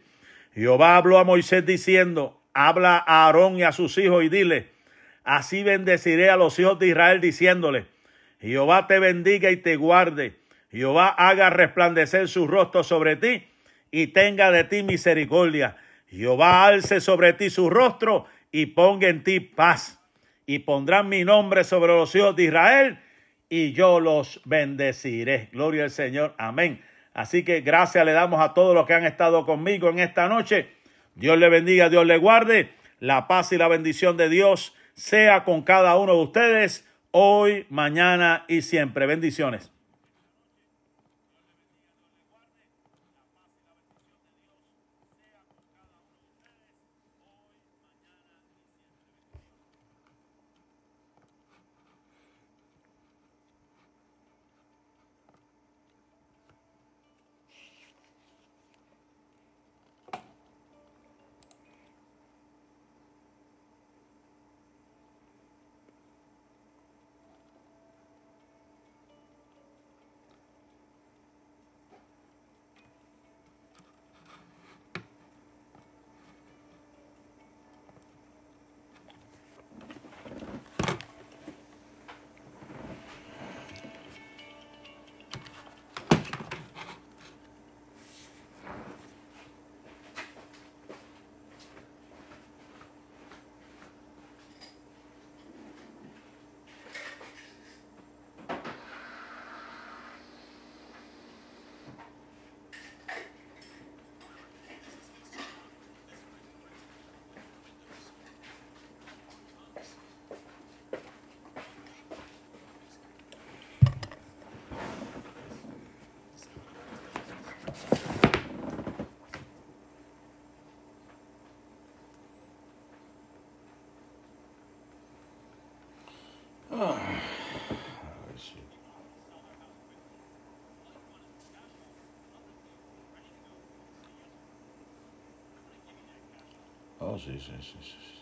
A: Jehová habló a Moisés diciendo, habla a Aarón y a sus hijos y dile, así bendeciré a los hijos de Israel diciéndole, Jehová te bendiga y te guarde. Jehová haga resplandecer su rostro sobre ti y tenga de ti misericordia. Jehová alce sobre ti su rostro y ponga en ti paz. Y pondrán mi nombre sobre los hijos de Israel y yo los bendeciré. Gloria al Señor. Amén. Así que gracias le damos a todos los que han estado conmigo en esta noche. Dios le bendiga, Dios le guarde. La paz y la bendición de Dios sea con cada uno de ustedes hoy, mañana y siempre. Bendiciones. あそうそうそう